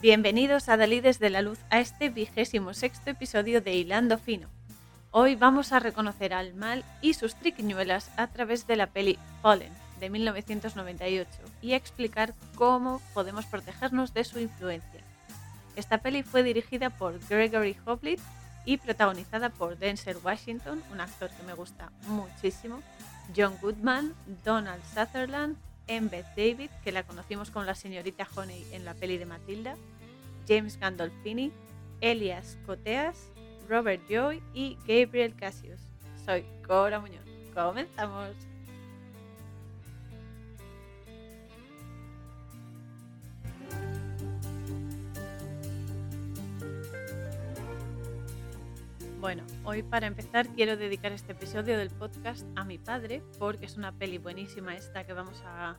Bienvenidos a Dalides de la Luz a este vigésimo sexto episodio de Hilando Fino. Hoy vamos a reconocer al mal y sus triquiñuelas a través de la peli Fallen de 1998 y explicar cómo podemos protegernos de su influencia. Esta peli fue dirigida por Gregory Hoblit y protagonizada por Denzel Washington, un actor que me gusta muchísimo, John Goodman, Donald Sutherland, Embeth David, que la conocimos con la señorita Honey en la peli de Matilda, James Gandolfini, Elias Coteas, Robert Joy y Gabriel Cassius. Soy Cora Muñoz. Comenzamos. Bueno, hoy para empezar quiero dedicar este episodio del podcast a mi padre porque es una peli buenísima esta que vamos a,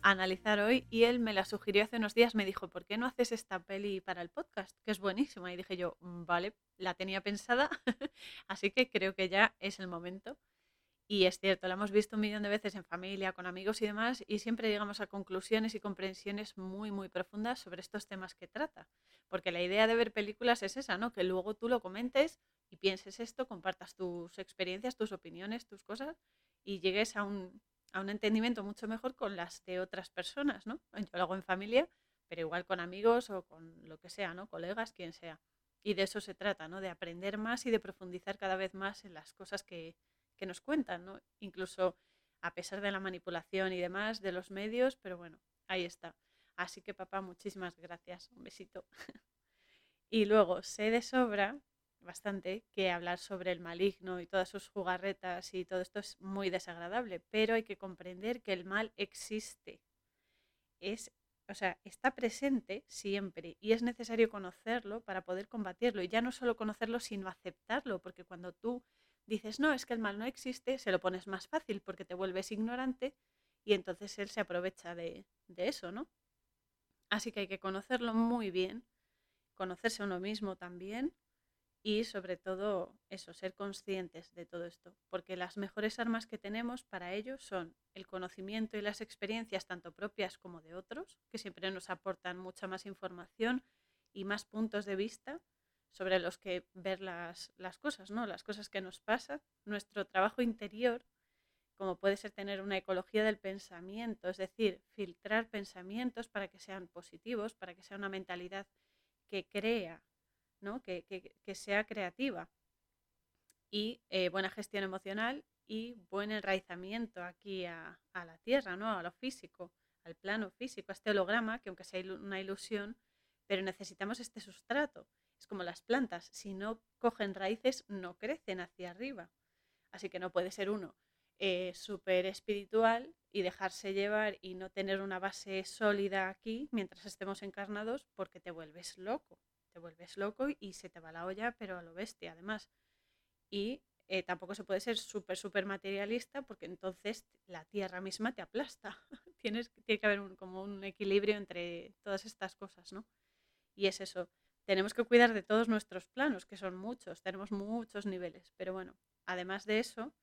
analizar hoy y él me la sugirió hace unos días, me dijo, ¿por qué no haces esta peli para el podcast? Que es buenísima. Y dije yo, "Mm, vale, la tenía pensada, así que creo que ya es el momento. Y es cierto, la hemos visto un millón de veces en familia, con amigos y demás, y siempre llegamos a conclusiones y comprensiones muy, muy profundas sobre estos temas que trata. Porque la idea de ver películas es esa, ¿no? Que luego tú lo comentes y pienses esto, compartas tus experiencias, tus opiniones, tus cosas, y llegues a un, a un entendimiento mucho mejor con las de otras personas, ¿no? Yo lo hago en familia, pero igual con amigos o con lo que sea, ¿no? Colegas, quien sea. Y de eso se trata, ¿no? De aprender más y de profundizar cada vez más en las cosas que, que nos cuentan, ¿no? Incluso a pesar de la manipulación y demás de los medios, pero bueno, ahí está. Así que papá, muchísimas gracias. Un besito. y luego sé de sobra bastante que hablar sobre el maligno y todas sus jugarretas y todo esto es muy desagradable, pero hay que comprender que el mal existe. Es, o sea, está presente siempre y es necesario conocerlo para poder combatirlo. Y ya no solo conocerlo, sino aceptarlo, porque cuando tú dices, no, es que el mal no existe, se lo pones más fácil porque te vuelves ignorante y entonces él se aprovecha de, de eso, ¿no? Así que hay que conocerlo muy bien, conocerse uno mismo también y sobre todo eso, ser conscientes de todo esto, porque las mejores armas que tenemos para ello son el conocimiento y las experiencias tanto propias como de otros, que siempre nos aportan mucha más información y más puntos de vista sobre los que ver las, las cosas, ¿no? Las cosas que nos pasan, nuestro trabajo interior, como puede ser tener una ecología del pensamiento, es decir, filtrar pensamientos para que sean positivos, para que sea una mentalidad que crea ¿no? que, que- que sea creativa y eh, buena gestión emocional y buen enraizamiento aquí a, a la tierra, ¿no? a lo físico, al plano físico, a este holograma, que aunque sea una ilusión, pero necesitamos este sustrato. Es como las plantas, si no cogen raíces, no crecen hacia arriba. Así que no puede ser uno eh, súper espiritual y dejarse llevar y no tener una base sólida aquí mientras estemos encarnados porque te vuelves loco te vuelves loco y se te va la olla, pero a lo bestia además. Y eh, tampoco se puede ser súper, súper materialista porque entonces la tierra misma te aplasta. Tienes, tiene que haber un, como un equilibrio entre todas estas cosas, ¿no? Y es eso. Tenemos que cuidar de todos nuestros planos, que son muchos, tenemos muchos niveles. Pero bueno, además de eso,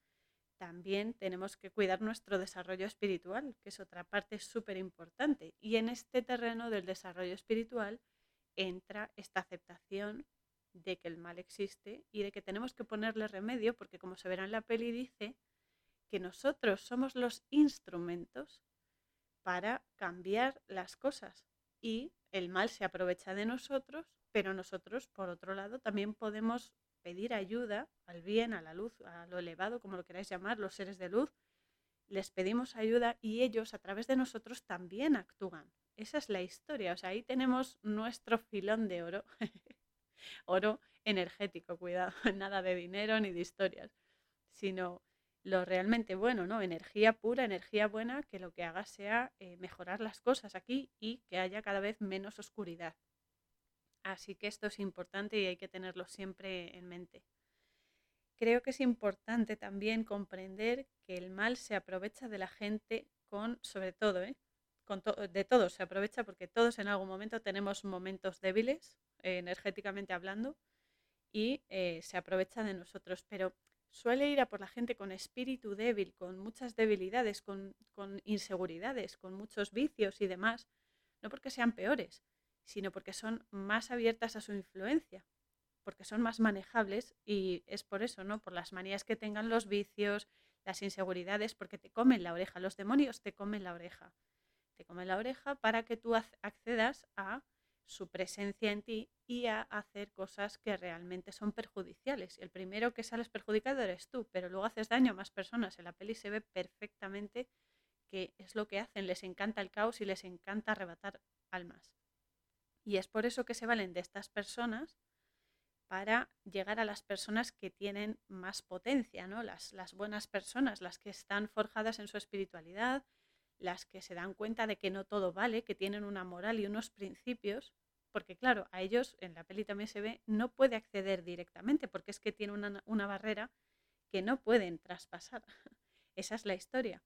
también tenemos que cuidar nuestro desarrollo espiritual, que es otra parte súper importante. Y en este terreno del desarrollo espiritual, entra esta aceptación de que el mal existe y de que tenemos que ponerle remedio, porque como se verá en la peli dice que nosotros somos los instrumentos para cambiar las cosas y el mal se aprovecha de nosotros, pero nosotros, por otro lado, también podemos pedir ayuda al bien, a la luz, a lo elevado, como lo queráis llamar, los seres de luz, les pedimos ayuda y ellos a través de nosotros también actúan. Esa es la historia. O sea, ahí tenemos nuestro filón de oro. oro energético, cuidado. Nada de dinero ni de historias. Sino lo realmente bueno, ¿no? Energía pura, energía buena, que lo que haga sea eh, mejorar las cosas aquí y que haya cada vez menos oscuridad. Así que esto es importante y hay que tenerlo siempre en mente. Creo que es importante también comprender que el mal se aprovecha de la gente con, sobre todo, ¿eh? con to- de todos se aprovecha porque todos en algún momento tenemos momentos débiles, eh, energéticamente hablando, y eh, se aprovecha de nosotros, pero suele ir a por la gente con espíritu débil, con muchas debilidades, con, con inseguridades, con muchos vicios y demás, no porque sean peores, sino porque son más abiertas a su influencia, porque son más manejables y es por eso, ¿no? Por las manías que tengan los vicios, las inseguridades, porque te comen la oreja, los demonios te comen la oreja. Te comen la oreja para que tú accedas a su presencia en ti y a hacer cosas que realmente son perjudiciales. El primero que sales perjudicado eres tú, pero luego haces daño a más personas. En la peli se ve perfectamente que es lo que hacen, les encanta el caos y les encanta arrebatar almas. Y es por eso que se valen de estas personas para llegar a las personas que tienen más potencia, ¿no? Las, buenas personas, las que están forjadas en su espiritualidad, las que se dan cuenta de que no todo vale, que tienen una moral y unos principios, porque claro, a ellos en la peli también se ve, no puede acceder directamente, porque es que tiene una barrera que no pueden traspasar. Esa es la historia.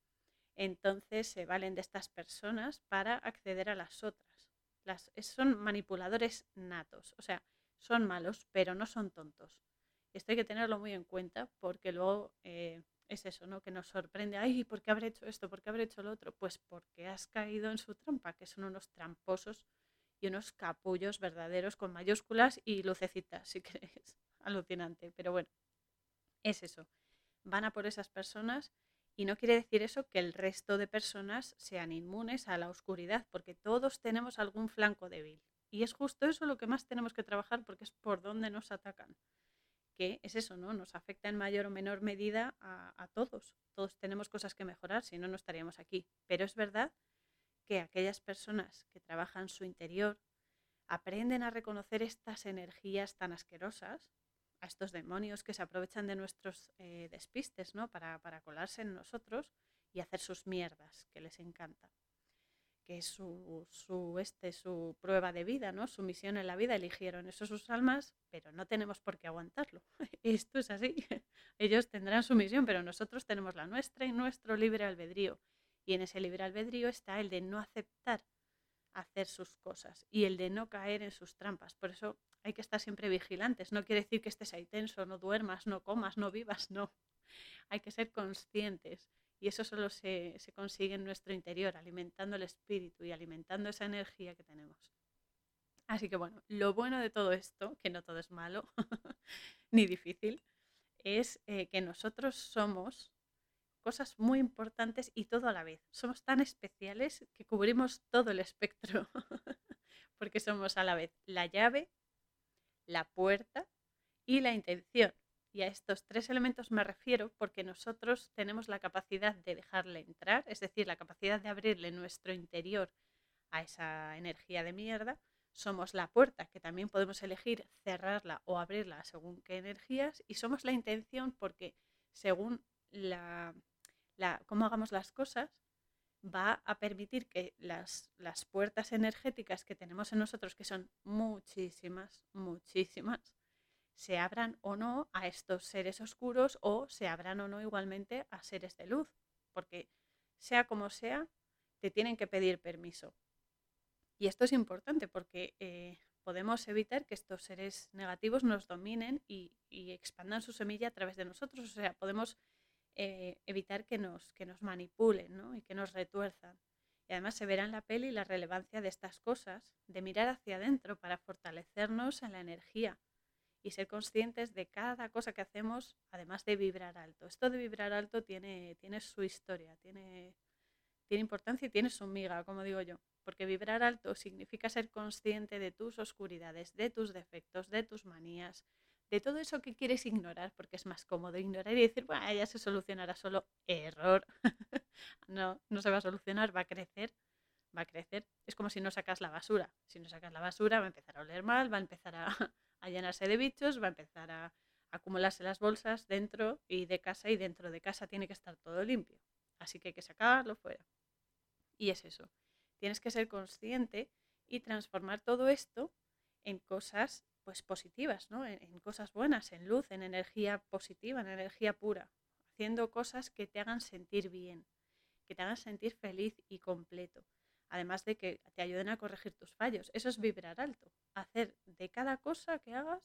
Entonces se valen de estas personas para acceder a las otras. Las, son manipuladores natos, o sea, son malos, pero no son tontos. Esto hay que tenerlo muy en cuenta porque luego eh, es eso, ¿no? Que nos sorprende, ay, ¿por qué habré hecho esto? ¿Por qué habré hecho lo otro? Pues porque has caído en su trampa, que son unos tramposos y unos capullos verdaderos con mayúsculas y lucecitas, si queréis. Alucinante, pero bueno, es eso. Van a por esas personas y no quiere decir eso que el resto de personas sean inmunes a la oscuridad, porque todos tenemos algún flanco débil. Y es justo eso lo que más tenemos que trabajar porque es por donde nos atacan. Que es eso, ¿no? Nos afecta en mayor o menor medida a, todos. Todos tenemos cosas que mejorar, si no, no estaríamos aquí. Pero es verdad que aquellas personas que trabajan su interior aprenden a reconocer estas energías tan asquerosas, a estos demonios que se aprovechan de nuestros eh, despistes, ¿no? Para, para colarse en nosotros y hacer sus mierdas, que les encanta que es su, su, este, su prueba de vida, ¿no? su misión en la vida, eligieron eso sus almas, pero no tenemos por qué aguantarlo. Esto es así. Ellos tendrán su misión, pero nosotros tenemos la nuestra y nuestro libre albedrío. Y en ese libre albedrío está el de no aceptar hacer sus cosas y el de no caer en sus trampas. Por eso hay que estar siempre vigilantes. No quiere decir que estés ahí tenso, no duermas, no comas, no vivas, no. Hay que ser conscientes y eso solo se, consigue en nuestro interior, alimentando el espíritu y alimentando esa energía que tenemos. Así que bueno, lo bueno de todo esto, que no todo es malo ni difícil, es eh, que nosotros somos cosas muy importantes y todo a la vez. Somos tan especiales que cubrimos todo el espectro, porque somos a la vez la llave, la puerta y la intención. Y a estos tres elementos me refiero porque nosotros tenemos la capacidad de dejarle entrar, es decir, la capacidad de abrirle nuestro interior a esa energía de mierda. Somos la puerta, que también podemos elegir cerrarla o abrirla según qué energías. Y somos la intención porque según la, la, cómo hagamos las cosas, va a permitir que las, las puertas energéticas que tenemos en nosotros, que son muchísimas, muchísimas, se abran o no a estos seres oscuros o se abran o no igualmente a seres de luz, porque sea como sea, te tienen que pedir permiso. Y esto es importante porque eh, podemos evitar que estos seres negativos nos dominen y, expandan su semilla a través de nosotros. O sea, podemos eh, evitar que nos, que nos manipulen y que nos retuerzan. Y además se verá en la peli la relevancia de estas cosas, de mirar hacia adentro para fortalecernos en la energía y ser conscientes de cada cosa que hacemos, además de vibrar alto. Esto de vibrar alto tiene, tiene su historia, tiene, tiene importancia y tiene su miga, como digo yo. Porque vibrar alto significa ser consciente de tus oscuridades, de tus defectos, de tus manías, de todo eso que quieres ignorar, porque es más cómodo ignorar y decir, bueno, ya se solucionará solo error. no, no se va a solucionar, va a crecer, va a crecer. Es como si no sacas la basura. Si no sacas la basura va a empezar a oler mal, va a empezar a, a llenarse de bichos, va a empezar a acumularse las bolsas dentro y de casa y dentro de casa tiene que estar todo limpio. Así que hay que sacarlo fuera. Y es eso. Tienes que ser consciente y transformar todo esto en cosas pues positivas, ¿no? En, en, cosas buenas, en luz, en energía positiva, en energía pura, haciendo cosas que te hagan sentir bien, que te hagan sentir feliz y completo además de que te ayuden a corregir tus fallos. Eso es vibrar alto, hacer de cada cosa que hagas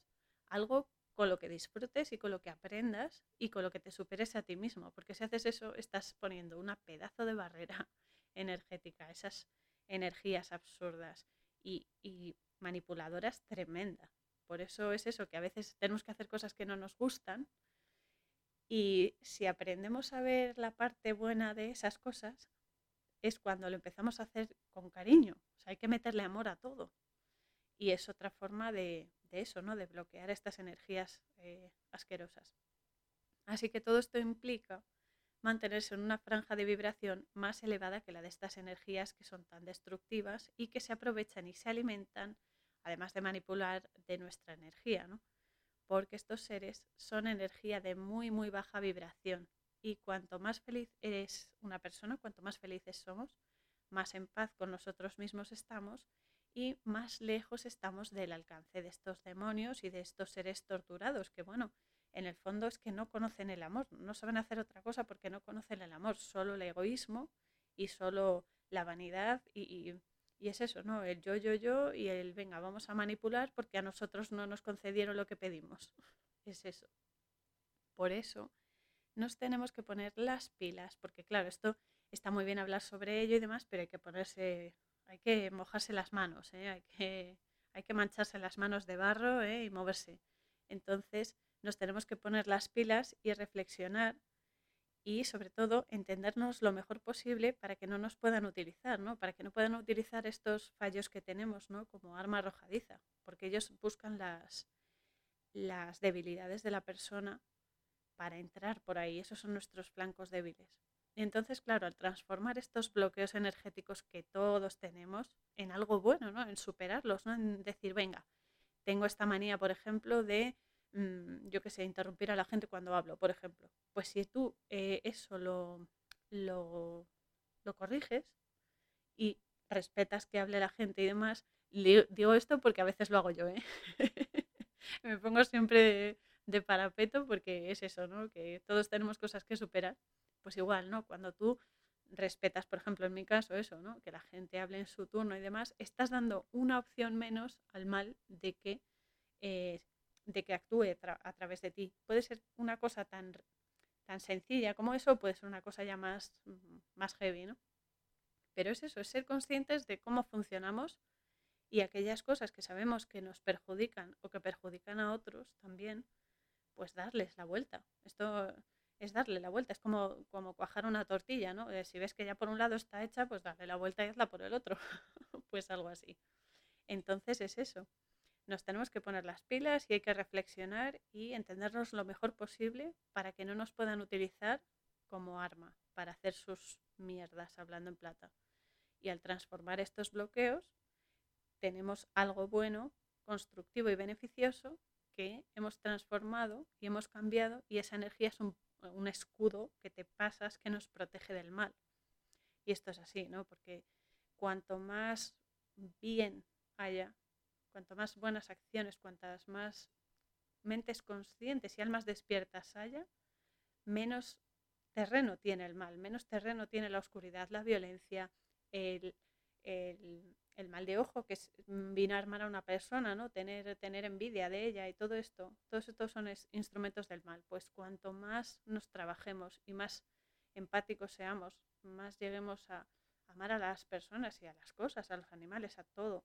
algo con lo que disfrutes y con lo que aprendas y con lo que te superes a ti mismo, porque si haces eso estás poniendo una pedazo de barrera energética, esas energías absurdas y, y manipuladoras tremenda. Por eso es eso, que a veces tenemos que hacer cosas que no nos gustan y si aprendemos a ver la parte buena de esas cosas, es cuando lo empezamos a hacer con cariño. O sea, hay que meterle amor a todo. Y es otra forma de, eso, ¿no? De bloquear estas energías eh, asquerosas. Así que todo esto implica mantenerse en una franja de vibración más elevada que la de estas energías que son tan destructivas y que se aprovechan y se alimentan, además de manipular de nuestra energía, ¿no? Porque estos seres son energía de muy, muy baja vibración y cuanto más feliz eres una persona, cuanto más felices somos, más en paz con nosotros mismos estamos y más lejos estamos del alcance de estos demonios y de estos seres torturados, que bueno, en el fondo es que no conocen el amor, no saben hacer otra cosa porque no conocen el amor, solo el egoísmo y solo la vanidad y, y es eso, ¿no? El yo, yo, yo y el venga, vamos a manipular porque a nosotros no nos concedieron lo que pedimos. Es eso. Por eso nos tenemos que poner las pilas, porque claro, esto está muy bien hablar sobre ello y demás, pero hay que ponerse, hay que mojarse las manos, ¿eh? hay, que, hay que mancharse las manos de barro ¿eh? y moverse. Entonces nos tenemos que poner las pilas y reflexionar y sobre todo entendernos lo mejor posible para que no nos puedan utilizar, ¿no? Para que no puedan utilizar estos fallos que tenemos, ¿no? Como arma arrojadiza, porque ellos buscan las, las debilidades de la persona para entrar por ahí. Esos son nuestros flancos débiles. Y entonces, claro, al transformar estos bloqueos energéticos que todos tenemos en algo bueno, ¿no? En superarlos, ¿no? En decir, venga, tengo esta manía, por ejemplo, de, mm, yo qué sé, interrumpir a la gente cuando hablo, por ejemplo. Pues si tú eh, eso lo, lo, lo corriges y respetas que hable la gente y demás, digo esto porque a veces lo hago yo, ¿eh? Me pongo siempre de parapeto porque es eso, ¿no? Que todos tenemos cosas que superar. Pues igual, ¿no? Cuando tú respetas, por ejemplo, en mi caso, eso, ¿no? Que la gente hable en su turno y demás, estás dando una opción menos al mal de que, eh, de que actúe a través de ti. Puede ser una cosa tan, tan sencilla como eso, puede ser una cosa ya más, más heavy, ¿no? Pero es eso, es ser conscientes de cómo funcionamos y aquellas cosas que sabemos que nos perjudican o que perjudican a otros también, pues darles la vuelta. Esto es darle la vuelta, es como, como cuajar una tortilla, ¿no? Eh, si ves que ya por un lado está hecha, pues darle la vuelta y hazla por el otro, pues algo así. Entonces es eso. Nos tenemos que poner las pilas y hay que reflexionar y entendernos lo mejor posible para que no nos puedan utilizar como arma para hacer sus mierdas, hablando en plata. Y al transformar estos bloqueos, tenemos algo bueno, constructivo y beneficioso que hemos transformado y hemos cambiado y esa energía es un, escudo que te pasas que nos protege del mal. Y esto es así, ¿no? Porque cuanto más bien haya, cuanto más buenas acciones, cuantas más mentes conscientes y almas despiertas haya, menos terreno tiene el mal, menos terreno tiene la oscuridad, la violencia, el, mal de ojo, que es vino a armar a una persona, ¿no? Tener, tener envidia de ella y todo esto, todos estos son instrumentos del mal. Pues cuanto más nos trabajemos y más empáticos seamos, más lleguemos a amar a las personas y a las cosas, a los animales, a todo,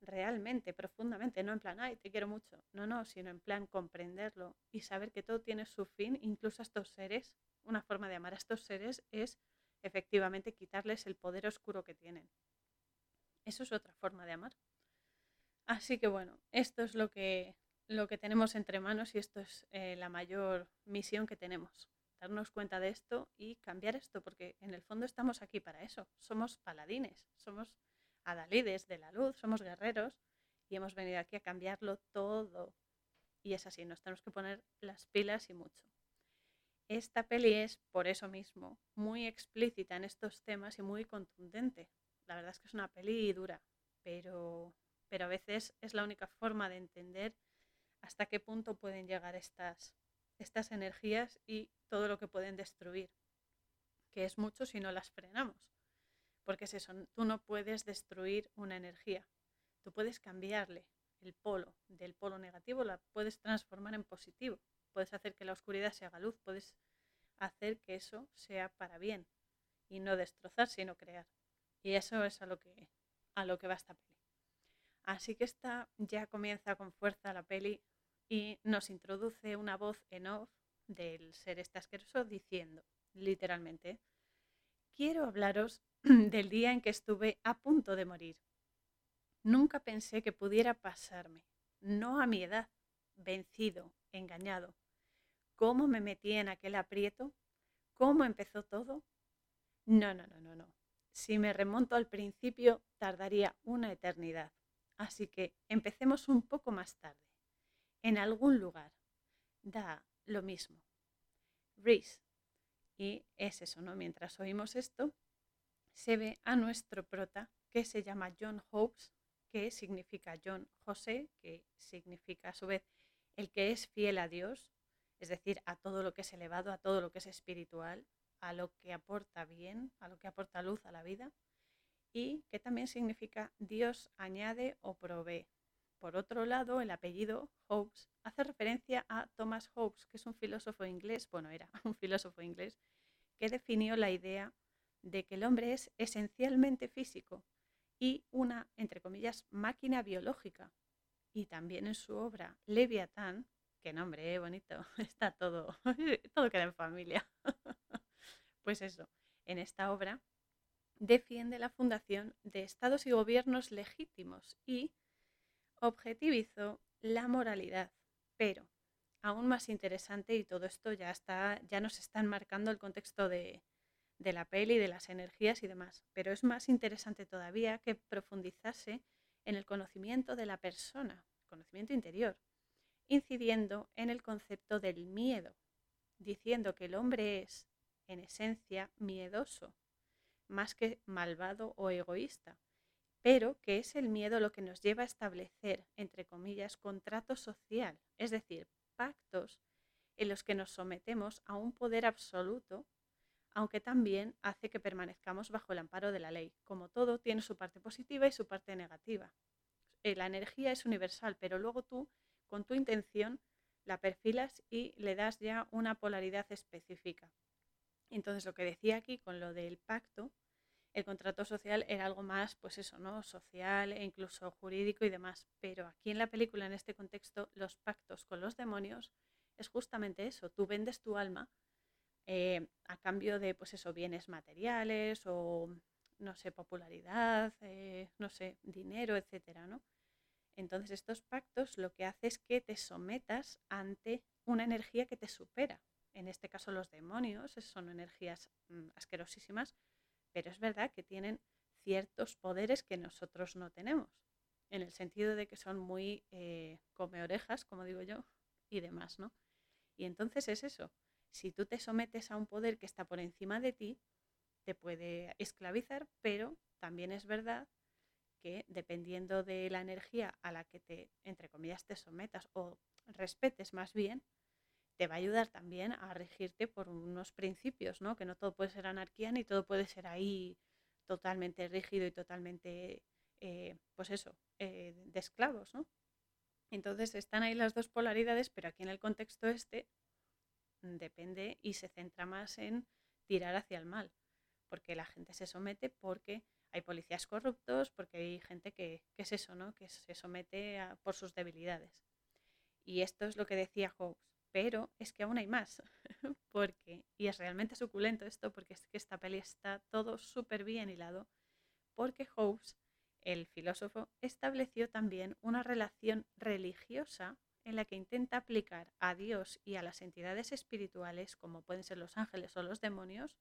realmente, profundamente, no en plan, ay, te quiero mucho, no, no, sino en plan comprenderlo y saber que todo tiene su fin, incluso a estos seres, una forma de amar a estos seres es efectivamente quitarles el poder oscuro que tienen. Eso es otra forma de amar. Así que bueno, esto es lo que, lo que tenemos entre manos y esto es eh, la mayor misión que tenemos. Darnos cuenta de esto y cambiar esto, porque en el fondo estamos aquí para eso. Somos paladines, somos adalides de la luz, somos guerreros y hemos venido aquí a cambiarlo todo. Y es así, nos tenemos que poner las pilas y mucho. Esta peli es, por eso mismo, muy explícita en estos temas y muy contundente, la verdad es que es una peli dura, pero, pero a veces es la única forma de entender hasta qué punto pueden llegar estas, estas energías y todo lo que pueden destruir, que es mucho si no las frenamos. Porque es eso, tú no puedes destruir una energía, tú puedes cambiarle el polo del polo negativo, la puedes transformar en positivo, puedes hacer que la oscuridad se haga luz, puedes hacer que eso sea para bien y no destrozar, sino crear. Y eso es a lo que, a lo que va esta peli. Así que esta ya comienza con fuerza la peli y nos introduce una voz en off del ser este asqueroso diciendo, literalmente, quiero hablaros del día en que estuve a punto de morir. Nunca pensé que pudiera pasarme, no a mi edad, vencido, engañado. ¿Cómo me metí en aquel aprieto? ¿Cómo empezó todo? No, no, no, no, no. Si me remonto al principio, tardaría una eternidad. Así que empecemos un poco más tarde, en algún lugar. Da lo mismo. Reese. Y es eso, ¿no? Mientras oímos esto, se ve a nuestro prota, que se llama John Hopes, que significa John José, que significa a su vez el que es fiel a Dios, es decir, a todo lo que es elevado, a todo lo que es espiritual, a lo que aporta bien, a lo que aporta luz a la vida, y que también significa Dios añade o provee. Por otro lado, el apellido Hobbes hace referencia a Thomas Hobbes, que es un filósofo inglés, bueno, era un filósofo inglés, que definió la idea de que el hombre es esencialmente físico y una, entre comillas, máquina biológica. Y también en su obra Leviatán, que nombre, eh, bonito, está todo, todo queda en familia. pues eso, en esta obra defiende la fundación de estados y gobiernos legítimos y objetivizó la moralidad. Pero, aún más interesante, y todo esto ya está, ya nos están marcando el contexto de, de la peli, de las energías y demás. Pero es más interesante todavía que profundizase en el conocimiento de la persona, conocimiento interior, incidiendo en el concepto del miedo, diciendo que el hombre es, en esencia, miedoso, más que malvado o egoísta, pero que es el miedo lo que nos lleva a establecer, entre comillas, contrato social, es decir, pactos en los que nos sometemos a un poder absoluto aunque también hace que permanezcamos bajo el amparo de la ley. Como todo, tiene su parte positiva y su parte negativa. Eh, la energía es universal, pero luego tú, con tu intención, la perfilas y le das ya una polaridad específica. Entonces, lo que decía aquí con lo del pacto, el contrato social era algo más, pues eso, ¿no? Social e incluso jurídico y demás. Pero aquí en la película, en este contexto, los pactos con los demonios es justamente eso. Tú vendes tu alma eh, a cambio de, pues eso, bienes materiales o, no sé, popularidad, eh, no sé, dinero, etcétera, ¿no? Entonces estos pactos lo que hace es que te sometas ante una energía que te supera. En este caso los demonios son energías mm, asquerosísimas, pero es verdad que tienen ciertos poderes que nosotros no tenemos, en el sentido de que son muy eh, come orejas, como digo yo, y demás, ¿no? Y entonces es eso, si tú te sometes a un poder que está por encima de ti, te puede esclavizar, pero también es verdad que dependiendo de la energía a la que te, entre comillas, te sometas o respetes más bien, te va a ayudar también a regirte por unos principios, ¿no? Que no todo puede ser anarquía ni todo puede ser ahí totalmente rígido y totalmente, eh, pues eso, eh, de esclavos, ¿no? Entonces están ahí las dos polaridades, pero aquí en el contexto este depende y se centra más en tirar hacia el mal, porque la gente se somete porque hay policías corruptos, porque hay gente que, es eso, ¿no? que se somete por sus debilidades. Y esto es lo que decía Hobbes, pero es que aún hay más, porque, y es realmente suculento esto, porque es que esta peli está todo súper bien hilado, porque Hobbes, el filósofo, estableció también una relación religiosa en la que intenta aplicar a Dios y a las entidades espirituales, como pueden ser los ángeles o los demonios,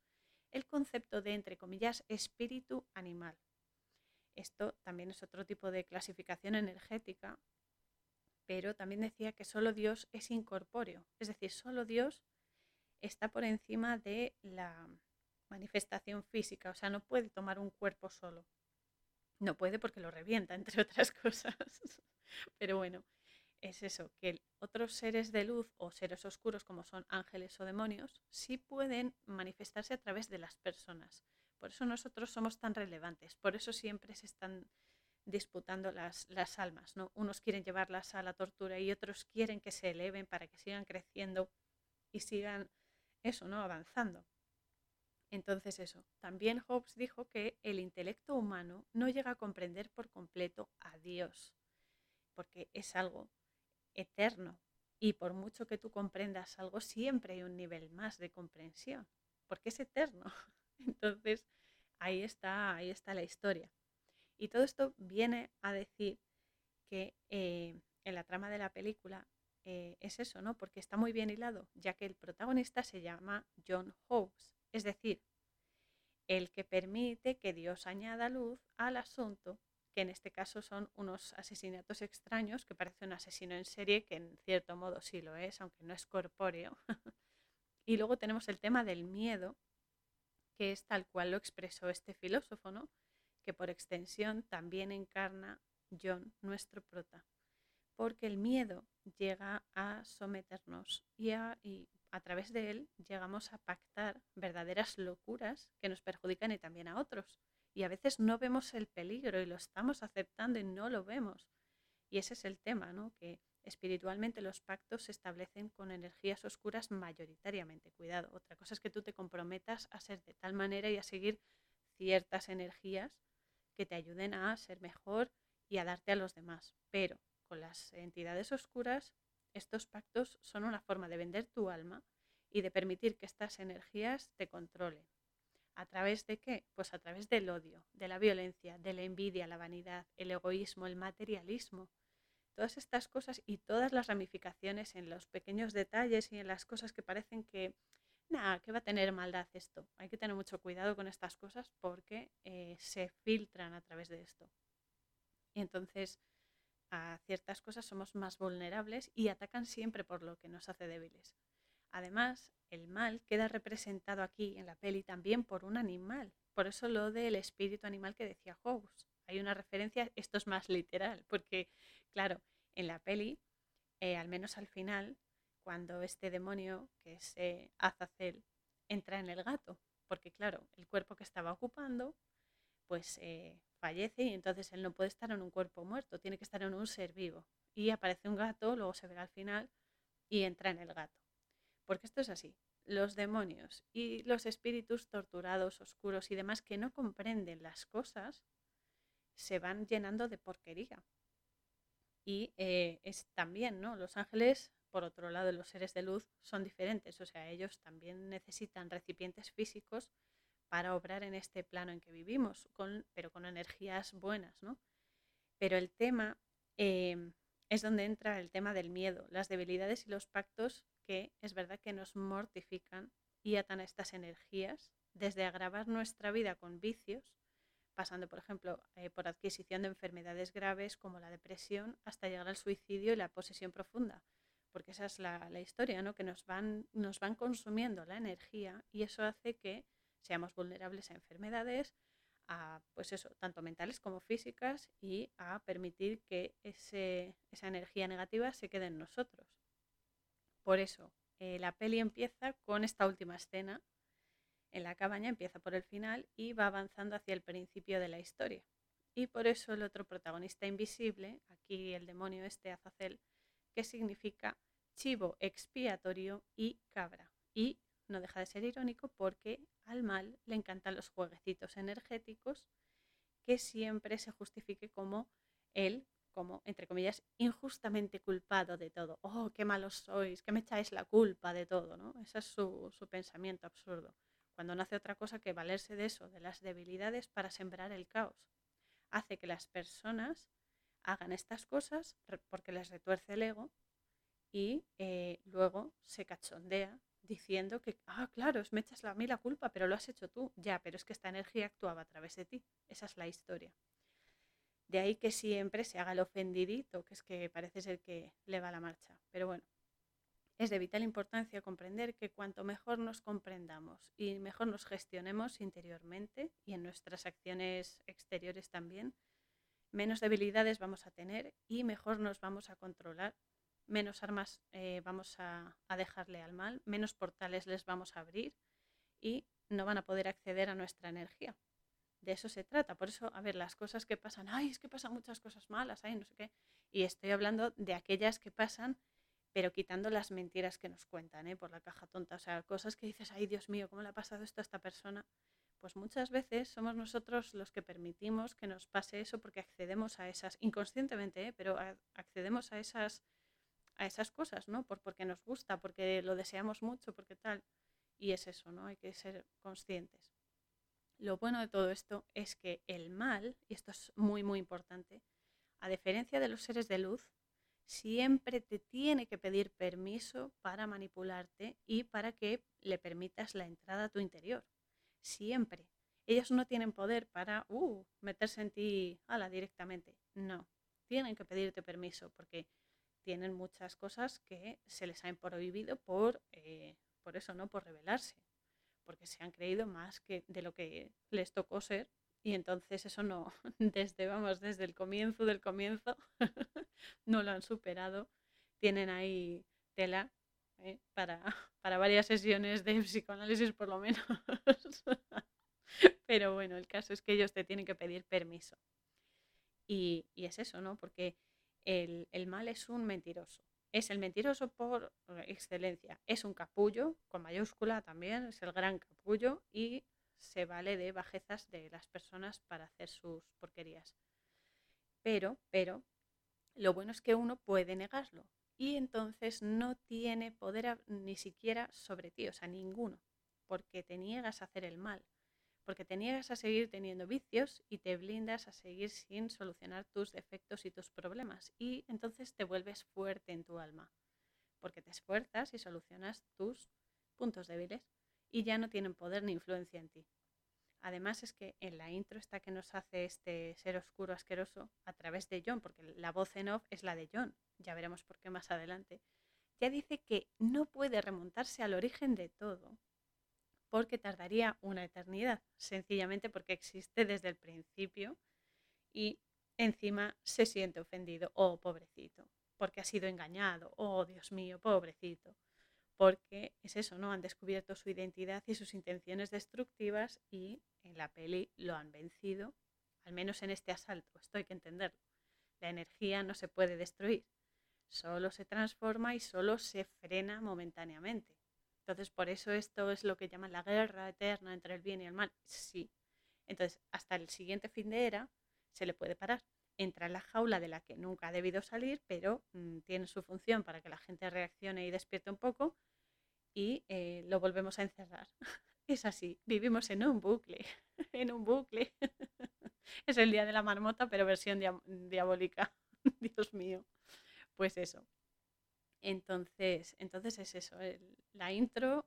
el concepto de, entre comillas, espíritu animal. Esto también es otro tipo de clasificación energética, pero también decía que solo Dios es incorpóreo, es decir, solo Dios está por encima de la manifestación física, o sea, no puede tomar un cuerpo solo. No puede porque lo revienta, entre otras cosas. Pero bueno, es eso, que otros seres de luz o seres oscuros como son ángeles o demonios sí pueden manifestarse a través de las personas. Por eso nosotros somos tan relevantes, por eso siempre se están disputando las, las almas, ¿no? Unos quieren llevarlas a la tortura y otros quieren que se eleven para que sigan creciendo y sigan eso, ¿no? Avanzando. Entonces eso, también Hobbes dijo que el intelecto humano no llega a comprender por completo a Dios, porque es algo eterno y por mucho que tú comprendas algo, siempre hay un nivel más de comprensión, porque es eterno. Entonces, ahí está, ahí está la historia. Y todo esto viene a decir que eh, en la trama de la película eh, es eso, ¿no? Porque está muy bien hilado, ya que el protagonista se llama John Hobbes, es decir, el que permite que Dios añada luz al asunto, que en este caso son unos asesinatos extraños, que parece un asesino en serie, que en cierto modo sí lo es, aunque no es corpóreo. y luego tenemos el tema del miedo, que es tal cual lo expresó este filósofo, ¿no? que por extensión también encarna John, nuestro prota, porque el miedo llega a someternos y a, a través de él llegamos a pactar verdaderas locuras que nos perjudican y también a otros. Y a veces no vemos el peligro y lo estamos aceptando y no lo vemos. Y ese es el tema, ¿no? Que espiritualmente los pactos se establecen con energías oscuras mayoritariamente. Cuidado, otra cosa es que tú te comprometas a ser de tal manera y a seguir ciertas energías que te ayuden a ser mejor y a darte a los demás. Pero con las entidades oscuras estos pactos son una forma de vender tu alma y de permitir que estas energías te controlen. ¿A través de qué? Pues a través del odio, de la violencia, de la envidia, la vanidad, el egoísmo, el materialismo. Todas estas cosas y todas las ramificaciones en los pequeños detalles y en las cosas que parecen que, nada, que va a tener maldad esto. Hay que tener mucho cuidado con estas cosas porque eh, se filtran a través de esto. Y entonces, a ciertas cosas somos más vulnerables y atacan siempre por lo que nos hace débiles. Además, el mal queda representado aquí en la peli también por un animal. Por eso lo del espíritu animal que decía Hobbes. Hay una referencia, esto es más literal, porque claro, en la peli, eh, al menos al final, cuando este demonio, que es eh, Azazel, entra en el gato, porque claro, el cuerpo que estaba ocupando, pues eh, fallece y entonces él no puede estar en un cuerpo muerto, tiene que estar en un ser vivo. Y aparece un gato, luego se verá al final y entra en el gato. Porque esto es así. Los demonios y los espíritus torturados, oscuros y demás que no comprenden las cosas, se van llenando de porquería. Y eh, es también, ¿no? Los ángeles, por otro lado, los seres de luz son diferentes. O sea, ellos también necesitan recipientes físicos para obrar en este plano en que vivimos, con, pero con energías buenas, ¿no? Pero el tema em, es donde entra el tema del miedo, las debilidades y los pactos que es verdad que nos mortifican y atan a estas energías, desde agravar nuestra vida con vicios, pasando, por ejemplo, eh, por adquisición de enfermedades graves como la depresión, hasta llegar al suicidio y la posesión profunda. Porque esa es la, la historia, ¿no? que nos van, nos van consumiendo la energía y eso hace que seamos vulnerables a enfermedades, a, pues eso, tanto mentales como físicas, y a permitir que esa energía negativa se quede en nosotros. Por eso, eh, la peli empieza con esta última escena en la cabaña, empieza por el final y va avanzando hacia el principio de la historia. Y por eso el otro protagonista invisible, aquí el demonio este Azazel, que significa chivo expiatorio y cabra. Y no deja de ser irónico porque al mal le encantan los jueguecitos energéticos que siempre se justifique como él, como, entre comillas, injustamente culpado de todo. Oh, qué malos sois, que me echáis la culpa de todo, ¿no? Ese es su, su pensamiento absurdo. Cuando no hace otra cosa que valerse de eso, de las debilidades, para sembrar el caos. Hace que las personas hagan estas cosas porque les retuerce el ego y eh, luego se cachondea diciendo que, ah, claro, me echas a mí la culpa, pero lo has hecho tú. Ya, pero es que esta energía actuaba a través de ti. Esa es la historia. De ahí que siempre se haga el ofendidito, que es que parece ser que le va la marcha. Pero bueno, es de vital importancia comprender que cuanto mejor nos comprendamos y mejor nos gestionemos interiormente y en nuestras acciones exteriores también, menos debilidades vamos a tener y mejor nos vamos a controlar menos armas eh, vamos a, dejarle al mal, menos portales les vamos a abrir y no van a poder acceder a nuestra energía. De eso se trata. Por eso, a ver, las cosas que pasan, ay, es que pasan muchas cosas malas, ay, no sé qué. Y estoy hablando de aquellas que pasan pero quitando las mentiras que nos cuentan ¿eh? por la caja tonta, o sea, cosas que dices, ay Dios mío, ¿cómo le ha pasado esto a esta persona? Pues muchas veces somos nosotros los que permitimos que nos pase eso porque accedemos a esas, inconscientemente, ¿eh? pero accedemos a esas, a esas cosas, ¿no? Por, porque nos gusta, porque lo deseamos mucho, porque tal. Y es eso, ¿no? Hay que ser conscientes. Lo bueno de todo esto es que el mal, y esto es muy, muy importante, a diferencia de los seres de luz, siempre te tiene que pedir permiso para manipularte y para que le permitas la entrada a tu interior. Siempre. Ellos no tienen poder para uh, meterse en ti ala, directamente. No. Tienen que pedirte permiso porque tienen muchas cosas que se les han prohibido por, eh, por eso, ¿no? Por rebelarse porque se han creído más que de lo que les tocó ser y entonces eso no, desde, vamos, desde el comienzo del comienzo, no lo han superado. Tienen ahí tela ¿eh? para, para varias sesiones de psicoanálisis por lo menos. Pero bueno, el caso es que ellos te tienen que pedir permiso. Y, y es eso, ¿no? Porque el, el mal es un mentiroso. Es el mentiroso por excelencia. Es un capullo, con mayúscula también, es el gran capullo y se vale de bajezas de las personas para hacer sus porquerías. Pero, pero, lo bueno es que uno puede negarlo y entonces no tiene poder ni siquiera sobre ti, o sea, ninguno, porque te niegas a hacer el mal porque te niegas a seguir teniendo vicios y te blindas a seguir sin solucionar tus defectos y tus problemas. Y entonces te vuelves fuerte en tu alma, porque te esfuerzas y solucionas tus puntos débiles y ya no tienen poder ni influencia en ti. Además es que en la intro está que nos hace este ser oscuro asqueroso a través de John, porque la voz en off es la de John, ya veremos por qué más adelante, ya dice que no puede remontarse al origen de todo, porque tardaría una eternidad, sencillamente porque existe desde el principio y encima se siente ofendido, oh pobrecito, porque ha sido engañado, oh Dios mío, pobrecito, porque es eso, ¿no? Han descubierto su identidad y sus intenciones destructivas y en la peli lo han vencido, al menos en este asalto, esto hay que entenderlo. La energía no se puede destruir, solo se transforma y solo se frena momentáneamente. Entonces, por eso esto es lo que llaman la guerra eterna entre el bien y el mal. Sí. Entonces, hasta el siguiente fin de era se le puede parar. Entra en la jaula de la que nunca ha debido salir, pero mm, tiene su función para que la gente reaccione y despierte un poco y eh, lo volvemos a encerrar. es así, vivimos en un bucle, en un bucle. es el día de la marmota, pero versión diabólica. Dios mío. Pues eso, entonces, entonces es eso, la intro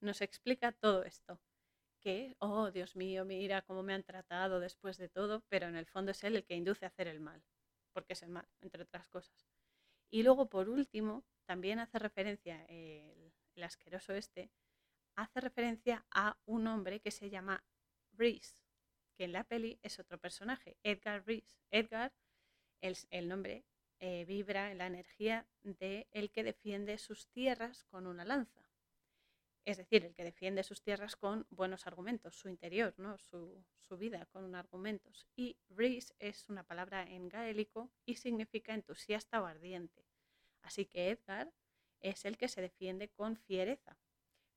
nos explica todo esto, que, oh Dios mío, mira cómo me han tratado después de todo, pero en el fondo es él el que induce a hacer el mal, porque es el mal, entre otras cosas. Y luego, por último, también hace referencia el, asqueroso este, hace referencia a un hombre que se llama Reese, que en la peli es otro personaje, Edgar Reese. Edgar, el, el nombre eh, vibra en la energía de el que defiende sus tierras con una lanza. Es decir, el que defiende sus tierras con buenos argumentos, su interior, ¿no? su, su vida con argumentos. Y Reese es una palabra en gaélico y significa entusiasta o ardiente. Así que Edgar es el que se defiende con fiereza.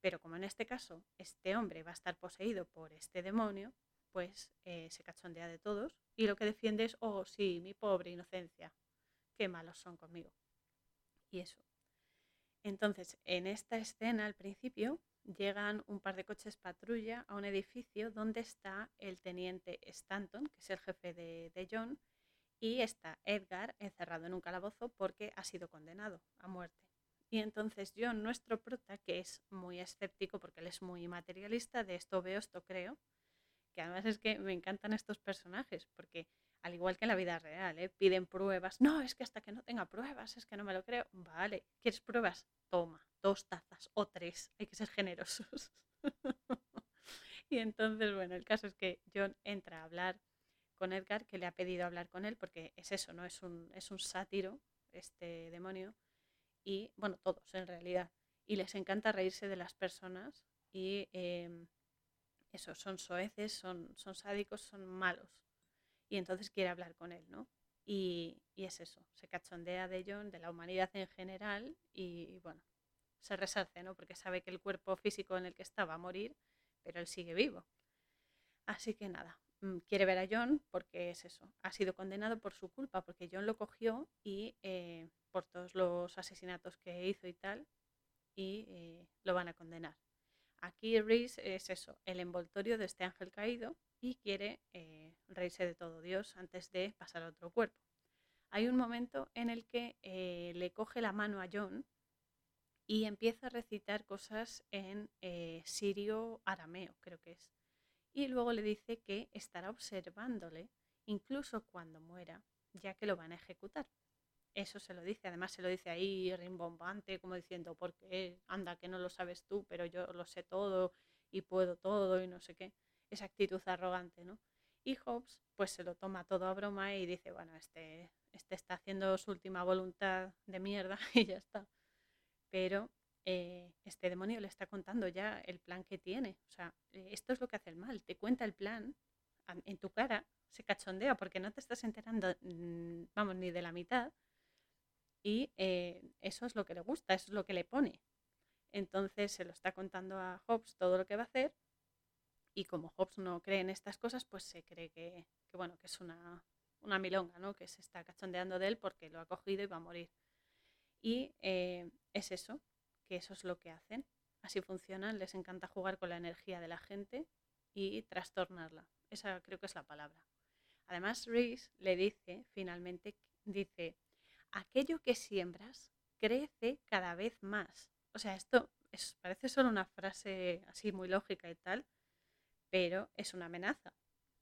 Pero como en este caso este hombre va a estar poseído por este demonio, pues eh, se cachondea de todos y lo que defiende es, oh sí, mi pobre inocencia, qué malos son conmigo. Y eso. Entonces, en esta escena, al principio, llegan un par de coches patrulla a un edificio donde está el teniente Stanton, que es el jefe de, John, y está Edgar encerrado en un calabozo porque ha sido condenado a muerte. Y entonces John, nuestro prota, que es muy escéptico porque él es muy materialista, de esto veo, esto creo, que además es que me encantan estos personajes, porque al igual que en la vida real, ¿eh? piden pruebas. No, es que hasta que no tenga pruebas, es que no me lo creo. Vale, ¿quieres pruebas? Toma, dos tazas o tres, hay que ser generosos. y entonces, bueno, el caso es que John entra a hablar con Edgar, que le ha pedido hablar con él, porque es eso, ¿no? Es un, es un sátiro, este demonio, y bueno, todos en realidad. Y les encanta reírse de las personas y em, eso, son soeces, son, son sádicos, son malos y entonces quiere hablar con él, ¿no? Y, es eso, se cachondea de John, de la humanidad en general y, bueno, se resarce, ¿no? Porque sabe que el cuerpo físico en el que está va a morir, pero él sigue vivo. Así que nada, mm, quiere ver a John porque es eso, ha sido condenado por su culpa, porque John lo cogió y eh, por todos los asesinatos que hizo y tal, y eh, lo van a condenar. Aquí Reese es eso, el envoltorio de este ángel caído y quiere eh, reírse de todo Dios antes de pasar a otro cuerpo. Hay un momento en el que eh, le coge la mano a John y empieza a recitar cosas en eh, sirio arameo, creo que es. Y luego le dice que estará observándole incluso cuando muera, ya que lo van a ejecutar. Eso se lo dice, además se lo dice ahí rimbombante, como diciendo, porque anda que no lo sabes tú, pero yo lo sé todo y puedo todo y no sé qué. Esa actitud arrogante, ¿no? Y Hobbes pues se lo toma todo a broma y dice, bueno, este, este está haciendo su última voluntad de mierda y ya está. Pero eh, este demonio le está contando ya el plan que tiene. O sea, esto es lo que hace el mal, te cuenta el plan en tu cara, se cachondea porque no te estás enterando, mm, vamos, ni de la mitad y eh, eso es lo que le gusta, eso es lo que le pone. Entonces se lo está contando a Hobbes todo lo que va a hacer y como Hobbes no cree en estas cosas, pues se cree que, bueno, que es una, una, milonga, ¿no? que se está cachondeando de él porque lo ha cogido y va a morir. Y eh, es eso, que eso es lo que hacen. Así funcionan, les encanta jugar con la energía de la gente y trastornarla. Esa creo que es la palabra. Además, Reese le dice, finalmente, dice, aquello que siembras crece cada vez más. O sea, esto parece solo una frase así muy lógica y tal, pero es una amenaza.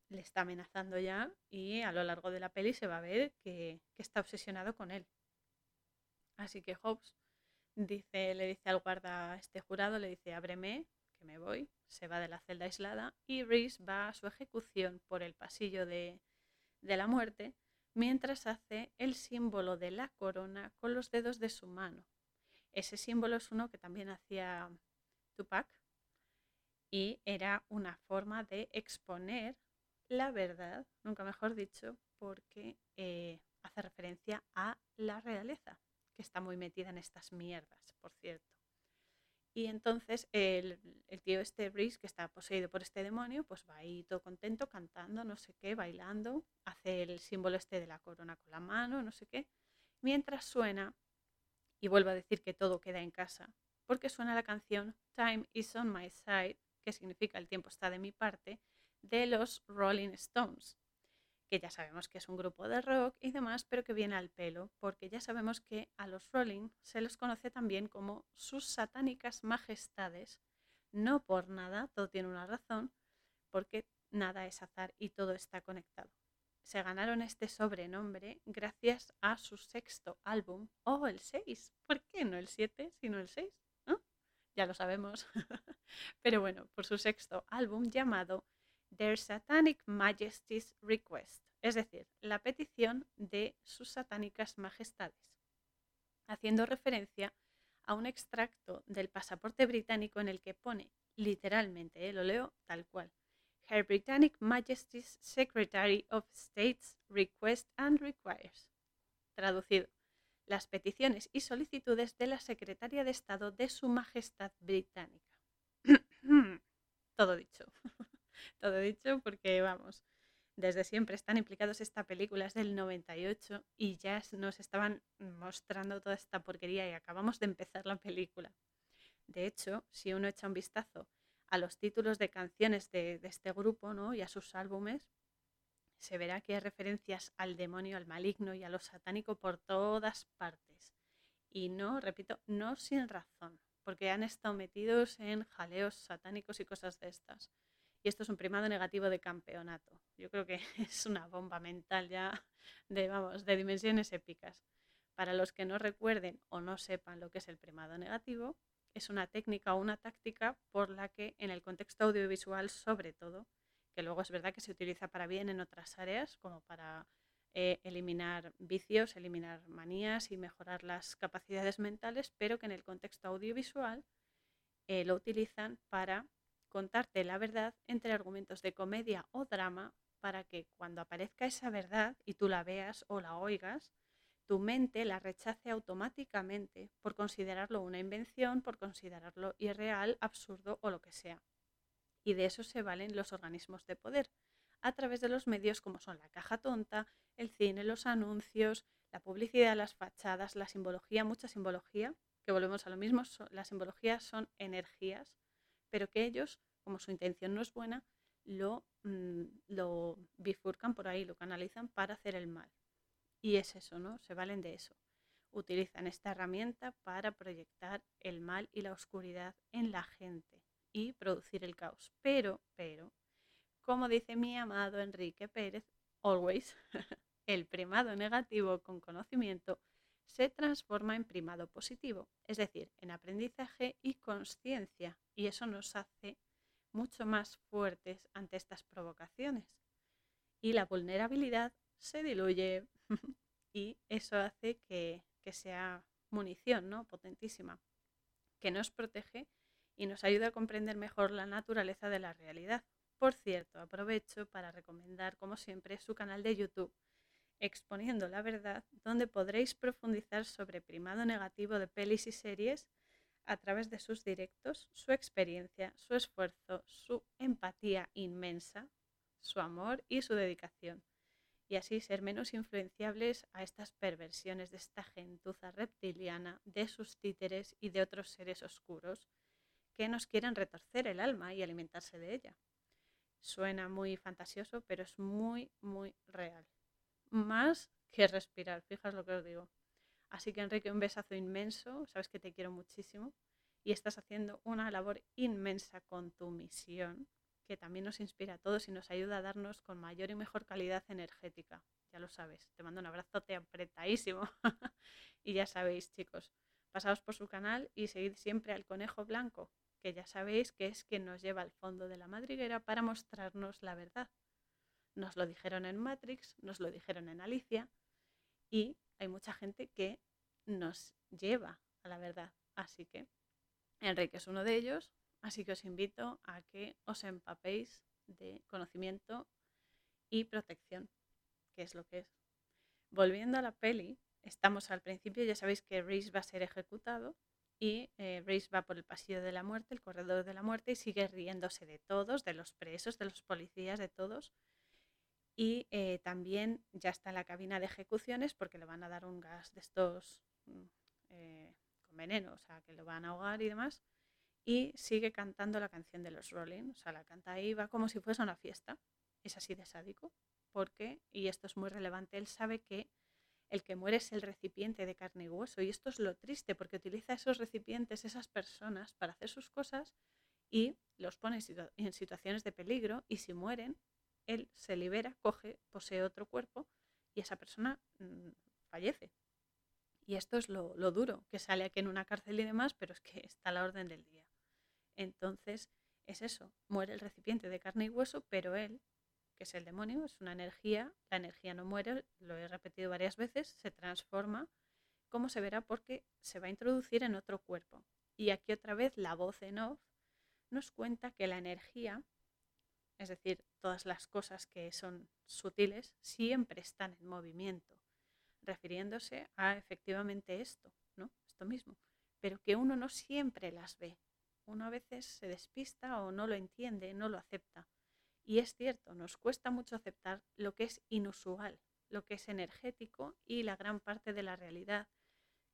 Le está amenazando ya y a lo largo de la peli se va a ver que, está obsesionado con él. Así que Hobbes dice, le dice al guarda este jurado, le dice, ábreme, que me voy, se va de la celda aislada y Reese va a su ejecución por el pasillo de, de la muerte mientras hace el símbolo de la corona con los dedos de su mano. Ese símbolo es uno que también hacía Tupac y era una forma de exponer la verdad, nunca mejor dicho, porque eh, hace referencia a la realeza, que está muy metida en estas mierdas, por cierto. Y entonces el, tío este Reese, que está poseído por este demonio, pues va ahí todo contento, cantando, no sé qué, bailando, hace el símbolo este de la corona con la mano, no sé qué, mientras suena, y vuelvo a decir que todo queda en casa, porque suena la canción Time is on my side, que significa el tiempo está de mi parte, de los Rolling Stones que ya sabemos que es un grupo de rock y demás, pero que viene al pelo, porque ya sabemos que a los Rolling se los conoce también como sus satánicas majestades, no por nada, todo tiene una razón, porque nada es azar y todo está conectado. Se ganaron este sobrenombre gracias a su sexto álbum, o el 6, ¿por qué no el 7, sino el 6? Ya lo sabemos. pero bueno, por su sexto álbum llamado Their Satanic Majesty's Request, es decir, la petición de sus satánicas majestades, haciendo referencia a un extracto del pasaporte británico en el que pone literalmente, eh, lo leo tal cual, Her Britannic Majesty's Secretary of State's Request and Requires. Traducido, las peticiones y solicitudes de la Secretaria de Estado de Su Majestad Británica. Todo dicho. todo dicho, porque vamos, desde siempre están implicados esta película, es del 98 y ya nos estaban mostrando toda esta porquería y acabamos de empezar la película. De hecho, si uno echa un vistazo a los títulos de canciones de, este grupo ¿no? y a sus álbumes, se verá que hay referencias al demonio, al maligno y a lo satánico por todas partes. Y no, repito, no sin razón, porque han estado metidos en jaleos satánicos y cosas de estas y esto es un primado negativo de campeonato. Yo creo que es una bomba mental ya de, vamos, de dimensiones épicas. Para los que no recuerden o no sepan lo que es el primado negativo, es una técnica o una táctica por la que en el contexto audiovisual sobre todo, que luego es verdad que se utiliza para bien en otras áreas, como para eh, eliminar vicios, eliminar manías y mejorar las capacidades mentales, pero que en el contexto audiovisual eh, lo utilizan para contarte la verdad entre argumentos de comedia o drama para que cuando aparezca esa verdad y tú la veas o la oigas, tu mente la rechace automáticamente por considerarlo una invención, por considerarlo irreal, absurdo o lo que sea. Y de eso se valen los organismos de poder, a través de los medios como son la caja tonta, el cine, los anuncios, la publicidad, las fachadas, la simbología, mucha simbología, que volvemos a lo mismo, las simbologías son energías, pero que ellos, como su intención no es buena, lo, mm, lo bifurcan por ahí, lo canalizan para hacer el mal. Y es eso, ¿no? Se valen de eso. Utilizan esta herramienta para proyectar el mal y la oscuridad en la gente y producir el caos. Pero, pero, como dice mi amado Enrique Pérez, always, el primado negativo con conocimiento se transforma en primado positivo, es decir, en aprendizaje y conciencia, y eso nos hace mucho más fuertes ante estas provocaciones. Y la vulnerabilidad se diluye y eso hace que, que sea munición ¿no? potentísima, que nos protege y nos ayuda a comprender mejor la naturaleza de la realidad. Por cierto, aprovecho para recomendar, como siempre, su canal de YouTube, Exponiendo la Verdad, donde podréis profundizar sobre primado negativo de pelis y series a través de sus directos, su experiencia, su esfuerzo, su empatía inmensa, su amor y su dedicación, y así ser menos influenciables a estas perversiones de esta gentuza reptiliana, de sus títeres y de otros seres oscuros que nos quieren retorcer el alma y alimentarse de ella. Suena muy fantasioso, pero es muy, muy real. Más que respirar, fijaos lo que os digo. Así que Enrique, un besazo inmenso, sabes que te quiero muchísimo y estás haciendo una labor inmensa con tu misión, que también nos inspira a todos y nos ayuda a darnos con mayor y mejor calidad energética. Ya lo sabes, te mando un abrazo te apretadísimo. y ya sabéis, chicos, pasaos por su canal y seguid siempre al conejo blanco, que ya sabéis que es quien nos lleva al fondo de la madriguera para mostrarnos la verdad. Nos lo dijeron en Matrix, nos lo dijeron en Alicia y hay mucha gente que nos lleva a la verdad. Así que Enrique es uno de ellos, así que os invito a que os empapéis de conocimiento y protección, que es lo que es. Volviendo a la peli, estamos al principio, ya sabéis que Reese va a ser ejecutado y eh, Reese va por el pasillo de la muerte, el corredor de la muerte, y sigue riéndose de todos, de los presos, de los policías, de todos. Y eh, también ya está en la cabina de ejecuciones porque le van a dar un gas de estos mm, eh, con veneno, o sea, que lo van a ahogar y demás. Y sigue cantando la canción de los Rolling, o sea, la canta ahí, va como si fuese una fiesta. Es así de sádico, porque, y esto es muy relevante, él sabe que el que muere es el recipiente de carne y hueso. Y esto es lo triste, porque utiliza esos recipientes, esas personas, para hacer sus cosas y los pone en situaciones de peligro. Y si mueren, él se libera, coge, posee otro cuerpo y esa persona mm, fallece. Y esto es lo, lo, duro, que sale aquí en una cárcel y demás, pero es que está a la orden del día. Entonces, es eso, muere el recipiente de carne y hueso, pero él que es el demonio, es una energía, la energía no muere, lo he repetido varias veces, se transforma, como se verá porque se va a introducir en otro cuerpo. Y aquí otra vez la voz en off nos cuenta que la energía, es decir, todas las cosas que son sutiles, siempre están en movimiento, refiriéndose a efectivamente esto, ¿no? Esto mismo, pero que uno no siempre las ve. Uno a veces se despista o no lo entiende, no lo acepta. Y es cierto, nos cuesta mucho aceptar lo que es inusual, lo que es energético y la gran parte de la realidad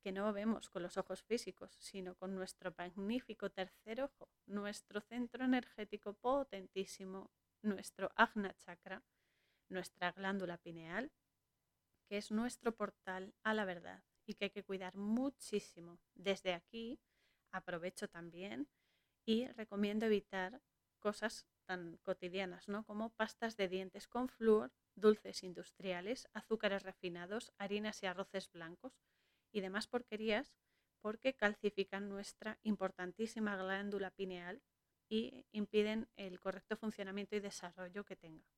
que no vemos con los ojos físicos, sino con nuestro magnífico tercer ojo, nuestro centro energético potentísimo, nuestro Agna Chakra, nuestra glándula pineal, que es nuestro portal a la verdad y que hay que cuidar muchísimo. Desde aquí aprovecho también y recomiendo evitar cosas cotidianas, ¿no? Como pastas de dientes con flúor, dulces industriales, azúcares refinados, harinas y arroces blancos y demás porquerías porque calcifican nuestra importantísima glándula pineal y impiden el correcto funcionamiento y desarrollo que tenga.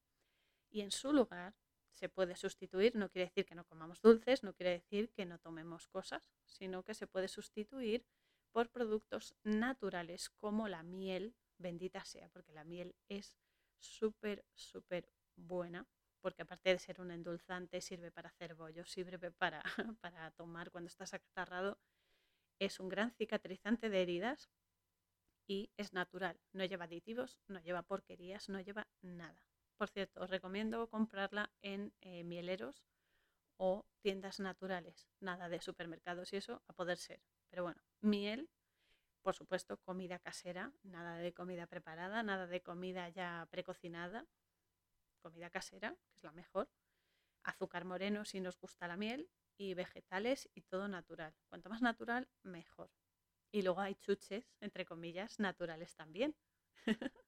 Y en su lugar se puede sustituir, no quiere decir que no comamos dulces, no quiere decir que no tomemos cosas, sino que se puede sustituir por productos naturales como la miel bendita sea, porque la miel es súper, súper buena, porque aparte de ser un endulzante, sirve para hacer bollos, sirve para, para tomar cuando estás acatarrado. Es un gran cicatrizante de heridas y es natural. No lleva aditivos, no lleva porquerías, no lleva nada. Por cierto, os recomiendo comprarla en eh, mieleros o tiendas naturales. Nada de supermercados y eso, a poder ser. Pero bueno, miel, por supuesto, comida casera, nada de comida preparada, nada de comida ya precocinada. Comida casera, que es la mejor. Azúcar moreno si nos gusta la miel y vegetales y todo natural. Cuanto más natural, mejor. Y luego hay chuches, entre comillas, naturales también.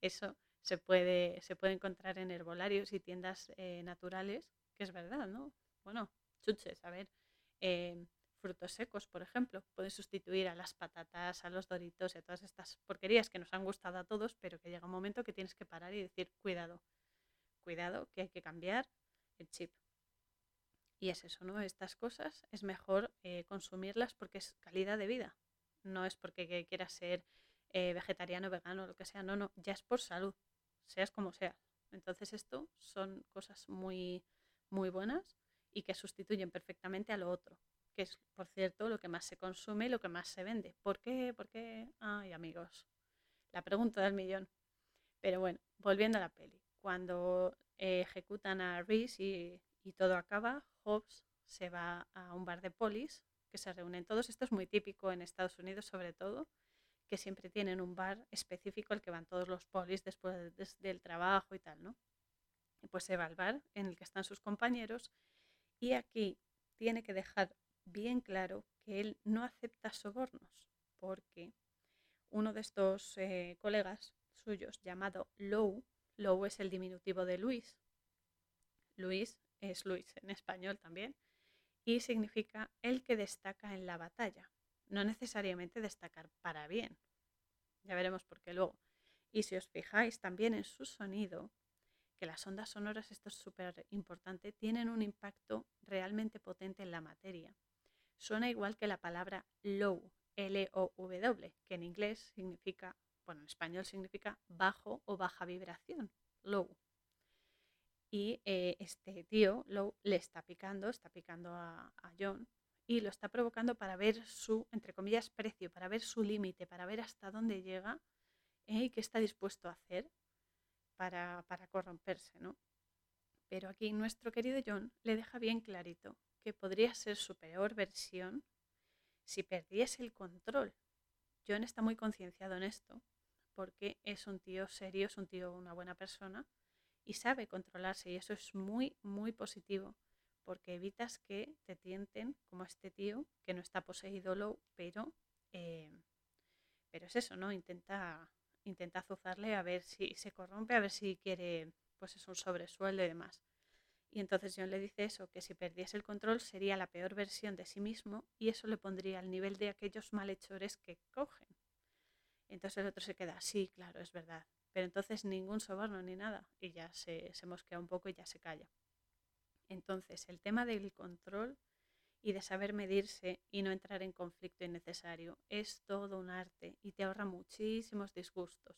Eso se puede, se puede encontrar en herbolarios y tiendas eh, naturales, que es verdad, ¿no? Bueno, chuches, a ver, eh, frutos secos, por ejemplo, pueden sustituir a las patatas, a los doritos a todas estas porquerías que nos han gustado a todos, pero que llega un momento que tienes que parar y decir, cuidado, cuidado, que hay que cambiar el chip. Y es eso, ¿no? Estas cosas es mejor eh, consumirlas porque es calidad de vida no es porque quieras ser eh, vegetariano, vegano, lo que sea, no, no, ya es por salud, seas como seas. Entonces esto son cosas muy, muy buenas y que sustituyen perfectamente a lo otro, que es, por cierto, lo que más se consume y lo que más se vende. ¿Por qué? ¿Por qué? Ay, amigos, la pregunta del millón. Pero bueno, volviendo a la peli. Cuando eh, ejecutan a Reese y, todo acaba, Hobbes se va a un bar de polis que se reúnen todos. Esto es muy típico en Estados Unidos sobre todo, que siempre tienen un bar específico al que van todos los polis después del trabajo y tal, ¿no? Y pues se va al bar en el que están sus compañeros y aquí tiene que dejar bien claro que él no acepta sobornos porque uno de estos eh, colegas suyos llamado Lowe, Lowe es el diminutivo de Luis, Luis es Luis en español también, y significa el que destaca en la batalla, no necesariamente destacar para bien. Ya veremos por qué luego. Y si os fijáis también en su sonido, que las ondas sonoras, esto es súper importante, tienen un impacto realmente potente en la materia. Suena igual que la palabra low, L-O-W, que en inglés significa, bueno, en español significa bajo o baja vibración, low y eh, este tío lo, le está picando, está picando a, John y lo está provocando para ver su, entre comillas, precio, para ver su límite, para ver hasta dónde llega eh, y qué está dispuesto a hacer para, para corromperse, ¿no? Pero aquí nuestro querido John le deja bien clarito que podría ser su peor versión si perdiese el control. John está muy concienciado en esto porque es un tío serio, es un tío, una buena persona y sabe controlarse y eso es muy, muy positivo porque evitas que te tienten como este tío que no está poseído pero, eh, pero es eso, ¿no? Intenta, intenta azuzarle a ver si se corrompe, a ver si quiere, pues es un sobresueldo y demás. Y entonces John le dice eso, que si perdiese el control sería la peor versión de sí mismo y eso le pondría al nivel de aquellos malhechores que cogen. Entonces el otro se queda, sí, claro, es verdad, pero entonces ningún soborno ni nada. Y ya se, se mosquea un poco y ya se calla. Entonces, el tema del control y de saber medirse y no entrar en conflicto innecesario es todo un arte y te ahorra muchísimos disgustos.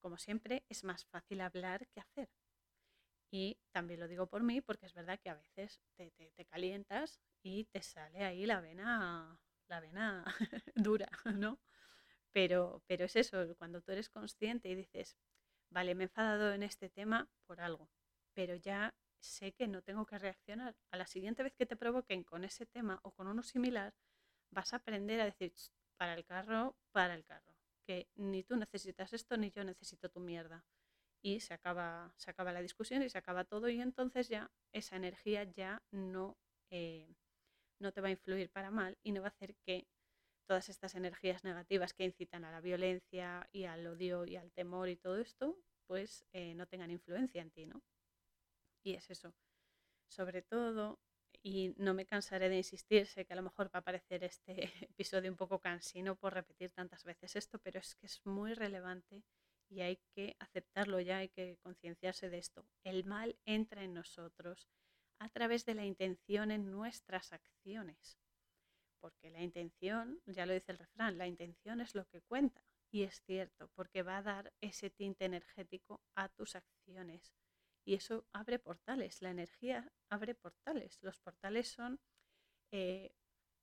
Como siempre, es más fácil hablar que hacer. Y también lo digo por mí porque es verdad que a veces te, te, calientas y te sale ahí la vena, la vena dura, ¿no? Pero, pero es eso, cuando tú eres consciente y dices, vale, me he enfadado en este tema por algo, pero ya sé que no tengo que reaccionar. A la siguiente vez que te provoquen con ese tema o con uno similar, vas a aprender a decir, para el carro, para el carro, que ni tú necesitas esto ni yo necesito tu mierda. Y se acaba, se acaba la discusión y se acaba todo y entonces ya esa energía ya no, eh, no te va a influir para mal y no va a hacer que todas estas energías negativas que incitan a la violencia y al odio y al temor y todo esto, pues eh, no tengan influencia en ti, ¿no? Y es eso. Sobre todo, y no me cansaré de insistir, sé que a lo mejor va a parecer este episodio un poco cansino por repetir tantas veces esto, pero es que es muy relevante y hay que aceptarlo ya, hay que concienciarse de esto. El mal entra en nosotros a través de la intención en nuestras acciones porque la intención, ya lo dice el refrán, la intención es lo que cuenta. Y es cierto, porque va a dar ese tinte energético a tus acciones. Y eso abre portales, la energía abre portales. Los portales son eh,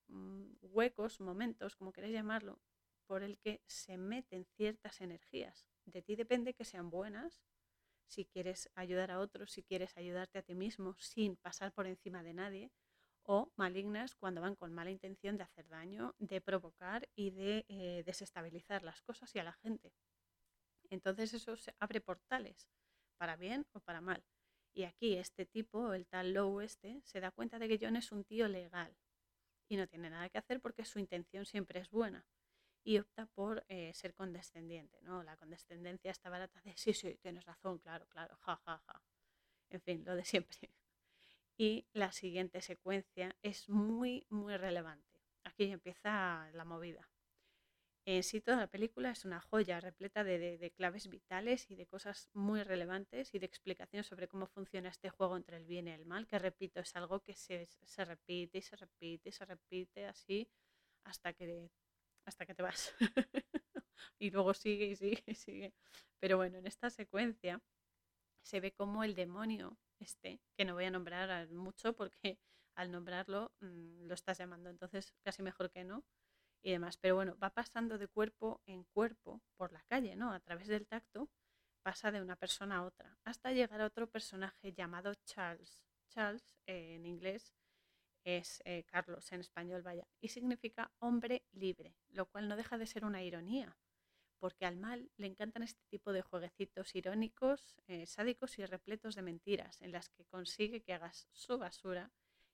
mm, huecos, momentos, como queréis llamarlo, por el que se meten ciertas energías. De ti depende que sean buenas, si quieres ayudar a otros, si quieres ayudarte a ti mismo sin pasar por encima de nadie, o malignas cuando van con mala intención de hacer daño, de provocar y de eh, desestabilizar las cosas y a la gente. Entonces eso se abre portales, para bien o para mal. Y aquí este tipo, el tal Low este, se da cuenta de que John es un tío legal y no tiene nada que hacer porque su intención siempre es buena y opta por eh, ser condescendiente, ¿no? La condescendencia está barata de sí, sí, tienes razón, claro, claro, ja, ja, ja. En fin, lo de siempre. Y la siguiente secuencia es muy, muy relevante. Aquí empieza la movida. En sí, toda la película es una joya repleta de, claves vitales y de cosas muy relevantes y de explicación sobre cómo funciona este juego entre el bien y el mal, que repito, es algo que se, se repite y se repite y se repite así hasta que, hasta que te vas. y luego sigue y sigue y sigue. Pero bueno, en esta secuencia se ve como el demonio este, que no voy a nombrar mucho porque al nombrarlo mm, lo estás llamando, entonces casi mejor que no y demás. Pero bueno, va pasando de cuerpo en cuerpo por la calle, ¿no? A través del tacto pasa de una persona a otra, hasta llegar a otro personaje llamado Charles. Charles eh, en inglés es eh, Carlos, en español vaya, y significa hombre libre, lo cual no deja de ser una ironía, porque al mal le encantan este tipo de jueguecitos irónicos, eh, sádicos y repletos de mentiras, en las que consigue que hagas su basura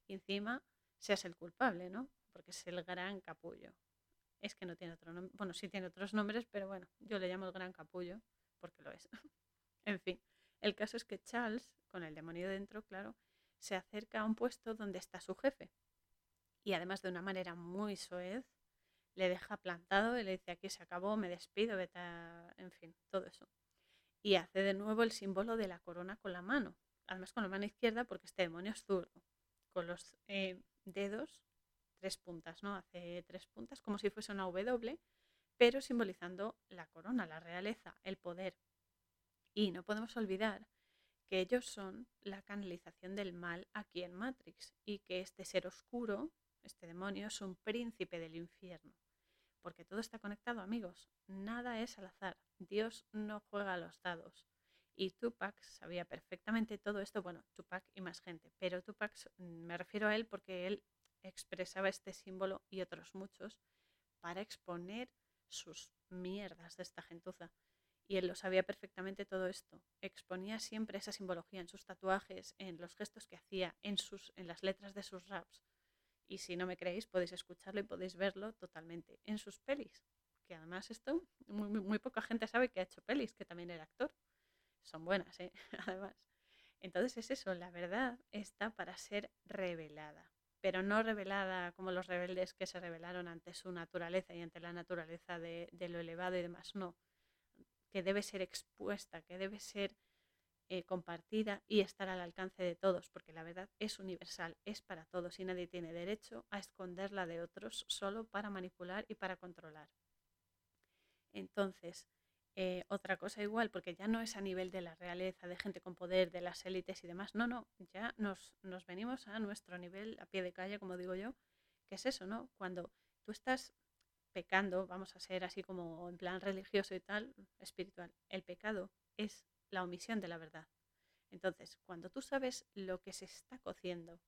y encima seas el culpable, ¿no? Porque es el gran capullo. Es que no tiene otro nombre, bueno, sí tiene otros nombres, pero bueno, yo le llamo el gran capullo porque lo es. en fin, el caso es que Charles, con el demonio dentro, claro, se acerca a un puesto donde está su jefe. Y además de una manera muy soez, le deja plantado y le dice aquí se acabó, me despido, vete en fin, todo eso. Y hace de nuevo el símbolo de la corona con la mano, además con la mano izquierda porque este demonio es zurdo, con los eh, dedos tres puntas, ¿no? Hace tres puntas como si fuese una W, pero simbolizando la corona, la realeza, el poder. Y no podemos olvidar que ellos son la canalización del mal aquí en Matrix y que este ser oscuro, este demonio, es un príncipe del infierno porque todo está conectado, amigos. Nada es al azar. Dios no juega a los dados. Y Tupac sabía perfectamente todo esto, bueno, Tupac y más gente, pero Tupac mm, me refiero a él porque él expresaba este símbolo y otros muchos para exponer sus mierdas de esta gentuza. Y él lo sabía perfectamente todo esto. Exponía siempre esa simbología en sus tatuajes, en los gestos que hacía, en, sus, en las letras de sus raps. Y si no me creéis, podéis escucharlo y podéis verlo totalmente en sus pelis. Que además esto, muy, poca gente sabe que ha hecho pelis, que también era actor. Son buenas, ¿eh? además. Entonces es eso, la verdad está para ser revelada, pero no revelada como los rebeldes que se revelaron ante su naturaleza y ante la naturaleza de lo elevado y demás, no, que debe ser expuesta, que debe ser eh, compartida y estar al alcance de todos, porque la verdad es universal, es para todos y nadie tiene derecho a esconderla de otros solo para manipular y para controlar. Entonces, eh, otra cosa igual, porque ya no es a nivel de la realeza, de gente con poder, de las élites y demás, no, no, ya nos, nos venimos a nuestro nivel, a pie de calle, como digo yo, que es eso, ¿no? Cuando tú estás pecando, vamos a ser así como en plan religioso y tal, espiritual, el pecado es la omisión de la verdad. Entonces, cuando tú sabes lo que se está cociendo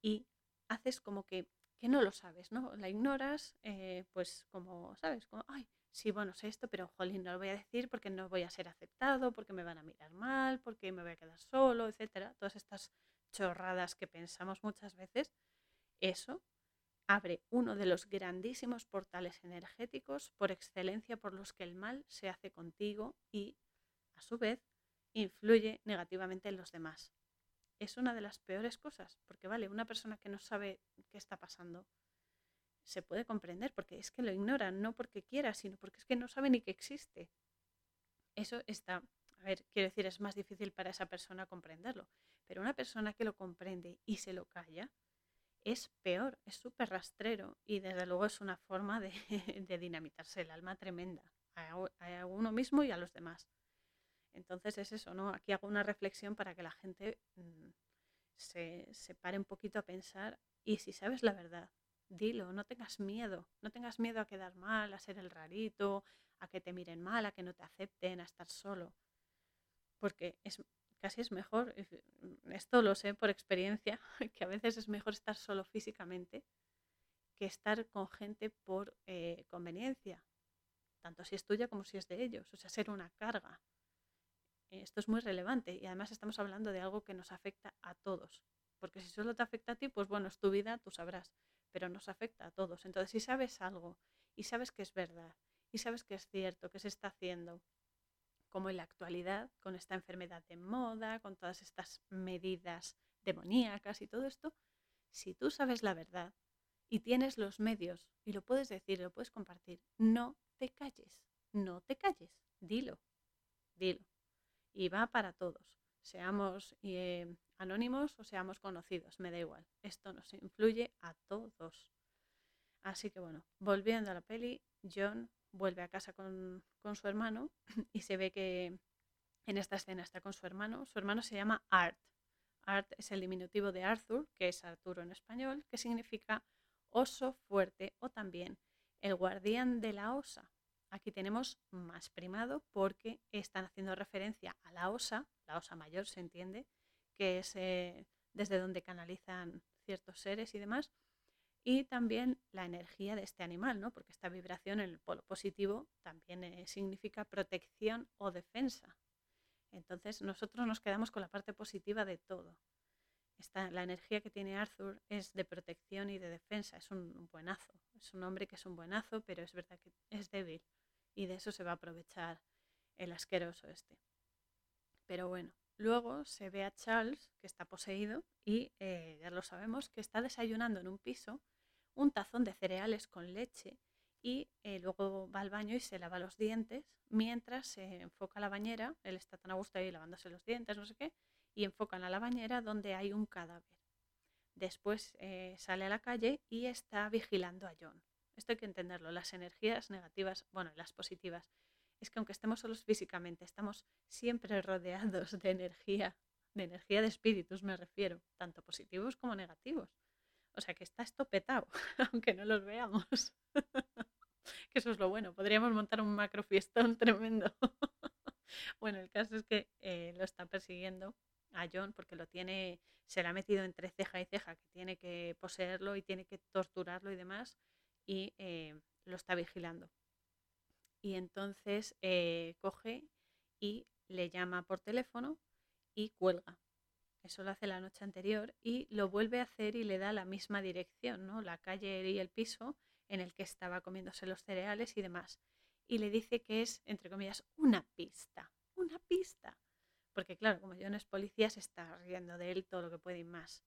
y haces como que, que no lo sabes, ¿no? La ignoras, eh, pues como, ¿sabes? Como, ay, sí, bueno, sé esto, pero jolín, no lo voy a decir porque no voy a ser aceptado, porque me van a mirar mal, porque me voy a quedar solo, etcétera. Todas estas chorradas que pensamos muchas veces, eso abre uno de los grandísimos portales energéticos por excelencia por los que el mal se hace contigo y a su vez, influye negativamente en los demás. Es una de las peores cosas, porque vale, una persona que no sabe qué está pasando se puede comprender, porque es que lo ignora, no porque quiera, sino porque es que no sabe ni que existe. Eso está, a ver, quiero decir, es más difícil para esa persona comprenderlo, pero una persona que lo comprende y se lo calla, es peor, es súper rastrero y desde luego es una forma de, dinamitarse el alma tremenda a uno mismo y a los demás. Entonces es eso, ¿no? Aquí hago una reflexión para que la gente mm, se, se pare un poquito a pensar y si sabes la verdad, dilo, no tengas miedo, no tengas miedo a quedar mal, a ser el rarito, a que te miren mal, a que no te acepten, a estar solo. Porque es, casi es mejor, esto lo sé por experiencia, que a veces es mejor estar solo físicamente que estar con gente por eh, conveniencia, tanto si es tuya como si es de ellos, o sea, ser una carga. Esto es muy relevante y además estamos hablando de algo que nos afecta a todos, porque si solo te afecta a ti, pues bueno, es tu vida, tú sabrás, pero nos afecta a todos. Entonces, si sabes algo y sabes que es verdad y sabes que es cierto, que se está haciendo, como en la actualidad, con esta enfermedad de moda, con todas estas medidas demoníacas y todo esto, si tú sabes la verdad y tienes los medios y lo puedes decir, lo puedes compartir, no te calles, no te calles, dilo, dilo. Y va para todos, seamos eh, anónimos o seamos conocidos, me da igual, esto nos influye a todos. Así que bueno, volviendo a la peli, John vuelve a casa con, su hermano y se ve que en esta escena está con su hermano. Su hermano se llama Art. Art es el diminutivo de Arthur, que es Arturo en español, que significa oso fuerte o también el guardián de la osa. Aquí tenemos más primado porque están haciendo referencia a la osa, la osa mayor se entiende, que es eh, desde donde canalizan ciertos seres y demás, y también la energía de este animal, ¿no? porque esta vibración en el polo positivo también eh, significa protección o defensa. Entonces nosotros nos quedamos con la parte positiva de todo. Esta, la energía que tiene Arthur es de protección y de defensa, es un buenazo, es un hombre que es un buenazo, pero es verdad que es débil y de eso se va a aprovechar el asqueroso este. Pero bueno, luego se ve a Charles, que está poseído, y eh, ya lo sabemos, que está desayunando en un piso un tazón de cereales con leche y eh, luego va al baño y se lava los dientes mientras se enfoca la bañera, él está tan a gusto ahí lavándose los dientes, no sé qué, y enfocan a la bañera donde hay un cadáver. Después eh, sale a la calle y está vigilando a John. Esto hay que entenderlo, las energías negativas, bueno, las positivas, es que aunque estemos solos físicamente, estamos siempre rodeados de energía, de energía de espíritus me refiero, tanto positivos como negativos. O sea que está estopetado, aunque no los veamos. que eso es lo bueno. Podríamos montar un macro fiestón tremendo. bueno, el caso es que eh, lo está persiguiendo a John porque lo tiene, se le ha metido entre ceja y ceja, que tiene que poseerlo y tiene que torturarlo y demás, y eh, lo está vigilando. Y entonces eh, coge y le llama por teléfono y cuelga. Eso lo hace la noche anterior y lo vuelve a hacer y le da la misma dirección, ¿no? La calle y el piso en el que estaba comiéndose los cereales y demás. Y le dice que es, entre comillas, una pista, una pista. Porque claro, como no es policía, se está riendo de él todo lo que puede y más.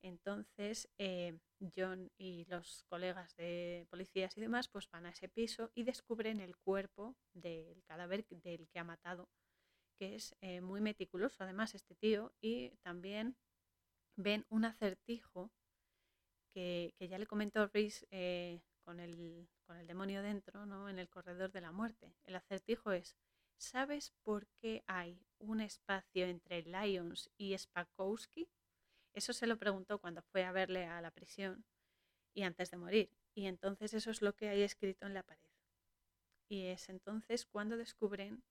Entonces, eh, John y los colegas de policías y demás, pues van a ese piso y descubren el cuerpo del cadáver del que ha matado que es eh, muy meticuloso además este tío y también ven un acertijo que, ya le comentó Reese eh, con, el, con el demonio dentro, ¿no? en el corredor de la muerte. El acertijo es, ¿sabes por qué hay un espacio entre Lyons y Spakowski? Eso se lo preguntó cuando fue a verle a la prisión y antes de morir. Y entonces eso es lo que hay escrito en la pared. Y es entonces cuando descubren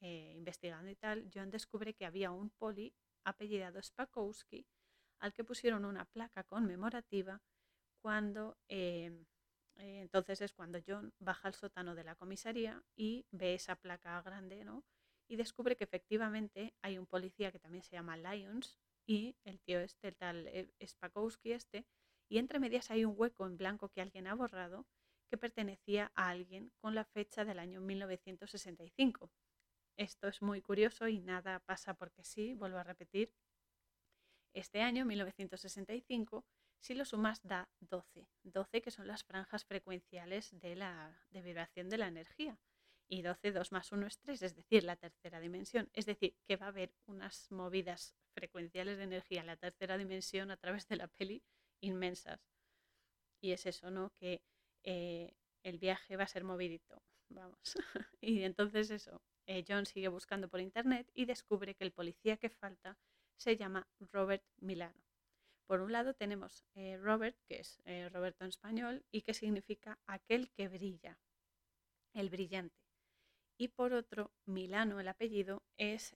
eh, investigando y tal, John descubre que había un poli apellidado Spakowski al que pusieron una placa conmemorativa cuando em, eh, entonces es cuando John baja al sótano de la comisaría y ve esa placa grande, ¿no? Y descubre que efectivamente hay un policía que también se llama Lyons y el tío este, el tal eh, Spakowski este, y entre medias hay un hueco en blanco que alguien ha borrado que pertenecía a alguien con la fecha del año 1965. Esto es muy curioso y nada pasa porque sí, vuelvo a repetir. Este año, 1965, si lo sumas da 12. 12 que son las franjas frecuenciales de, la, de vibración de la energía. Y 12, 2 más 1 es 3, es decir, la tercera dimensión. Es decir, que va a haber unas movidas frecuenciales de energía en la tercera dimensión a través de la peli inmensas. Y es eso, ¿no? Que eh, el viaje va a ser movidito. Vamos. y entonces eso, eh, John sigue buscando por internet y descubre que el policía que falta se llama Robert Milano. Por un lado tenemos eh, Robert, que es eh, Roberto en español, y que significa aquel que brilla, el brillante. Y por otro, Milano, el apellido, es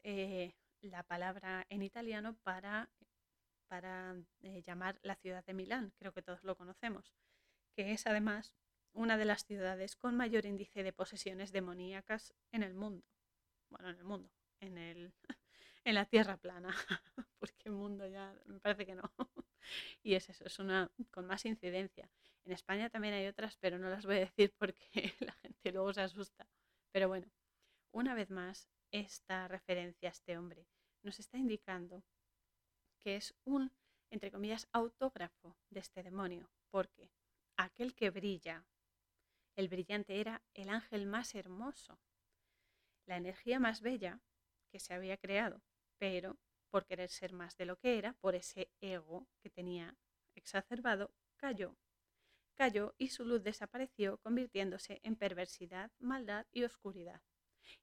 la palabra en italiano para, para llamar la ciudad de Milán, creo que todos lo conocemos, que es además una de las ciudades con mayor índice de posesiones demoníacas en el mundo. Bueno, en el mundo, en, el, en la Tierra plana, porque el mundo ya me parece que no. Y es eso, es una con más incidencia. En España también hay otras, pero no las voy a decir porque la gente luego se asusta. Pero bueno, una vez más, esta referencia a este hombre nos está indicando que es un, entre comillas, autógrafo de este demonio, porque aquel que brilla el brillante era el ángel más hermoso, la energía más bella que se había creado, pero por querer ser más de lo que era, por ese ego que tenía exacerbado, cayó. Cayó y su luz desapareció, convirtiéndose en perversidad, maldad y oscuridad.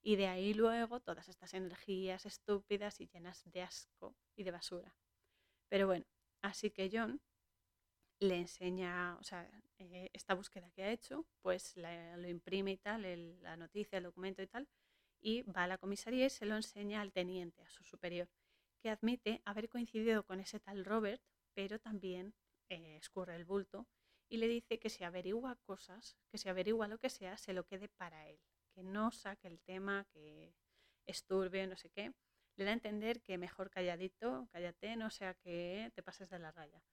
Y de ahí luego todas estas energías estúpidas y llenas de asco y de basura. Pero bueno, así que John le enseña, o sea, eh, esta búsqueda que ha hecho, pues lo imprime y tal, la noticia, el documento y tal, y va a la comisaría y se lo enseña al teniente, a su superior, que admite haber coincidido con ese tal Robert, pero también eh, escurre el bulto y le dice que si averigua cosas, que si averigua lo que sea, se lo quede para él, que no saque el tema, que esturbe, no sé qué. Le da a entender que mejor calladito, cállate, no sea que te pases de la raya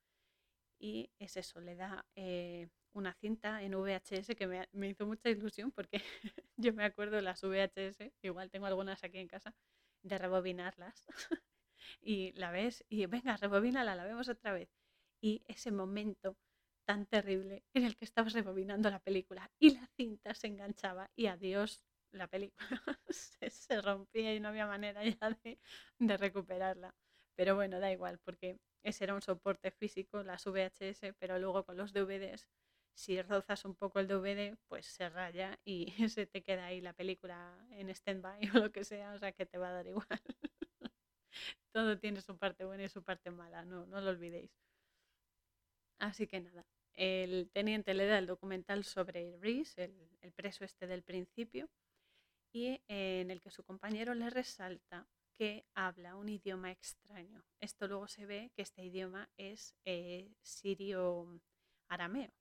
y es eso, le da eh, una cinta en VHS que me, hizo mucha ilusión porque yo me acuerdo de las VHS, igual tengo algunas aquí en casa, de rebobinarlas y la ves y venga, rebobínala, la vemos otra vez. Y ese momento tan terrible en el que estabas rebobinando la película y la cinta se enganchaba y adiós la película se, rompía y no había manera ya de, de recuperarla. Pero bueno, da igual, porque ese era un soporte físico, las VHS, pero luego con los DVDs, si rozas un poco el DVD, pues se raya y se te queda ahí la película en stand-by o lo que sea, o sea que te va a dar igual. Todo tiene su parte buena y su parte mala, no, no lo olvidéis. Así que nada, el teniente le da el documental sobre Reese, el, el preso este del principio, y en el que su compañero le resalta que habla un idioma extraño. Esto luego se ve que este idioma es eh, sirio-arameo,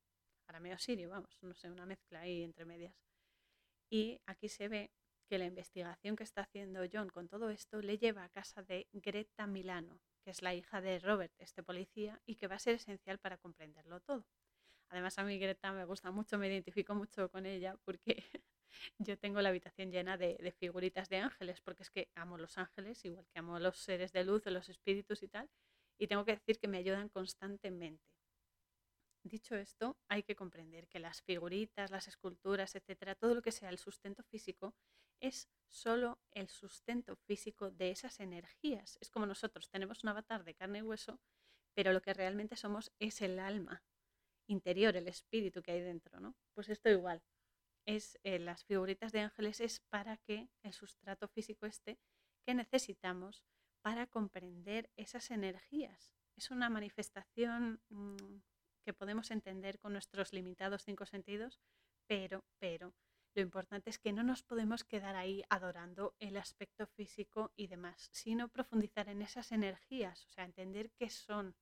arameo-sirio, vamos, no sé, una mezcla ahí entre medias. Y aquí se ve que la investigación que está haciendo John con todo esto le lleva a casa de Greta Milano, que es la hija de Robert, este policía, y que va a ser esencial para comprenderlo todo. Además, a mí Greta me gusta mucho, me identifico mucho con ella porque yo tengo la habitación llena de, figuritas de ángeles, porque es que amo los ángeles, igual que amo los seres de luz, los espíritus y tal, y tengo que decir que me ayudan constantemente. Dicho esto, hay que comprender que las figuritas, las esculturas, etcétera, todo lo que sea el sustento físico, es solo el sustento físico de esas energías. Es como nosotros tenemos un avatar de carne y hueso, pero lo que realmente somos es el alma interior, el espíritu que hay dentro, ¿no? Pues esto igual es eh, las figuritas de ángeles es para que el sustrato físico esté que necesitamos para comprender esas energías. Es una manifestación mm, que podemos entender con nuestros limitados cinco sentidos, pero, pero lo importante es que no nos podemos quedar ahí adorando el aspecto físico y demás, sino profundizar en esas energías, o sea, entender qué son,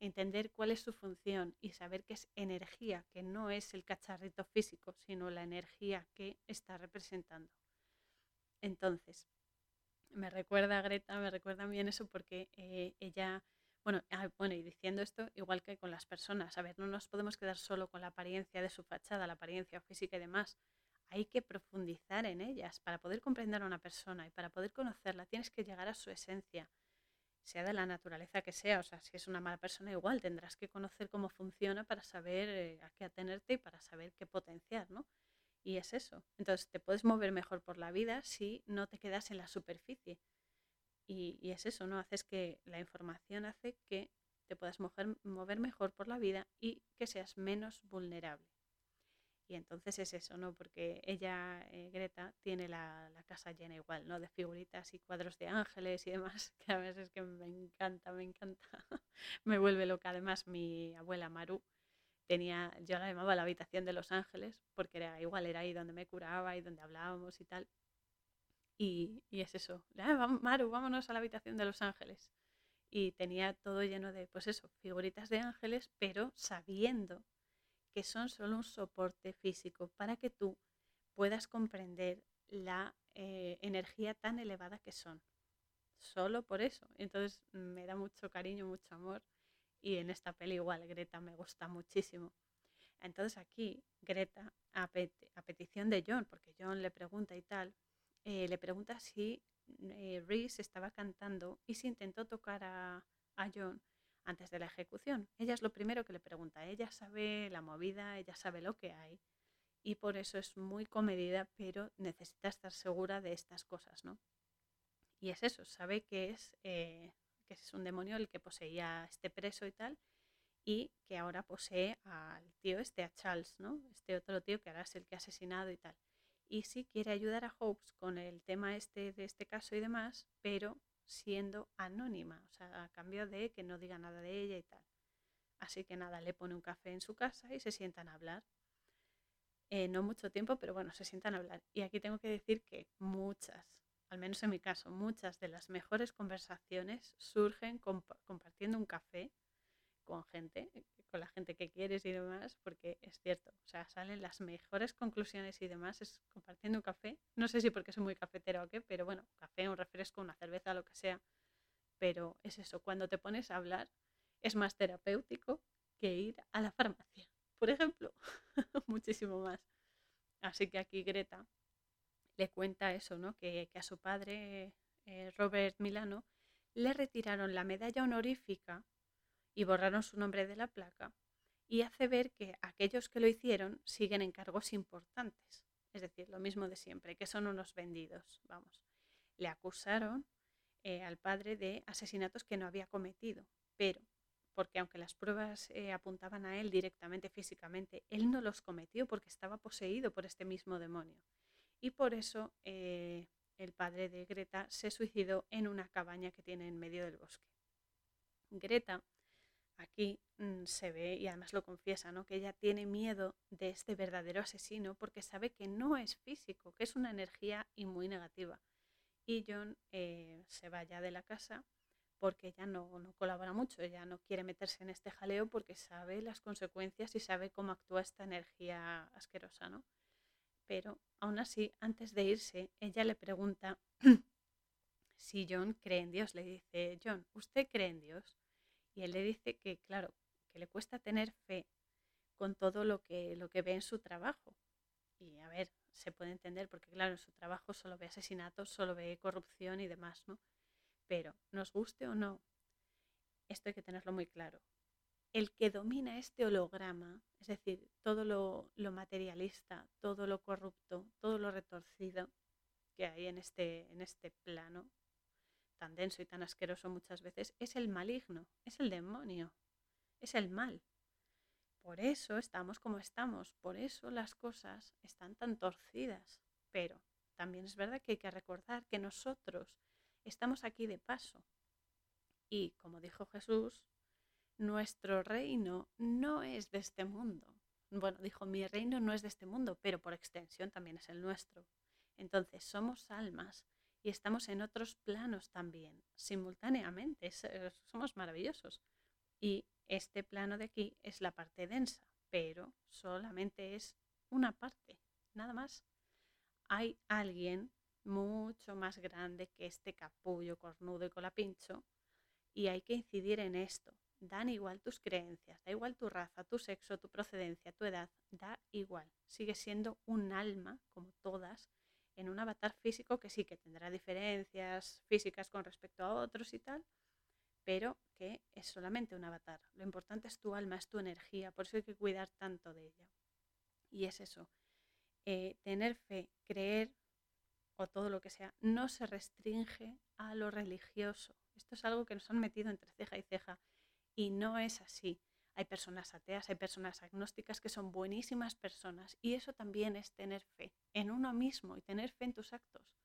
entender cuál es su función y saber que es energía, que no es el cacharrito físico, sino la energía que está representando. Entonces, me recuerda Greta, me recuerda bien eso porque eh, ella, bueno, bueno, y diciendo esto, igual que con las personas, a ver, no nos podemos quedar solo con la apariencia de su fachada, la apariencia física y demás. Hay que profundizar en ellas para poder comprender a una persona y para poder conocerla tienes que llegar a su esencia, sea de la naturaleza que sea, o sea, si es una mala persona igual, tendrás que conocer cómo funciona para saber eh, a qué atenerte y para saber qué potenciar, ¿no? Y es eso. Entonces te puedes mover mejor por la vida si no te quedas en la superficie. Y, y es eso, ¿no? Haces que la información hace que te puedas mover, mover mejor por la vida y que seas menos vulnerable. Y entonces es eso, ¿no? Porque ella, eh, Greta, tiene la, la, casa llena igual, ¿no? De figuritas y cuadros de ángeles y demás, que a veces que me encanta, me encanta. me vuelve loca. Además, mi abuela Maru tenía, yo la llamaba la habitación de los ángeles, porque era igual, era ahí donde me curaba y donde hablábamos y tal. Y, es eso, ah, Maru, vámonos a la habitación de los ángeles. Y tenía todo lleno de, pues eso, figuritas de ángeles, pero sabiendo que son solo un soporte físico para que tú puedas comprender la eh, energía tan elevada que son. Solo por eso. Entonces me da mucho cariño, mucho amor. Y en esta peli igual Greta me gusta muchísimo. Entonces aquí Greta, a, petición de John, porque John le pregunta y tal, eh, le pregunta si eh, Reese estaba cantando y si intentó tocar a, John antes de la ejecución. Ella es lo primero que le pregunta. Ella sabe la movida, ella sabe lo que hay y por eso es muy comedida, pero necesita estar segura de estas cosas, ¿no? Y es eso, sabe que es, eh, que es un demonio el que poseía este preso y tal, y que ahora posee al tío este, a Charles, ¿no? Este otro tío que ahora es el que ha asesinado y tal. Y sí quiere ayudar a Hopes con el tema este de este caso y demás, pero siendo anónima, o sea, a cambio de que no diga nada de ella y tal. Así que nada, le pone un café en su casa y se sientan a hablar. Eh, no mucho tiempo, pero bueno, se sientan a hablar. Y aquí tengo que decir que muchas, al menos en mi caso, muchas de las mejores conversaciones surgen compartiendo un café con gente, con la gente que quieres y demás, porque es cierto, o sea, salen las mejores conclusiones y demás es compartiendo un café. No sé si porque soy muy cafetera o qué, pero bueno, café, un refresco, una cerveza, lo que sea. Pero es eso, cuando te pones a hablar es más terapéutico que ir a la farmacia, por ejemplo, muchísimo más. Así que aquí Greta le cuenta eso, ¿no? Que, que a su padre, eh, Robert Milano, le retiraron la medalla honorífica y borraron su nombre de la placa y hace ver que aquellos que lo hicieron siguen en cargos importantes. Es decir, lo mismo de siempre, que son unos vendidos. Vamos, le acusaron eh, al padre de asesinatos que no había cometido, pero porque aunque las pruebas eh, apuntaban a él directamente físicamente, él no los cometió porque estaba poseído por este mismo demonio. Y por eso eh, el padre de Greta se suicidó en una cabaña que tiene en medio del bosque. Greta aquí mm, se ve, y además lo confiesa, ¿no? que ella tiene miedo de este verdadero asesino porque sabe que no es físico, que es una energía y muy negativa. Y John eh, se va ya de la casa porque ella no, no, colabora mucho, ella no quiere meterse en este jaleo porque sabe las consecuencias y sabe cómo actúa esta energía asquerosa, ¿no? Pero aún así, antes de irse, ella le pregunta si John cree en Dios. Le dice, John, ¿usted cree en Dios? Y él le dice que, claro, que le cuesta tener fe con todo lo que, lo que ve en su trabajo. Y a ver, se puede entender porque, claro, en su trabajo solo ve asesinatos, solo ve corrupción y demás, ¿no? Pero, nos guste o no, esto hay que tenerlo muy claro. El que domina este holograma, es decir, todo lo, lo materialista, todo lo corrupto, todo lo retorcido que hay en este, en este plano, tan denso y tan asqueroso muchas veces, es el maligno, es el demonio, es el mal. Por eso estamos como estamos, por eso las cosas están tan torcidas. Pero también es verdad que hay que recordar que nosotros estamos aquí de paso. Y como dijo Jesús, nuestro reino no es de este mundo. Bueno, dijo, mi reino no es de este mundo, pero por extensión también es el nuestro. Entonces somos almas y estamos en otros planos también, simultáneamente. Eh, somos maravillosos. Y este plano de aquí es la parte densa, pero solamente es una parte, nada más. Hay alguien mucho más grande que este capullo cornudo y colapincho y hay que incidir en esto. Dan igual tus creencias, da igual tu raza, tu sexo, tu procedencia, tu edad, da igual. Sigue siendo un alma, como todas, en un avatar físico que sí que tendrá diferencias físicas con respecto a otros y tal, pero que es solamente un avatar. Lo importante es tu alma, es tu energía, por eso hay que cuidar tanto de ella. Y es eso, eh, tener fe, creer o todo lo que sea, no se restringe a lo religioso. Esto es algo que nos han metido entre ceja y ceja y no es así. Hay personas ateas, hay personas agnósticas que son buenísimas personas y eso también es tener fe en uno mismo y tener fe en tus actos.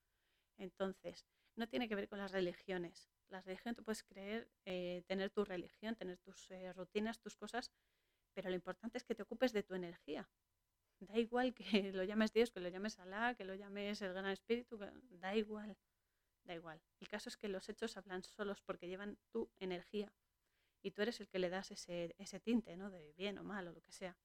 Entonces, no tiene que ver con las religiones. La religión tú puedes creer, eh, tener tu religión, tener tus eh, rutinas, tus cosas, pero lo importante es que te ocupes de tu energía. Da igual que lo llames Dios, que lo llames Alá, que lo llames el Gran Espíritu, da igual, da igual. El caso es que los hechos hablan solos porque llevan tu energía y tú eres el que le das ese, ese tinte, ¿no? De bien o mal o lo que sea.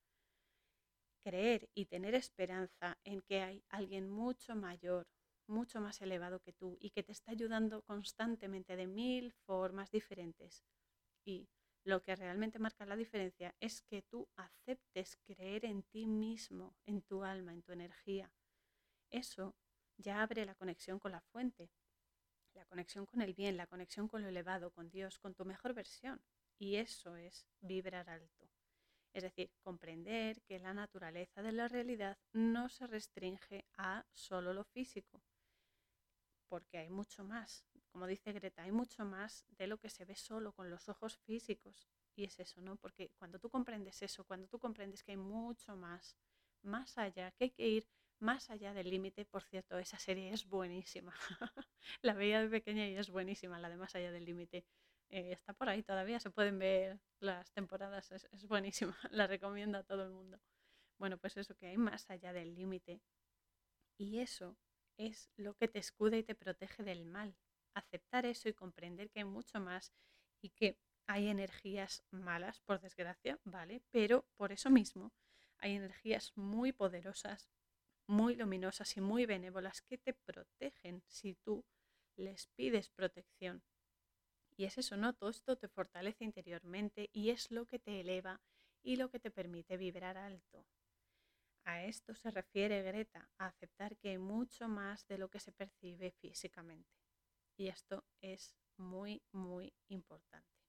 Creer y tener esperanza en que hay alguien mucho mayor, mucho más elevado que tú y que te está ayudando constantemente de mil formas diferentes. Y lo que realmente marca la diferencia es que tú aceptes creer en ti mismo, en tu alma, en tu energía. Eso ya abre la conexión con la fuente, la conexión con el bien, la conexión con lo elevado, con Dios, con tu mejor versión. Y eso es vibrar alto. Es decir, comprender que la naturaleza de la realidad no se restringe a solo lo físico, porque hay mucho más. Como dice Greta, hay mucho más de lo que se ve solo con los ojos físicos. Y es eso, ¿no? Porque cuando tú comprendes eso, cuando tú comprendes que hay mucho más, más allá, que hay que ir más allá del límite, por cierto, esa serie es buenísima. la veía de pequeña y es buenísima, la de más allá del límite. Eh, está por ahí todavía, se pueden ver las temporadas, es, es buenísima, la recomiendo a todo el mundo. Bueno, pues eso que hay más allá del límite. Y eso es lo que te escuda y te protege del mal. Aceptar eso y comprender que hay mucho más y que hay energías malas, por desgracia, ¿vale? Pero por eso mismo hay energías muy poderosas, muy luminosas y muy benévolas que te protegen si tú les pides protección. Y es eso, ¿no? Todo esto te fortalece interiormente y es lo que te eleva y lo que te permite vibrar alto. A esto se refiere Greta, a aceptar que hay mucho más de lo que se percibe físicamente. Y esto es muy, muy importante.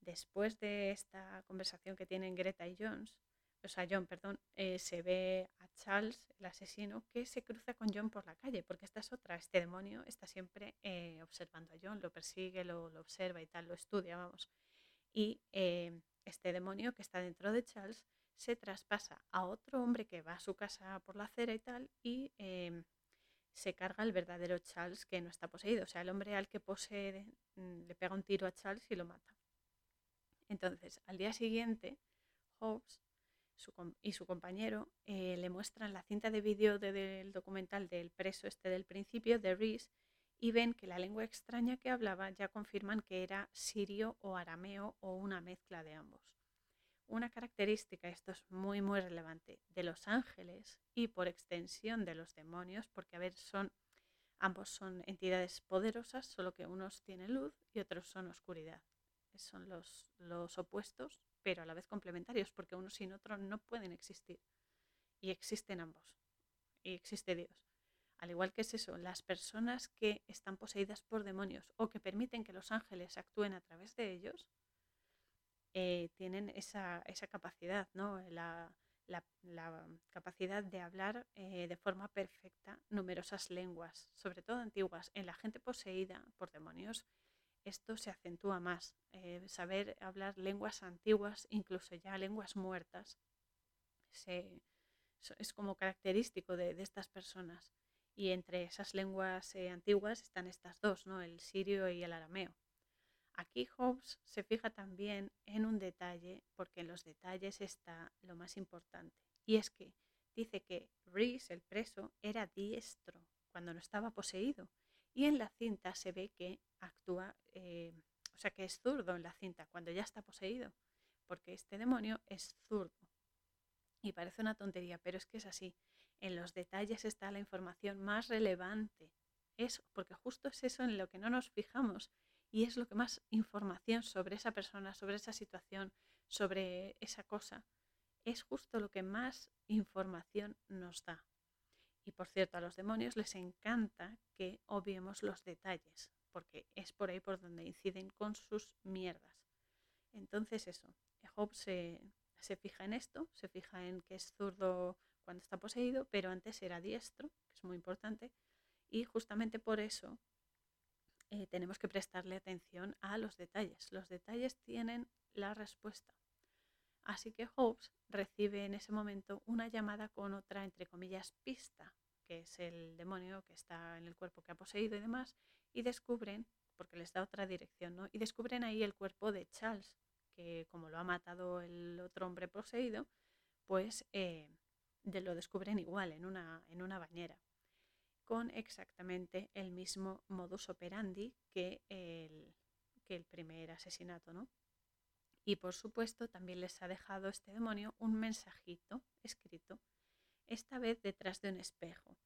Después de esta conversación que tienen Greta y Jones, o sea, John, perdón, eh, se ve a Charles, el asesino, que se cruza con John por la calle, porque esta es otra, este demonio está siempre eh, observando a John, lo persigue, lo, observa y tal, lo estudia, vamos. Y eh, este demonio que está dentro de Charles se traspasa a otro hombre que va a su casa por la acera y tal y em, se carga el verdadero Charles que no está poseído. O sea, el hombre al que posee mm, le pega un tiro a Charles y lo mata. Entonces, al día siguiente, Hobbes y su compañero eh, le muestran la cinta de vídeo del documental del preso este del principio, de Reese, y ven que la lengua extraña que hablaba ya confirman que era sirio o arameo o una mezcla de ambos una característica, esto es muy muy relevante, de los ángeles y por extensión de los demonios, porque a ver, son ambos son entidades poderosas, solo que unos tienen luz y otros son oscuridad. Son los, los opuestos, pero a la vez complementarios, porque uno sin otro no pueden existir. Y existen ambos. Y existe Dios. Al igual que es eso, las personas que están poseídas por demonios o que permiten que los ángeles actúen a través de ellos, eh, tienen esa, capacidad, ¿no? La, capacidad de hablar eh, de forma perfecta numerosas lenguas, sobre todo antiguas. En la gente poseída por demonios, esto se acentúa más. Eh, saber hablar lenguas antiguas, incluso ya lenguas muertas, es como característico de, estas personas. Y entre esas lenguas antiguas están estas dos, ¿no? el sirio y el arameo. Aquí Hobbes se fija también en un detalle, porque en los detalles está lo más importante. Y es que dice que Reese, el preso, era diestro cuando no estaba poseído. Y en la cinta se ve que actúa, eh, o sea, que es zurdo en la cinta cuando ya está poseído, porque este demonio es zurdo. Y parece una tontería, pero es que es así. En los detalles está la información más relevante. Es porque justo es eso en lo que no nos fijamos y es lo que más información sobre esa persona, sobre esa situación, sobre esa cosa, es justo lo que más información nos da. Y por cierto, a los demonios les encanta que obviemos los detalles, porque es por ahí por donde inciden con sus mierdas. Entonces eso, Job se, se fija en esto, se fija en que es zurdo cuando está poseído, pero antes era diestro, que es muy importante, y justamente por eso eh, tenemos que prestarle atención a los detalles. Los detalles tienen la respuesta. Así que Hobbes recibe en ese momento una llamada con otra, entre comillas, pista, que es el demonio que está en el cuerpo que ha poseído y demás, y descubren, porque les da otra dirección, ¿no? Y descubren ahí el cuerpo de Charles, que como lo ha matado el otro hombre poseído, pues eh, lo descubren igual en una, en una bañera, con exactamente el mismo modus operandi que el, que el primer asesinato, ¿no? Y por supuesto también les ha dejado este demonio un mensajito escrito, esta vez detrás de un espejo.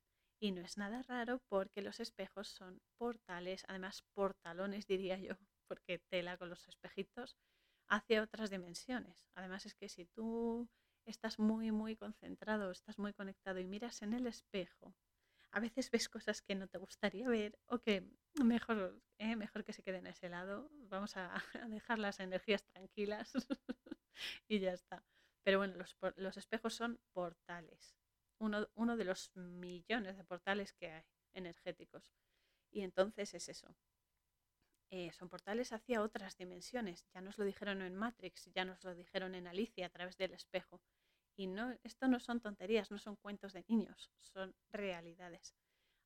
Y no es nada raro porque los espejos son portales, además portalones diría yo, porque tela con los espejitos hacia otras dimensiones. Además es que si tú estás muy, muy concentrado, estás muy conectado y miras en el espejo, a veces ves cosas que no te gustaría ver o que mejor, eh, mejor que se queden a ese lado. Vamos a, dejar las energías tranquilas y ya está. Pero bueno, los, los espejos son portales. Uno, uno, de los millones de portales que hay energéticos. Y entonces es eso. Eh, son portales hacia otras dimensiones. Ya nos lo dijeron en Matrix, ya nos lo dijeron en Alicia a través del espejo. Y no, esto no son tonterías, no son cuentos de niños, son realidades.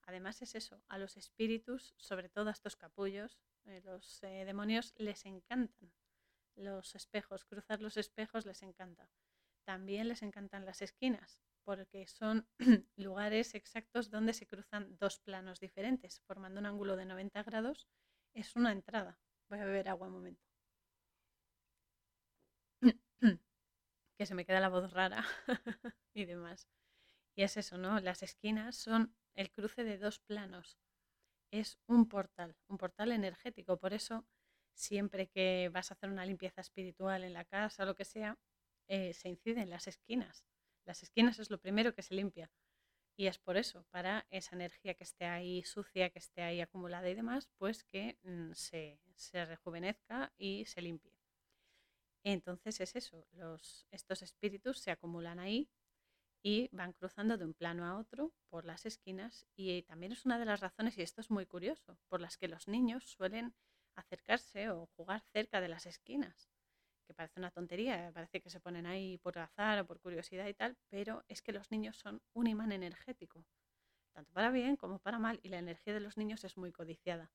Además es eso, a los espíritus, sobre todo a estos capullos, eh, los eh, demonios les encantan los espejos, cruzar los espejos les encanta. También les encantan las esquinas, porque son lugares exactos donde se cruzan dos planos diferentes, formando un ángulo de 90 grados. Es una entrada. Voy a beber agua un momento. que se me queda la voz rara y demás. Y es eso, ¿no? Las esquinas son el cruce de dos planos. Es un portal, un portal energético. Por eso, siempre que vas a hacer una limpieza espiritual en la casa o lo que sea, eh, se incide en las esquinas. Las esquinas es lo primero que se limpia. Y es por eso, para esa energía que esté ahí sucia, que esté ahí acumulada y demás, pues que mm, se, se rejuvenezca y se limpie. Entonces es eso, los, estos espíritus se acumulan ahí y van cruzando de un plano a otro por las esquinas y también es una de las razones, y esto es muy curioso, por las que los niños suelen acercarse o jugar cerca de las esquinas, que parece una tontería, parece que se ponen ahí por azar o por curiosidad y tal, pero es que los niños son un imán energético, tanto para bien como para mal, y la energía de los niños es muy codiciada.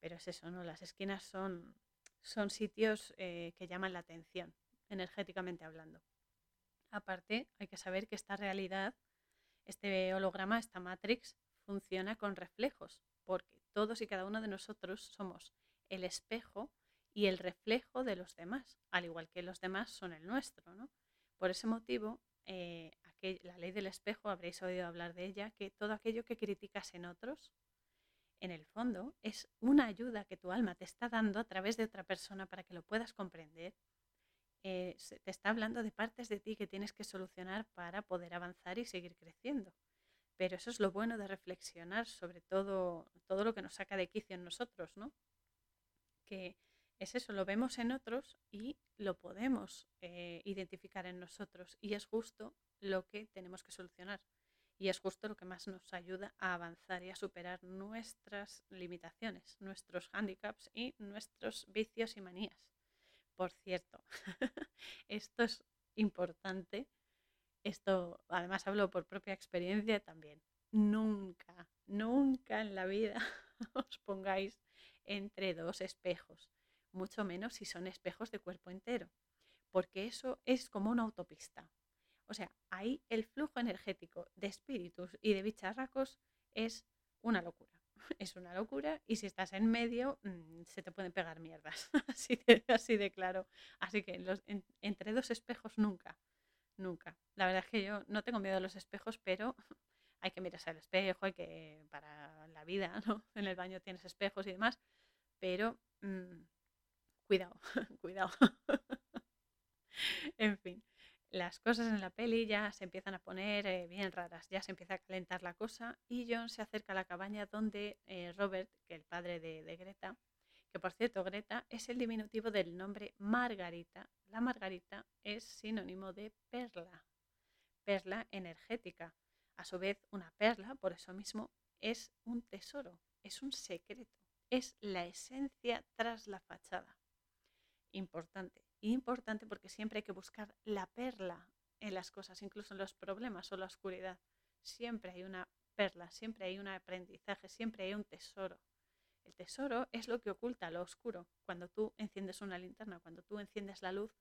Pero es eso, ¿no? Las esquinas son son sitios eh, que llaman la atención, energéticamente hablando. Aparte, hay que saber que esta realidad, este holograma, esta matrix, funciona con reflejos, porque todos y cada uno de nosotros somos el espejo y el reflejo de los demás, al igual que los demás son el nuestro. ¿no? Por ese motivo, eh, la ley del espejo, habréis oído hablar de ella, que todo aquello que criticas en otros, en el fondo es una ayuda que tu alma te está dando a través de otra persona para que lo puedas comprender. Eh, te está hablando de partes de ti que tienes que solucionar para poder avanzar y seguir creciendo. Pero eso es lo bueno de reflexionar sobre todo, todo lo que nos saca de quicio en nosotros, ¿no? Que es eso, lo vemos en otros y lo podemos eh, identificar en nosotros y es justo lo que tenemos que solucionar. Y es justo lo que más nos ayuda a avanzar y a superar nuestras limitaciones, nuestros handicaps y nuestros vicios y manías. Por cierto, esto es importante. Esto, además, hablo por propia experiencia también. Nunca, nunca en la vida os pongáis entre dos espejos, mucho menos si son espejos de cuerpo entero, porque eso es como una autopista. O sea, ahí el flujo energético de espíritus y de bicharracos es una locura. Es una locura y si estás en medio mm, se te pueden pegar mierdas, así de, así claro. Así que entre dos espejos nunca, nunca. La verdad es que yo no tengo miedo a los espejos, pero hay que mirarse al espejo, hay que, para la vida, ¿no? En el baño tienes espejos y demás, pero mm, cuidado, cuidado. en fin las cosas en la peli ya se empiezan a poner eh, bien raras, ya se empieza a calentar la cosa y John se acerca a la cabaña donde eh, Robert, que es el padre de, Greta, que por cierto Greta es el diminutivo del nombre Margarita. La Margarita es sinónimo de perla, perla energética. A su vez, una perla, por eso mismo, es un tesoro, es un secreto, es la esencia tras la fachada. Importante importante porque siempre hay que buscar la perla en las cosas, incluso en los problemas o la oscuridad. Siempre hay una perla, siempre hay un aprendizaje, siempre hay un tesoro. El tesoro es lo que oculta lo oscuro. Cuando tú enciendes una linterna, cuando tú enciendes la luz,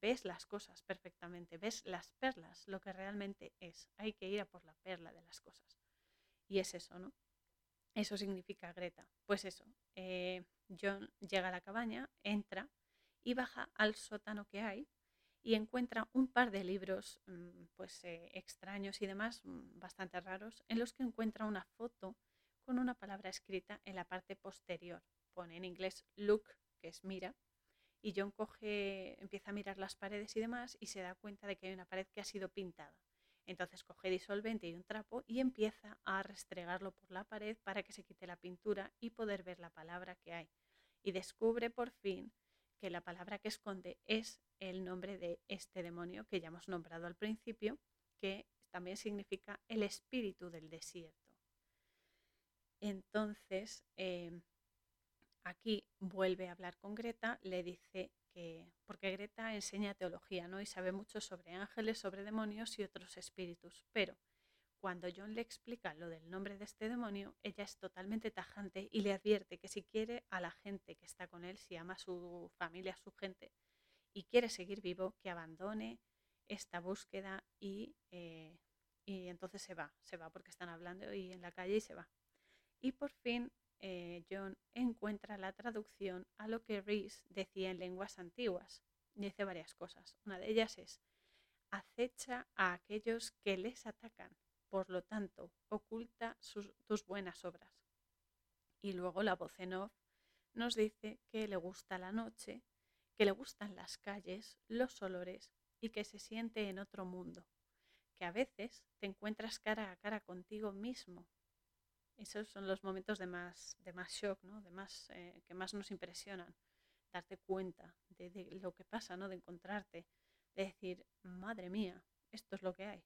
ves las cosas perfectamente, ves las perlas, lo que realmente es. Hay que ir a por la perla de las cosas. Y es eso, ¿no? Eso significa Greta. Pues eso, eh, John llega a la cabaña, entra y baja al sótano que hay y encuentra un par de libros mm, pues eh, extraños y demás, mm, bastante raros, en los que encuentra una foto con una palabra escrita en la parte posterior. Pone en inglés look, que es mira, y John coge, empieza a mirar las paredes y demás y se da cuenta de que hay una pared que ha sido pintada. Entonces coge disolvente y un trapo y empieza a restregarlo por la pared para que se quite la pintura y poder ver la palabra que hay. Y descubre por fin que la palabra que esconde es el nombre de este demonio que ya hemos nombrado al principio, que también significa el espíritu del desierto. Entonces, em, aquí vuelve a hablar con Greta, le dice que, porque Greta enseña teología, ¿no? Y sabe mucho sobre ángeles, sobre demonios y otros espíritus, pero cuando John le explica lo del nombre de este demonio, ella es totalmente tajante y le advierte que si quiere a la gente que está con él, si ama a su familia, a su gente, y quiere seguir vivo, que abandone esta búsqueda y, eh, entonces se va, se va porque están hablando y en la calle y se va. Y por fin eh, John encuentra la traducción a lo que Reese decía en lenguas antiguas. Dice varias cosas. Una de ellas es, acecha a aquellos que les atacan, por lo tanto, oculta tus buenas obras. Y luego la voz en off nos dice que le gusta la noche, que le gustan las calles, los olores y que se siente en otro mundo, que a veces te encuentras cara a cara contigo mismo esos son los momentos de más, de más shock, ¿no? de más, eh, que más nos impresionan. Darte cuenta de, lo que pasa, ¿no? de encontrarte, de decir, madre mía, esto es lo que hay.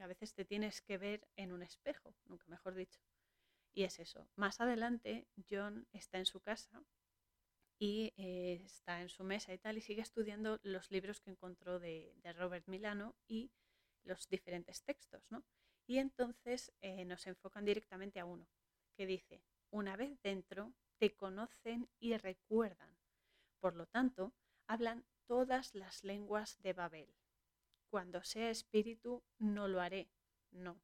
A veces te tienes que ver en un espejo, nunca mejor dicho. Y es eso. Más adelante, John está en su casa y eh, está en su mesa y tal, y sigue estudiando los libros que encontró de, Robert Milano y los diferentes textos, ¿no? Y entonces eh, nos enfocan directamente a uno, que dice, una vez dentro, te conocen y recuerdan. Por lo tanto, hablan todas las lenguas de Babel. Cuando sea espíritu, no lo haré. No,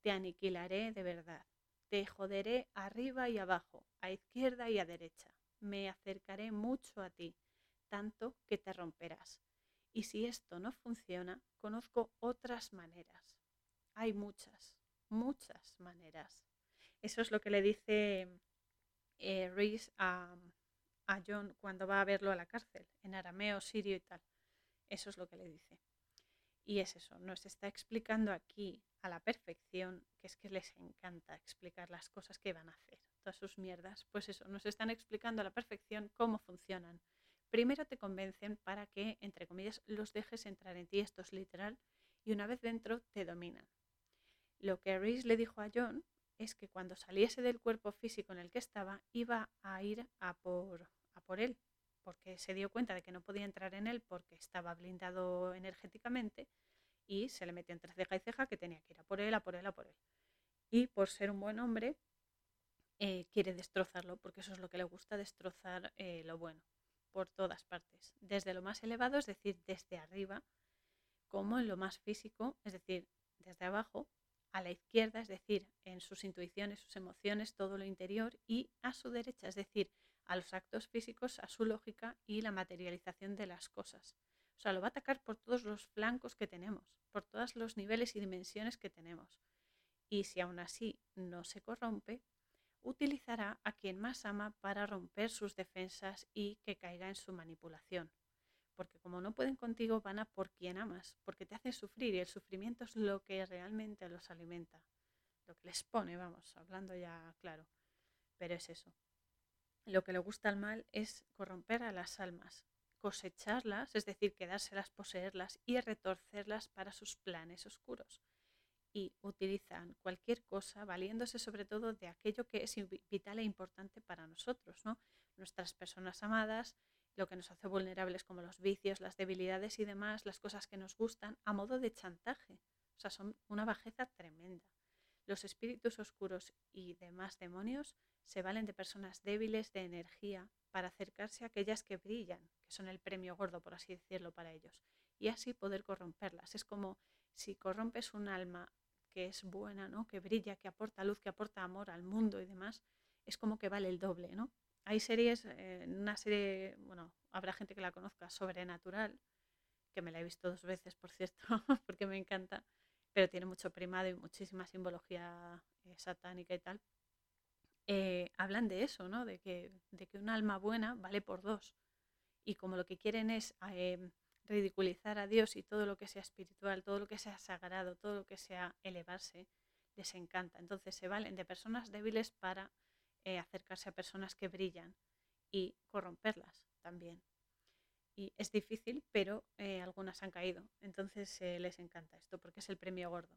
te aniquilaré de verdad. Te joderé arriba y abajo, a izquierda y a derecha. Me acercaré mucho a ti, tanto que te romperás. Y si esto no funciona, conozco otras maneras. Hay muchas, muchas maneras. Eso es lo que le dice eh, Reese a, a John cuando va a verlo a la cárcel, en arameo, sirio y tal. Eso es lo que le dice. Y es eso, nos está explicando aquí a la perfección, que es que les encanta explicar las cosas que van a hacer, todas sus mierdas. Pues eso, nos están explicando a la perfección cómo funcionan. Primero te convencen para que, entre comillas, los dejes entrar en ti, esto es literal, y una vez dentro te dominan. Lo que Reese le dijo a John es que cuando saliese del cuerpo físico en el que estaba, iba a ir a por, a por él, porque se dio cuenta de que no podía entrar en él porque estaba blindado energéticamente y se le metió entre ceja y ceja que tenía que ir a por él, a por él, a por él. Y por ser un buen hombre, eh, quiere destrozarlo, porque eso es lo que le gusta, destrozar eh, lo bueno, por todas partes, desde lo más elevado, es decir, desde arriba, como en lo más físico, es decir, desde abajo, a la izquierda, es decir, en sus intuiciones, sus emociones, todo lo interior, y a su derecha, es decir, a los actos físicos, a su lógica y la materialización de las cosas. O sea, lo va a atacar por todos los flancos que tenemos, por todos los niveles y dimensiones que tenemos. Y si aún así no se corrompe, utilizará a quien más ama para romper sus defensas y que caiga en su manipulación porque como no pueden contigo, van a por quien amas, porque te hace sufrir y el sufrimiento es lo que realmente los alimenta, lo que les pone, vamos, hablando ya claro. Pero es eso. Lo que le gusta al mal es corromper a las almas, cosecharlas, es decir, quedárselas, poseerlas y retorcerlas para sus planes oscuros. Y utilizan cualquier cosa valiéndose sobre todo de aquello que es vital e importante para nosotros, ¿no? Nuestras personas amadas, lo que nos hace vulnerables como los vicios, las debilidades y demás, las cosas que nos gustan, a modo de chantaje. O sea, son una bajeza tremenda. Los espíritus oscuros y demás demonios se valen de personas débiles de energía para acercarse a aquellas que brillan, que son el premio gordo, por así decirlo, para ellos, y así poder corromperlas. Es como si corrompes un alma que es buena, ¿no? que brilla, que aporta luz, que aporta amor al mundo y demás, es como que vale el doble, ¿no? Hay series, eh, una serie, bueno, habrá gente que la conozca, Sobrenatural, que me la he visto dos veces, por cierto, porque me encanta, pero tiene mucho primado y muchísima simbología eh, satánica y tal, eh, hablan de eso, ¿no? De que, de que un alma buena vale por dos. Y como lo que quieren es em, ridiculizar a Dios y todo lo que sea espiritual, todo lo que sea sagrado, todo lo que sea elevarse, les encanta. Entonces se valen de personas débiles para eh, acercarse a personas que brillan y corromperlas también y es difícil, pero eh, algunas han caído. Entonces eh, les encanta esto porque es el premio gordo.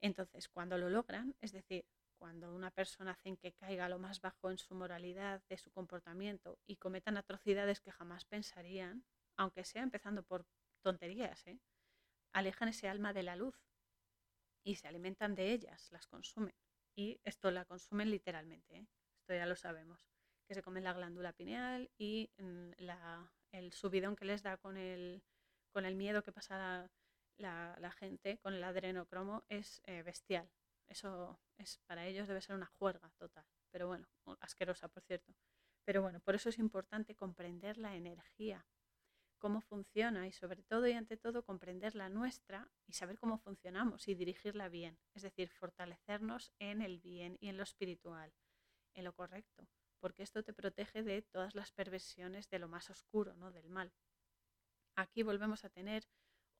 Entonces, cuando lo logran, es decir, cuando una persona hacen que caiga lo más bajo en su moralidad, de su comportamiento y cometan atrocidades que jamás pensarían, aunque sea empezando por tonterías, ¿eh? alejan ese alma de la luz y se alimentan de ellas, las consumen. Y esto la consumen literalmente, esto ya lo sabemos, que se comen la glándula pineal y mm, la, el subidón que les da con el, con el miedo que pasa la, gente, con el adrenocromo, es eh, bestial. Eso es para ellos debe ser una juerga total. Pero bueno, asquerosa, por cierto. Pero bueno, por eso es importante comprender la energía, cómo funciona y sobre todo y ante todo comprender la nuestra y saber cómo funcionamos y dirigirla bien. Es decir, fortalecernos en el bien y en lo espiritual, en lo correcto porque esto te protege de todas las perversiones de lo más oscuro, ¿no? del mal. Aquí volvemos a tener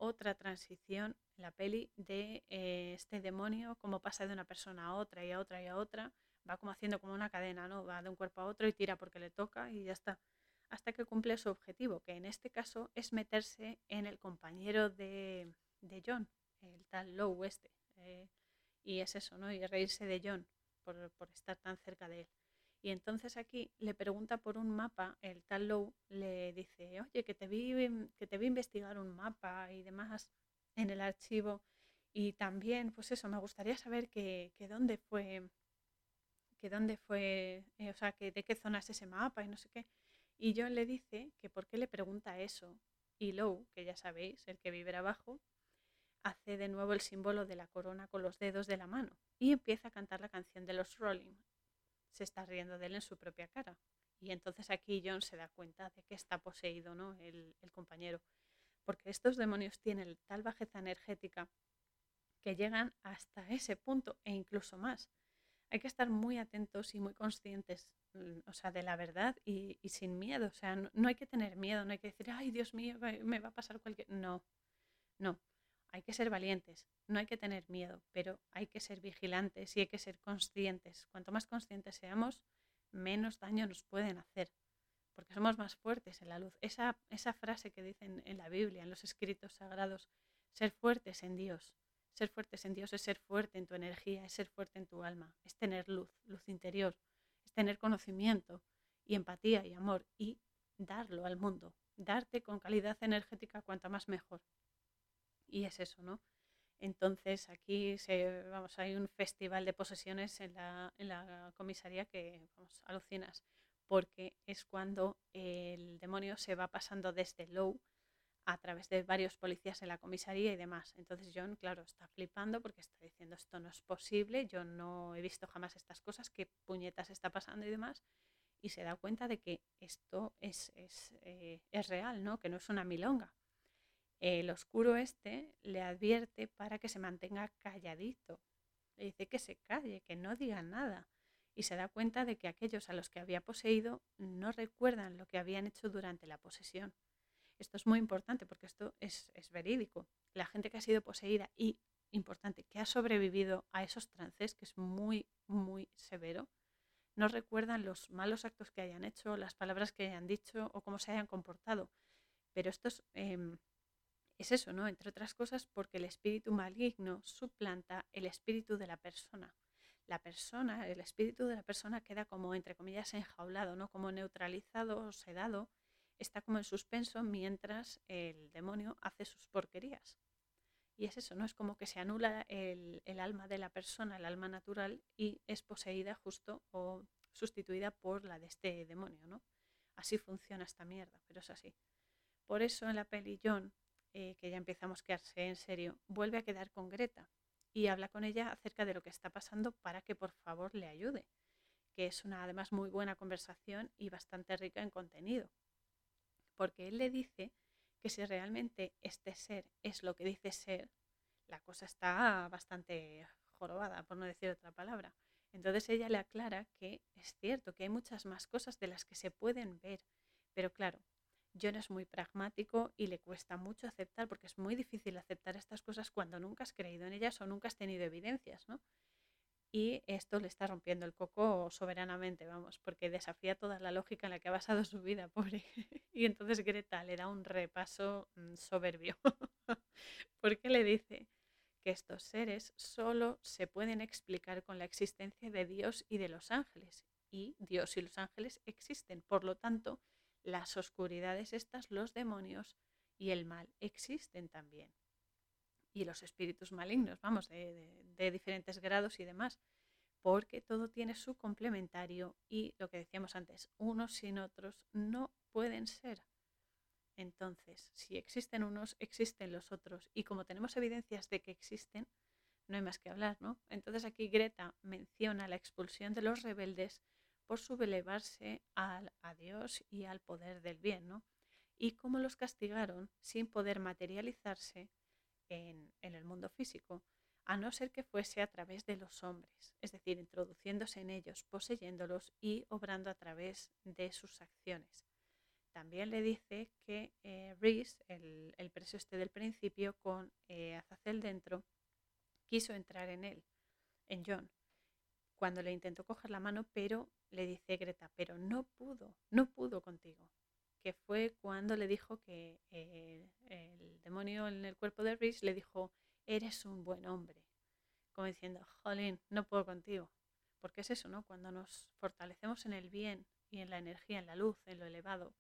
otra transición en la peli de eh, este demonio, como pasa de una persona a otra y a otra y a otra, va como haciendo como una cadena, ¿no? Va de un cuerpo a otro y tira porque le toca y ya está. Hasta que cumple su objetivo, que en este caso es meterse en el compañero de, John, el tal Lowe este. Eh, y es eso, ¿no? Y reírse de John por, por estar tan cerca de él. Y entonces aquí le pregunta por un mapa, el tal Low le dice, oye, que te vi, que te vi investigar un mapa y demás en el archivo. Y también, pues eso, me gustaría saber que, dónde fue, que dónde fue, eh, o sea, que de qué zona es ese mapa y no sé qué. Y John le dice que por qué le pregunta eso. Y Low, que ya sabéis, el que vive abajo, hace de nuevo el símbolo de la corona con los dedos de la mano y empieza a cantar la canción de los Rolling se está riendo de él en su propia cara. Y entonces aquí John se da cuenta de que está poseído ¿no? el, compañero. Porque estos demonios tienen tal bajeza energética que llegan hasta ese punto e incluso más. Hay que estar muy atentos y muy conscientes, mm, o sea, de la verdad y, sin miedo. O sea, no, hay que tener miedo, no hay que decir, ay, Dios mío, me va a pasar cualquier... No, no hay que ser valientes, no hay que tener miedo, pero hay que ser vigilantes y hay que ser conscientes. Cuanto más conscientes seamos, menos daño nos pueden hacer, porque somos más fuertes en la luz. Esa, esa frase que dicen en la Biblia, en los escritos sagrados, ser fuertes en Dios. Ser fuertes en Dios es ser fuerte en tu energía, es ser fuerte en tu alma, es tener luz, luz interior, es tener conocimiento y empatía y amor y darlo al mundo, darte con calidad energética cuanta más mejor y es eso, ¿no? Entonces aquí se, vamos, hay un festival de posesiones en la, en la comisaría que vamos, alucinas, porque es cuando el demonio se va pasando desde Low a través de varios policías en la comisaría y demás. Entonces John, claro, está flipando porque está diciendo esto no es posible, yo no he visto jamás estas cosas, qué puñetas está pasando y demás. Y se da cuenta de que esto es, es, eh, es real, ¿no? que no es una milonga, el oscuro este le advierte para que se mantenga calladito. Le dice que se calle, que no diga nada. Y se da cuenta de que aquellos a los que había poseído no recuerdan lo que habían hecho durante la posesión. Esto es muy importante porque esto es, verídico. La gente que ha sido poseída y, importante, que ha sobrevivido a esos trances, que es muy, muy severo, no recuerdan los malos actos que hayan hecho, las palabras que hayan dicho o cómo se hayan comportado. Pero estos em, es eso, ¿no? Entre otras cosas porque el espíritu maligno suplanta el espíritu de la persona. La persona, el espíritu de la persona queda como, entre comillas, enjaulado, ¿no? Como neutralizado o sedado está como en suspenso mientras el demonio hace sus porquerías. Y es eso, ¿no? Es como que se anula el, alma de la persona, el alma natural, y es poseída justo o sustituida por la de este demonio, ¿no? Así funciona esta mierda, pero es así. Por eso en la peli eh, que ya empieza a mosquearse en serio, vuelve a quedar con Greta y habla con ella acerca de lo que está pasando para que por favor le ayude, que es una además muy buena conversación y bastante rica en contenido. Porque él le dice que si realmente este ser es lo que dice ser, la cosa está bastante jorobada, por no decir otra palabra. Entonces ella le aclara que es cierto que hay muchas más cosas de las que se pueden ver, pero claro, John es muy pragmático y le cuesta mucho aceptar, porque es muy difícil aceptar estas cosas cuando nunca has creído en ellas o nunca has tenido evidencias, ¿no? Y esto le está rompiendo el coco soberanamente, vamos, porque desafía toda la lógica en la que ha basado su vida, pobre. Y entonces Greta le da un repaso mm, soberbio, porque le dice que estos seres solo se pueden explicar con la existencia de Dios y de los ángeles. Y Dios y los ángeles existen, por lo tanto, las oscuridades estas, los demonios y el mal existen también. Y los espíritus malignos, vamos, de, diferentes grados y demás, porque todo tiene su complementario y lo que decíamos antes, unos sin otros no pueden ser. Entonces, si existen unos, existen los otros. Y como tenemos evidencias de que existen, no hay más que hablar, ¿no? Entonces aquí Greta menciona la expulsión de los rebeldes por sublevarse al, a Dios y al poder del bien, ¿no? Y cómo los castigaron sin poder materializarse en, el mundo físico, a no ser que fuese a través de los hombres, es decir, introduciéndose en ellos, poseyéndolos y obrando a través de sus acciones. También le dice que eh, Reese, el, el, preso este del principio, con eh, Azazel dentro, quiso entrar en él, en John, cuando le intentó coger la mano, pero le dice Greta, pero no pudo, no pudo contigo. Que fue cuando le dijo que eh, el demonio en el cuerpo de Rhys le dijo, eres un buen hombre. Como diciendo, jolín, no puedo contigo. Porque es eso, ¿no? Cuando nos fortalecemos en el bien y en la energía, en la luz, en lo elevado,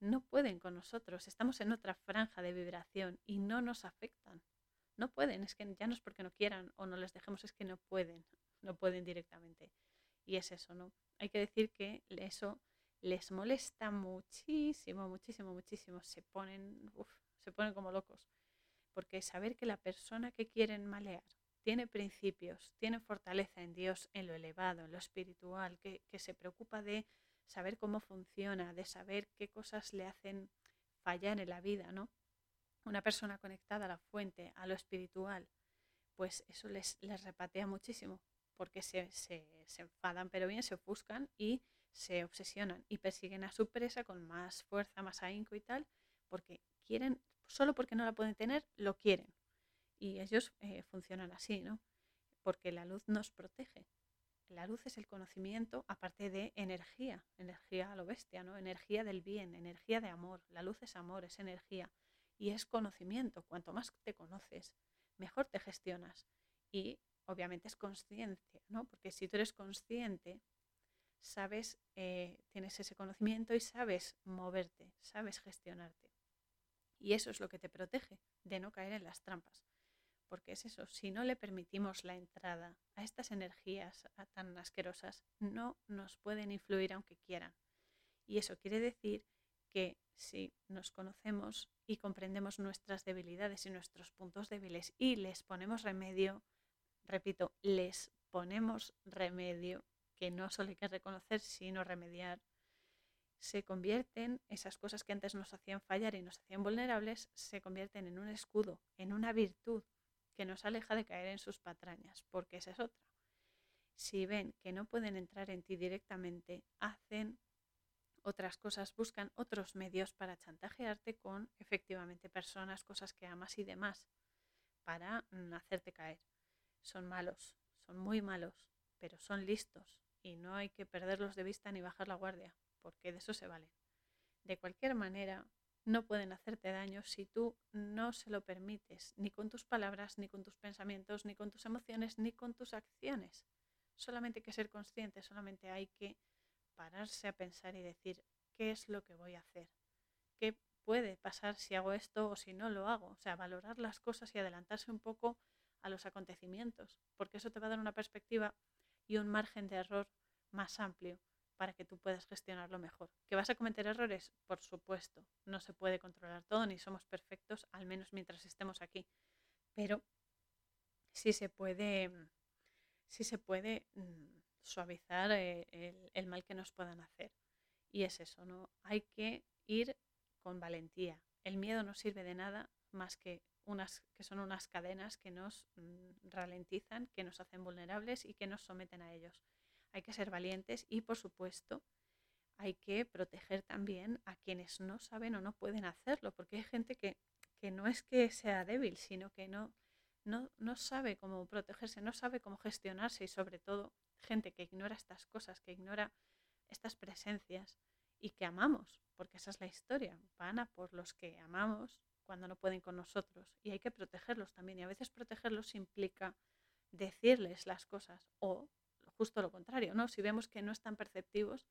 no pueden con nosotros. Estamos en otra franja de vibración y no nos afectan. No pueden, es que ya no es porque no quieran o no les dejemos, es que no pueden no pueden directamente. Y es eso, ¿no? Hay que decir que eso les molesta muchísimo, muchísimo, muchísimo. Se ponen, se ponen como locos. Porque saber que la persona que quieren malear tiene principios, tiene fortaleza en Dios, en lo elevado, en lo espiritual, que, que se preocupa de saber cómo funciona, de saber qué cosas le hacen fallar en la vida, ¿no? Una persona conectada a la fuente, a lo espiritual, pues eso les, les repatea muchísimo porque se, se, se, enfadan, pero bien, se ofuscan y se obsesionan y persiguen a su presa con más fuerza, más ahínco y tal, porque quieren, solo porque no la pueden tener, lo quieren. Y ellos eh, funcionan así, ¿no? Porque la luz nos protege. La luz es el conocimiento, aparte de energía, energía a lo bestia, ¿no? Energía del bien, energía de amor. La luz es amor, es energía y es conocimiento. Cuanto más te conoces, mejor te gestionas. Y obviamente es conciencia, ¿no? Porque si tú eres consciente, sabes, eh, tienes ese conocimiento y sabes moverte, sabes gestionarte. Y eso es lo que te protege de no caer en las trampas. Porque es eso, si no le permitimos la entrada a estas energías tan asquerosas, no nos pueden influir aunque quieran. Y eso quiere decir que si nos conocemos y comprendemos nuestras debilidades y nuestros puntos débiles y les ponemos remedio, repito, les ponemos remedio, que no solo hay que reconocer, sino remediar, se convierten, esas cosas que antes nos hacían fallar y nos hacían vulnerables, se convierten en un escudo, en una virtud que nos aleja de caer en sus patrañas, porque esa es otra. Si ven que no pueden entrar en ti directamente, hacen otras cosas, buscan otros medios para chantajearte con efectivamente personas, cosas que amas y demás, para mm, hacerte caer son malos, son muy malos, pero son listos y no hay que perderlos de vista ni bajar la guardia, porque de eso se valen. De cualquier manera, no pueden hacerte daño si tú no se lo permites, ni con tus palabras, ni con tus pensamientos, ni con tus emociones, ni con tus acciones. Solamente hay que ser consciente, solamente hay que pararse a pensar y decir, ¿qué es lo que voy a hacer? qué puede pasar si hago esto o si no lo hago. O sea, valorar las cosas y adelantarse un poco a los acontecimientos, porque eso te va a dar una perspectiva y un margen de error más amplio para que tú puedas gestionarlo mejor. ¿Que vas a cometer errores? Por supuesto, no se puede controlar todo, ni somos perfectos, al menos mientras estemos aquí. Pero sí se puede, sí se puede mm, suavizar eh, el, el mal que nos puedan hacer. Y es eso, ¿no? Hay que ir con valentía. El miedo no sirve de nada más que unas que son unas cadenas que nos mm, ralentizan, que nos hacen vulnerables y que nos someten a ellos. Hay que ser valientes y, por supuesto, hay que proteger también a quienes no saben o no pueden hacerlo, porque hay gente que, que no es que sea débil, sino que no, no, no sabe cómo protegerse, no sabe cómo gestionarse y sobre todo gente que ignora estas cosas, que ignora estas presencias y que amamos, porque esa es la historia, van a por los que amamos cuando no pueden con nosotros y hay que protegerlos también y a veces protegerlos implica decirles las cosas o justo lo contrario, ¿no? Si vemos que no están perceptivos,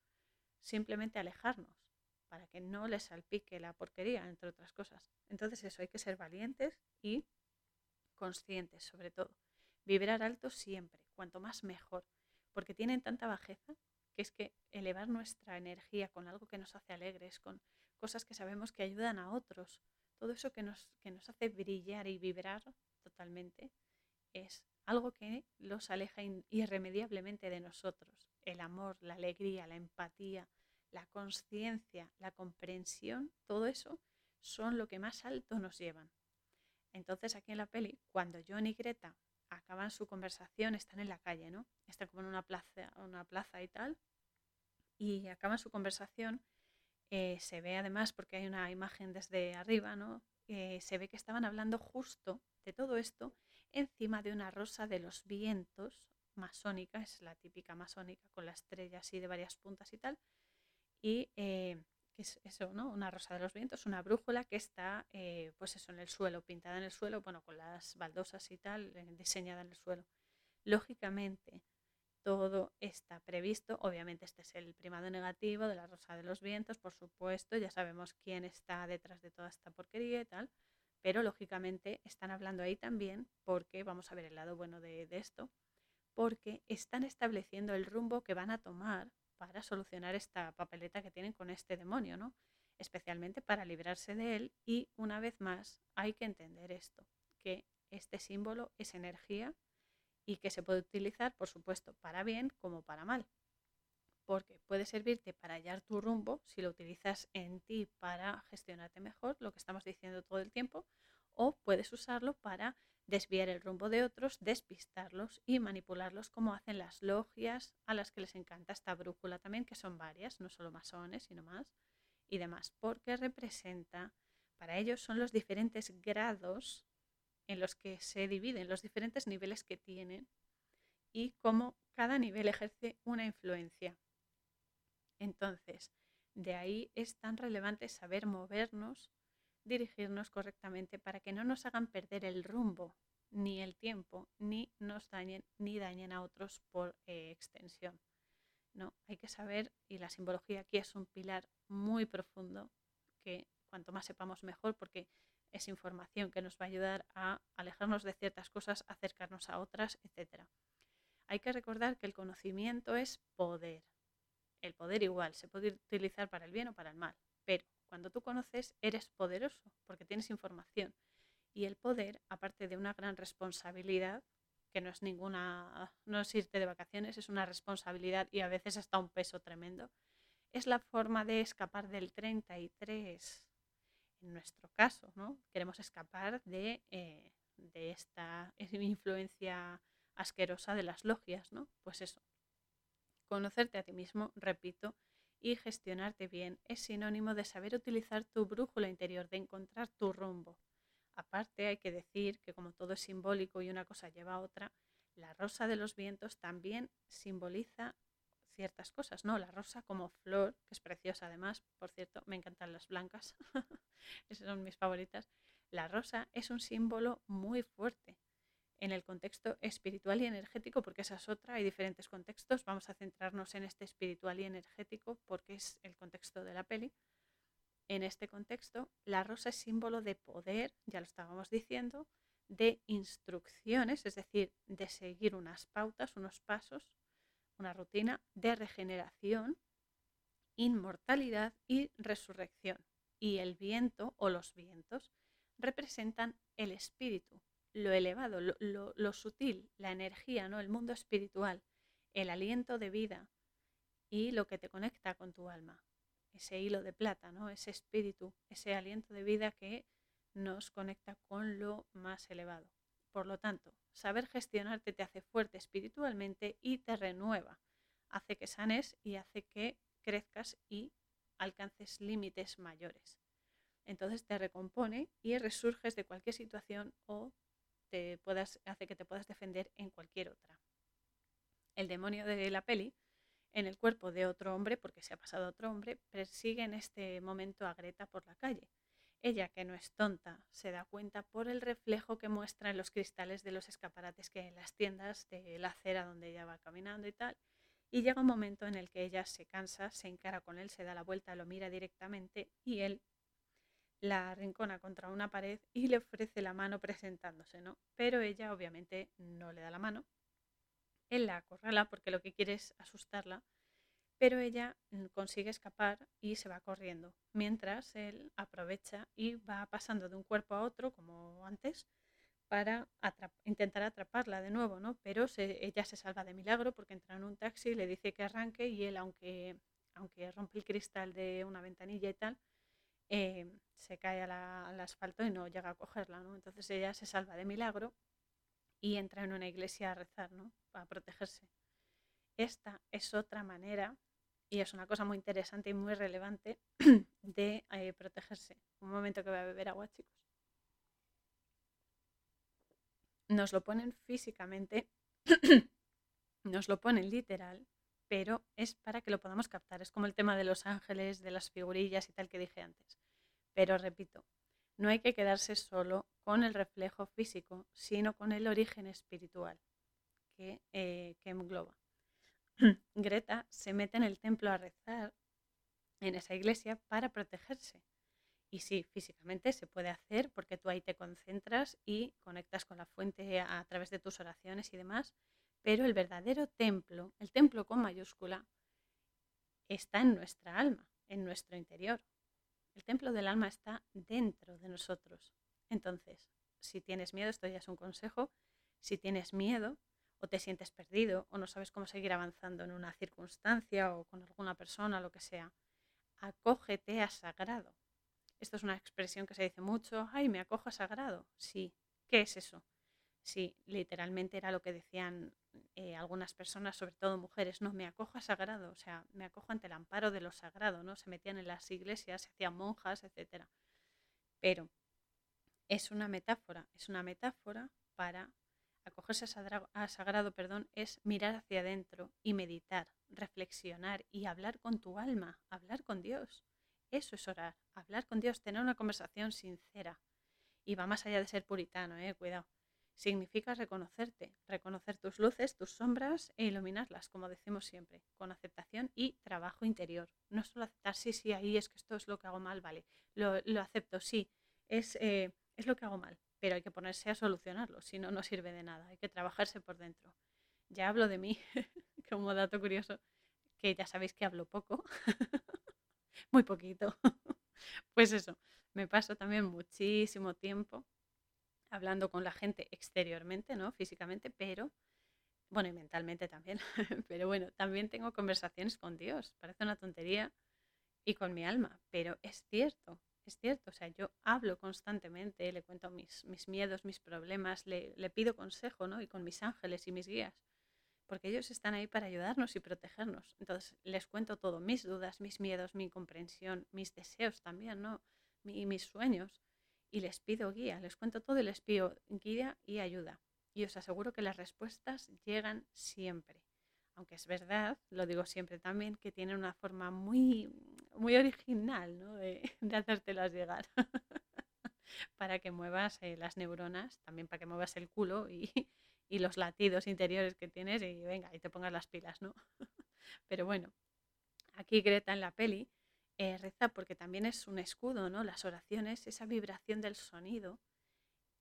simplemente alejarnos para que no les salpique la porquería, entre otras cosas. Entonces eso, hay que ser valientes y conscientes sobre todo. Vibrar alto siempre, cuanto más mejor, porque tienen tanta bajeza que es que elevar nuestra energía con algo que nos hace alegres, con cosas que sabemos que ayudan a otros, todo eso que nos, que nos hace brillar y vibrar totalmente, es algo que los aleja irremediablemente de nosotros. El amor, la alegría, la empatía, la conciencia, la comprensión, todo eso son lo que más alto nos llevan. Entonces aquí en la peli, cuando John y Greta acaban su conversación, están en la calle, ¿no? Están como en una plaza, una plaza y tal, y acaban su conversación, eh, se ve además, porque hay una imagen desde arriba, ¿no? Eh, se ve que estaban hablando justo de todo esto encima de una rosa de los vientos masónica, es la típica masónica con la estrella así de varias puntas y tal, y eh, que es eso, ¿no? Una rosa de los vientos, una brújula que está, eh, pues eso, en el suelo, pintada en el suelo, bueno, con las baldosas y tal, diseñada en el suelo. Lógicamente, todo está previsto. Obviamente, este es el primado negativo de la rosa de los vientos, por supuesto, ya sabemos quién está detrás de toda esta porquería y tal, pero lógicamente están hablando ahí también porque, vamos a ver el lado bueno de, de esto, porque están estableciendo el rumbo que van a tomar para solucionar esta papeleta que tienen con este demonio, ¿no? Especialmente para librarse de él y una vez más hay que entender esto, que este símbolo es energía y que se puede utilizar, por supuesto, para bien como para mal. Porque puede servirte para hallar tu rumbo si lo utilizas en ti para gestionarte mejor, lo que estamos diciendo todo el tiempo, o puedes usarlo para desviar el rumbo de otros, despistarlos y manipularlos como hacen las logias a las que les encanta esta brújula también, que son varias, no solo masones, sino más y demás, porque representa, para ellos son los diferentes grados en los que se dividen, los diferentes niveles que tienen y cómo cada nivel ejerce una influencia. Entonces, de ahí es tan relevante saber movernos dirigirnos correctamente para que no nos hagan perder el rumbo, ni el tiempo, ni nos dañen, ni dañen a otros por eh, extensión. No, hay que saber, y la simbología aquí es un pilar muy profundo, que cuanto más sepamos mejor, porque es información que nos va a ayudar a alejarnos de ciertas cosas, acercarnos a otras, etc. Hay que recordar que el conocimiento es poder. El poder igual se puede utilizar para el bien o para el mal, pero cuando tú conoces, eres poderoso porque tienes información. Y el poder, aparte de una gran responsabilidad, que no es ninguna, no es irte de vacaciones, es una responsabilidad y a veces hasta un peso tremendo, es la forma de escapar del 33. Nuestro caso, ¿no? Queremos escapar de, eh, de esta influencia asquerosa de las logias, ¿no? Pues eso. Conocerte a ti mismo, repito, y gestionarte bien es sinónimo de saber utilizar tu brújula interior, de encontrar tu rumbo. Aparte, hay que decir que como todo es simbólico y una cosa lleva a otra, la rosa de los vientos también simboliza ciertas cosas, ¿no? La rosa como flor, que es preciosa además, por cierto, me encantan las blancas, esas son mis favoritas. La rosa es un símbolo muy fuerte en el contexto espiritual y energético, porque esa es otra, hay diferentes contextos, vamos a centrarnos en este espiritual y energético porque es el contexto de la peli. en este contexto, la rosa es símbolo de poder, ya lo estábamos diciendo, de instrucciones, es decir, de seguir unas pautas, unos pasos, una rutina de regeneración, inmortalidad y resurrección. Y el viento o los vientos representan el espíritu, lo elevado, lo, sutil, la energía, ¿no? el mundo espiritual, el aliento de vida y lo que te conecta con tu alma, ese hilo de plata, ¿no? ese espíritu, ese aliento de vida que nos conecta con lo más elevado. Por lo tanto, saber gestionarte te hace fuerte espiritualmente y te renueva, hace que sanes y hace que crezcas y alcances límites mayores. Entonces te recompone y resurges de cualquier situación o te puedas, hace que te puedas defender en cualquier otra. El demonio de la peli, en el cuerpo de otro hombre, porque se ha pasado a otro hombre, persigue en este momento a Greta por la calle. Ella, que no es tonta, se da cuenta por el reflejo que muestra en los cristales de los escaparates que hay en las tiendas de la acera donde ella va caminando y tal. Y llega un momento en el que ella se cansa, se encara con él, se da la vuelta, lo mira directamente y él la arrincona contra una pared y le ofrece la mano presentándose, ¿no? Pero ella obviamente no le da la mano. Él la acorrala porque lo que quiere es asustarla, pero ella mm, consigue escapar y se va corriendo, mientras él aprovecha y va pasando de un cuerpo a otro, como antes, para intentar atraparla de nuevo, ¿no? Pero ella se salva de milagro porque entra en un taxi, le dice que arranque y él, aunque, aunque rompe el cristal de una ventanilla y tal, eh, se cae al asfalto y no llega a cogerla, ¿no? Entonces ella se salva de milagro y entra en una iglesia a rezar, ¿no? Para protegerse. Esta es otra manera, y es una cosa muy interesante y muy relevante, de eh, protegerse. Un momento que voy a beber agua, chicos. Nos lo ponen físicamente, nos lo ponen literal, pero es para que lo podamos captar. Es como el tema de los ángeles, de las figurillas y tal que dije antes. Pero repito, no hay que quedarse solo con el reflejo físico, sino con el origen espiritual que, eh, que engloba. Greta se mete en el templo a rezar en esa iglesia para protegerse. Y sí, físicamente se puede hacer porque tú ahí te concentras y conectas con la fuente a través de tus oraciones y demás, pero el verdadero templo, el templo con mayúscula, está en nuestra alma, en nuestro interior. El templo del alma está dentro de nosotros. Entonces, si tienes miedo, esto ya es un consejo, si tienes miedo o te sientes perdido o no sabes cómo seguir avanzando en una circunstancia o con alguna persona, lo que sea, acógete a sagrado. Esto es una expresión que se dice mucho, ay, me acojo a sagrado. Sí, ¿qué es eso? Sí, literalmente era lo que decían eh, algunas personas, sobre todo mujeres, no, me acojo a sagrado, o sea, me acojo ante el amparo de lo sagrado, ¿no? Se metían en las iglesias, se hacían monjas, etc. Pero es una metáfora, es una metáfora para acogerse a sagrado, perdón, es mirar hacia adentro y meditar, reflexionar y hablar con tu alma, hablar con Dios. Eso es orar, hablar con Dios, tener una conversación sincera. Y va más allá de ser puritano, eh, cuidado significa reconocerte, reconocer tus luces, tus sombras e iluminarlas, como decimos siempre, con aceptación y trabajo interior. No solo aceptar, sí, sí, ahí es que esto es lo que hago mal, vale, lo, acepto, sí, es, eh, es lo que hago mal, pero hay que ponerse a solucionarlo, si no, no sirve de nada, hay que trabajarse por dentro. Ya hablo de mí, como dato curioso, que ya sabéis que hablo poco, muy poquito. pues eso, me paso también muchísimo tiempo hablando con la gente exteriormente, ¿no? Físicamente, pero, bueno, y mentalmente también, pero bueno, también tengo conversaciones con Dios, parece una tontería, y con mi alma, pero es cierto, es cierto, o sea, yo hablo constantemente, le cuento mis, mis miedos, mis problemas, le, le pido consejo, ¿no? Y con mis ángeles y mis guías, porque ellos están ahí para ayudarnos y protegernos. Entonces, les cuento todo, mis dudas, mis miedos, mi comprensión, mis deseos también, ¿no? Mi, mis sueños y les pido guía, les cuento todo y les pido guía y ayuda. Y os aseguro que las respuestas llegan siempre. Aunque es verdad, lo digo siempre también, que tienen una forma muy, muy original ¿no? de, de hacértelas llegar. para que muevas eh, las neuronas, también para que muevas el culo y, los latidos interiores que tienes y venga, y te pongas las pilas, ¿no? Pero bueno, aquí Greta en la peli eh, reza porque también es un escudo, ¿no? Las oraciones, esa vibración del sonido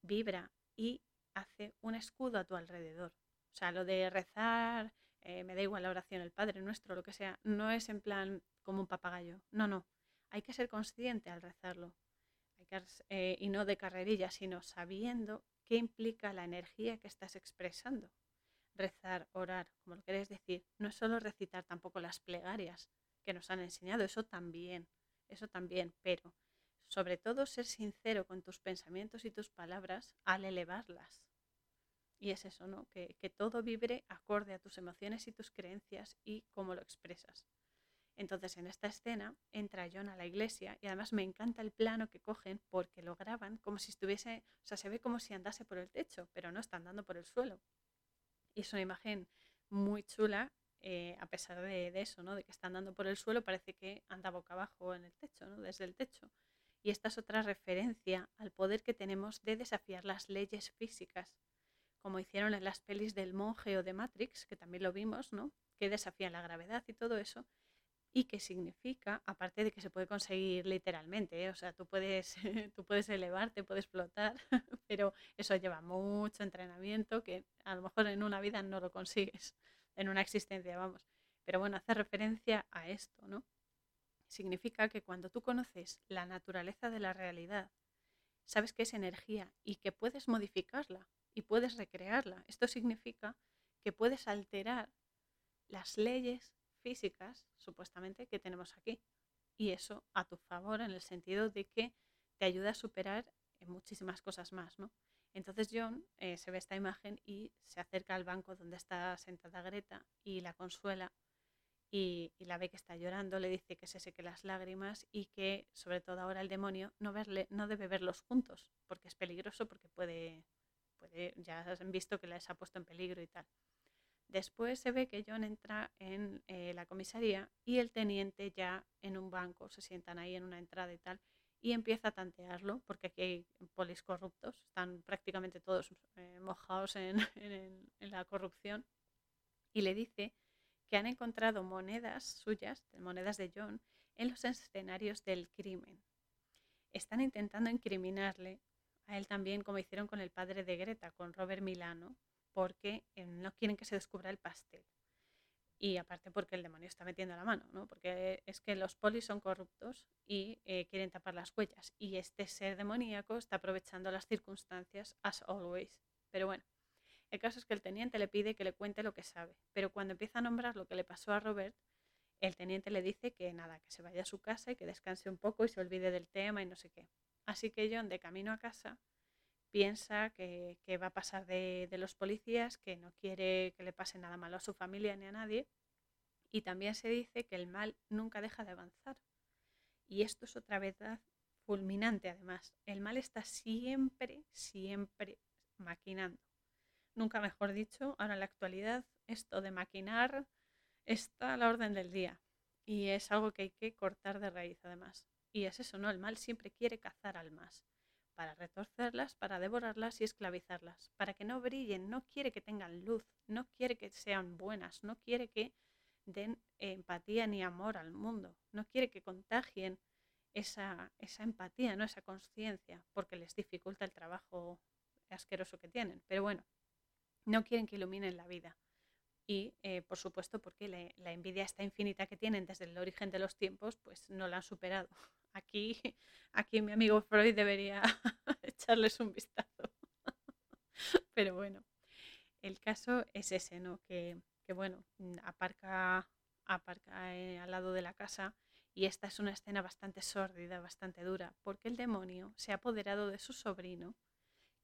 vibra y hace un escudo a tu alrededor. O sea, lo de rezar, eh, me da igual la oración, el Padre Nuestro, lo que sea, no es en plan como un papagayo. No, no. Hay que ser consciente al rezarlo. Eh, y no de carrerilla, sino sabiendo qué implica la energía que estás expresando. Rezar, orar, como lo querés decir, no es solo recitar tampoco las plegarias que nos han enseñado, eso también, eso también, pero sobre todo ser sincero con tus pensamientos y tus palabras al elevarlas. Y es eso, ¿no? Que, que todo vibre acorde a tus emociones y tus creencias y cómo lo expresas. Entonces en esta escena entra John a la iglesia y además me encanta el plano que cogen porque lo graban como si estuviese, o sea, se ve como si andase por el techo, pero no está andando por el suelo. Y es una imagen muy chula, eh, a pesar de, eso, ¿no? de que está andando por el suelo, parece que anda boca abajo en el techo, ¿no? desde el techo. Y esta es otra referencia al poder que tenemos de desafiar las leyes físicas, como hicieron en las pelis del monje o de Matrix, que también lo vimos, ¿no? que desafían la gravedad y todo eso y que significa, aparte de que se puede conseguir literalmente, ¿eh? o sea, tú puedes, tú puedes elevarte, puedes flotar, pero eso lleva mucho entrenamiento que a lo mejor en una vida no lo consigues, en una existencia, vamos. Pero bueno, hace referencia a esto, ¿no? Significa que cuando tú conoces la naturaleza de la realidad, sabes que es energía y que puedes modificarla y puedes recrearla. Esto significa que puedes alterar las leyes físicas, supuestamente, que tenemos aquí. Y eso a tu favor en el sentido de que te ayuda a superar muchísimas cosas más, ¿no? Entonces John eh, se ve esta imagen y se acerca al banco donde está sentada Greta y la consuela y, la ve que está llorando, le dice que se seque las lágrimas y que sobre todo ahora el demonio no, verle, no debe verlos juntos porque es peligroso, porque puede, ya han visto que les ha puesto en peligro y tal. Después se ve que John entra en eh, la comisaría y el teniente ya en un banco, se sientan ahí en una entrada y tal, y empieza a tantearlo, porque aquí hay polis corruptos, están prácticamente todos eh, mojados en, la corrupción, y le dice que han encontrado monedas suyas, monedas de John, en los escenarios del crimen. Están intentando incriminarle a él también, como hicieron con el padre de Greta, con Robert Milano, porque eh, no quieren que se descubra el pastel. Y aparte porque el demonio está metiendo la mano, ¿no? Porque es que los polis son corruptos y eh, quieren tapar las huellas. Y este ser demoníaco está aprovechando las circunstancias as always. Pero bueno, el caso es que el teniente le pide que le cuente lo que sabe. Pero cuando empieza a nombrar lo que le pasó a Robert, el teniente le dice que nada, que se vaya a su casa y que descanse un poco y se olvide del tema y no sé qué. Así que John, de camino a casa, piensa que, va a pasar de, los policías, que no quiere que le pase nada malo a su familia ni a nadie. Y también se dice que el mal nunca deja de avanzar. Y esto es otra verdad fulminante además. El mal está siempre, siempre maquinando. Nunca mejor dicho, ahora en la actualidad esto de maquinar está a la orden del día. Y es algo que hay que cortar de raíz además. Y es eso, ¿no? El mal siempre quiere cazar al más para retorcerlas, para devorarlas y esclavizarlas, para que no brillen, no quiere que tengan luz, no quiere que sean buenas, no quiere que den empatía ni amor al mundo, no quiere que contagien esa, esa empatía, ¿no? esa conciencia, porque les dificulta el trabajo asqueroso que tienen. Pero bueno, no quieren que iluminen la vida. Y eh, por supuesto, porque la envidia esta infinita que tienen desde el origen de los tiempos, pues no la han superado. Aquí, aquí mi amigo Freud debería echarles un vistazo. Pero bueno, el caso es ese, ¿no? Que, bueno, mm, aparca, aparca eh, al lado de la casa y esta es una escena bastante sórdida, bastante dura, porque el demonio se ha apoderado de su sobrino,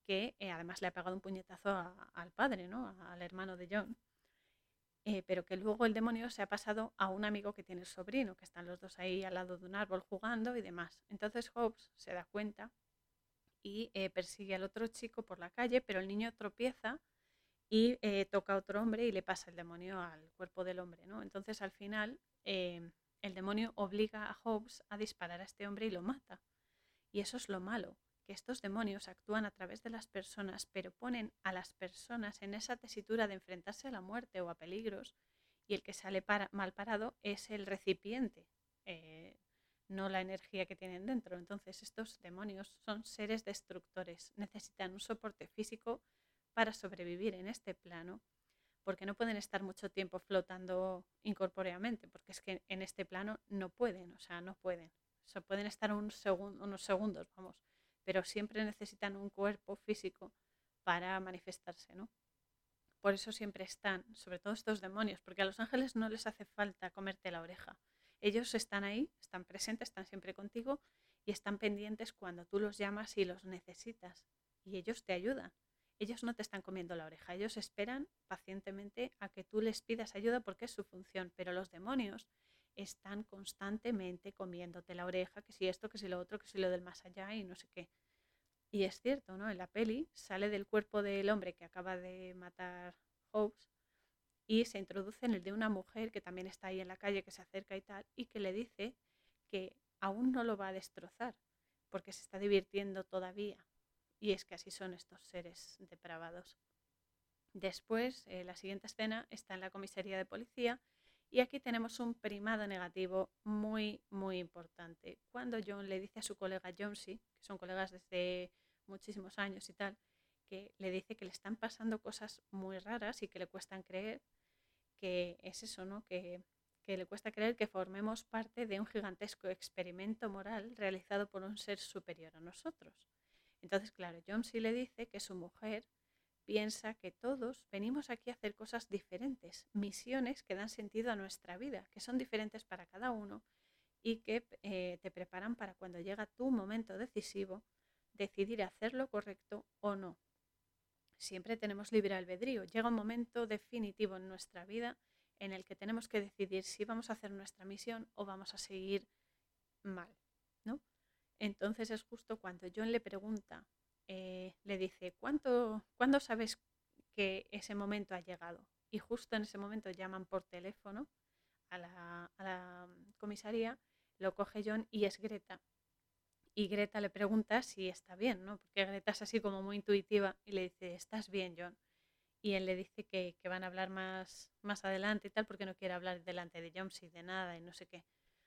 que eh, además le ha pegado un puñetazo al padre, ¿no? Al hermano de John. Eh, pero que luego el demonio se ha pasado a un amigo que tiene el sobrino, que están los dos ahí al lado de un árbol jugando y demás. Entonces Hobbes se da cuenta y eh, persigue al otro chico por la calle, pero el niño tropieza y eh, toca a otro hombre y le pasa el demonio al cuerpo del hombre. ¿no? Entonces al final el demonio obliga a Hobbes a disparar a este hombre y lo mata. Y eso es lo malo, estos demonios actúan a través de las personas, pero ponen a las personas en esa tesitura de enfrentarse a la muerte o a peligros, y el que sale mal parado es el recipiente. Eh, no la energía que tienen dentro. Entonces estos demonios son seres destructores, necesitan un soporte físico para sobrevivir en este plano, porque no pueden estar mucho tiempo flotando incorpóreamente, porque es que en este plano no pueden, o sea, no pueden. O pueden estar un unos segundos, vamos, pero siempre necesitan un cuerpo físico para manifestarse, ¿no? Por eso siempre están, sobre todo estos demonios, porque a los ángeles no les hace falta comerte la oreja. Ellos están ahí, están presentes, están siempre contigo y están pendientes cuando tú los llamas y los necesitas. Y ellos te ayudan. Ellos no te están comiendo la oreja, ellos esperan pacientemente a que tú les pidas ayuda porque es su función, pero los demonios están constantemente comiéndote la oreja, que si esto, que si lo otro, que si lo del más allá y no sé qué. Y es cierto, ¿no? En la peli sale del cuerpo del hombre que acaba de matar Hobbes y se introduce en el de una mujer que también está ahí en la calle, que se acerca y tal, y que le dice que aún no lo va a destrozar, porque se está divirtiendo todavía. Y es que así son estos seres depravados. Después, eh, la siguiente escena está en la comisaría de policía y aquí tenemos un primado negativo muy, muy importante. Cuando John le dice a su colega Jonesy, que son colegas desde muchísimos años y tal, que le dice que le están pasando cosas muy raras y que le cuestan creer, que es eso, ¿no? Que, que le cuesta creer que formemos parte de un gigantesco experimento moral realizado por un ser superior a nosotros. Entonces, claro, John sí le dice que su mujer piensa que todos venimos aquí a hacer cosas diferentes, misiones que dan sentido a nuestra vida, que son diferentes para cada uno y que eh, te preparan para cuando llega tu momento decisivo decidir hacer lo correcto o no. Siempre tenemos libre albedrío. Llega un momento definitivo en nuestra vida en el que tenemos que decidir si vamos a hacer nuestra misión o vamos a seguir mal. ¿no? Entonces es justo cuando John le pregunta, eh, le dice, ¿cuánto, ¿cuándo sabes que ese momento ha llegado? Y justo en ese momento llaman por teléfono a la, la comisaría, lo coge John y es Greta. Y Greta le pregunta si está bien, ¿no? Porque Greta es así como muy intuitiva y le dice, ¿estás bien, John? Y él le dice que, que van a hablar más, más adelante y tal, porque no quiere hablar delante de John, si de nada y no sé qué.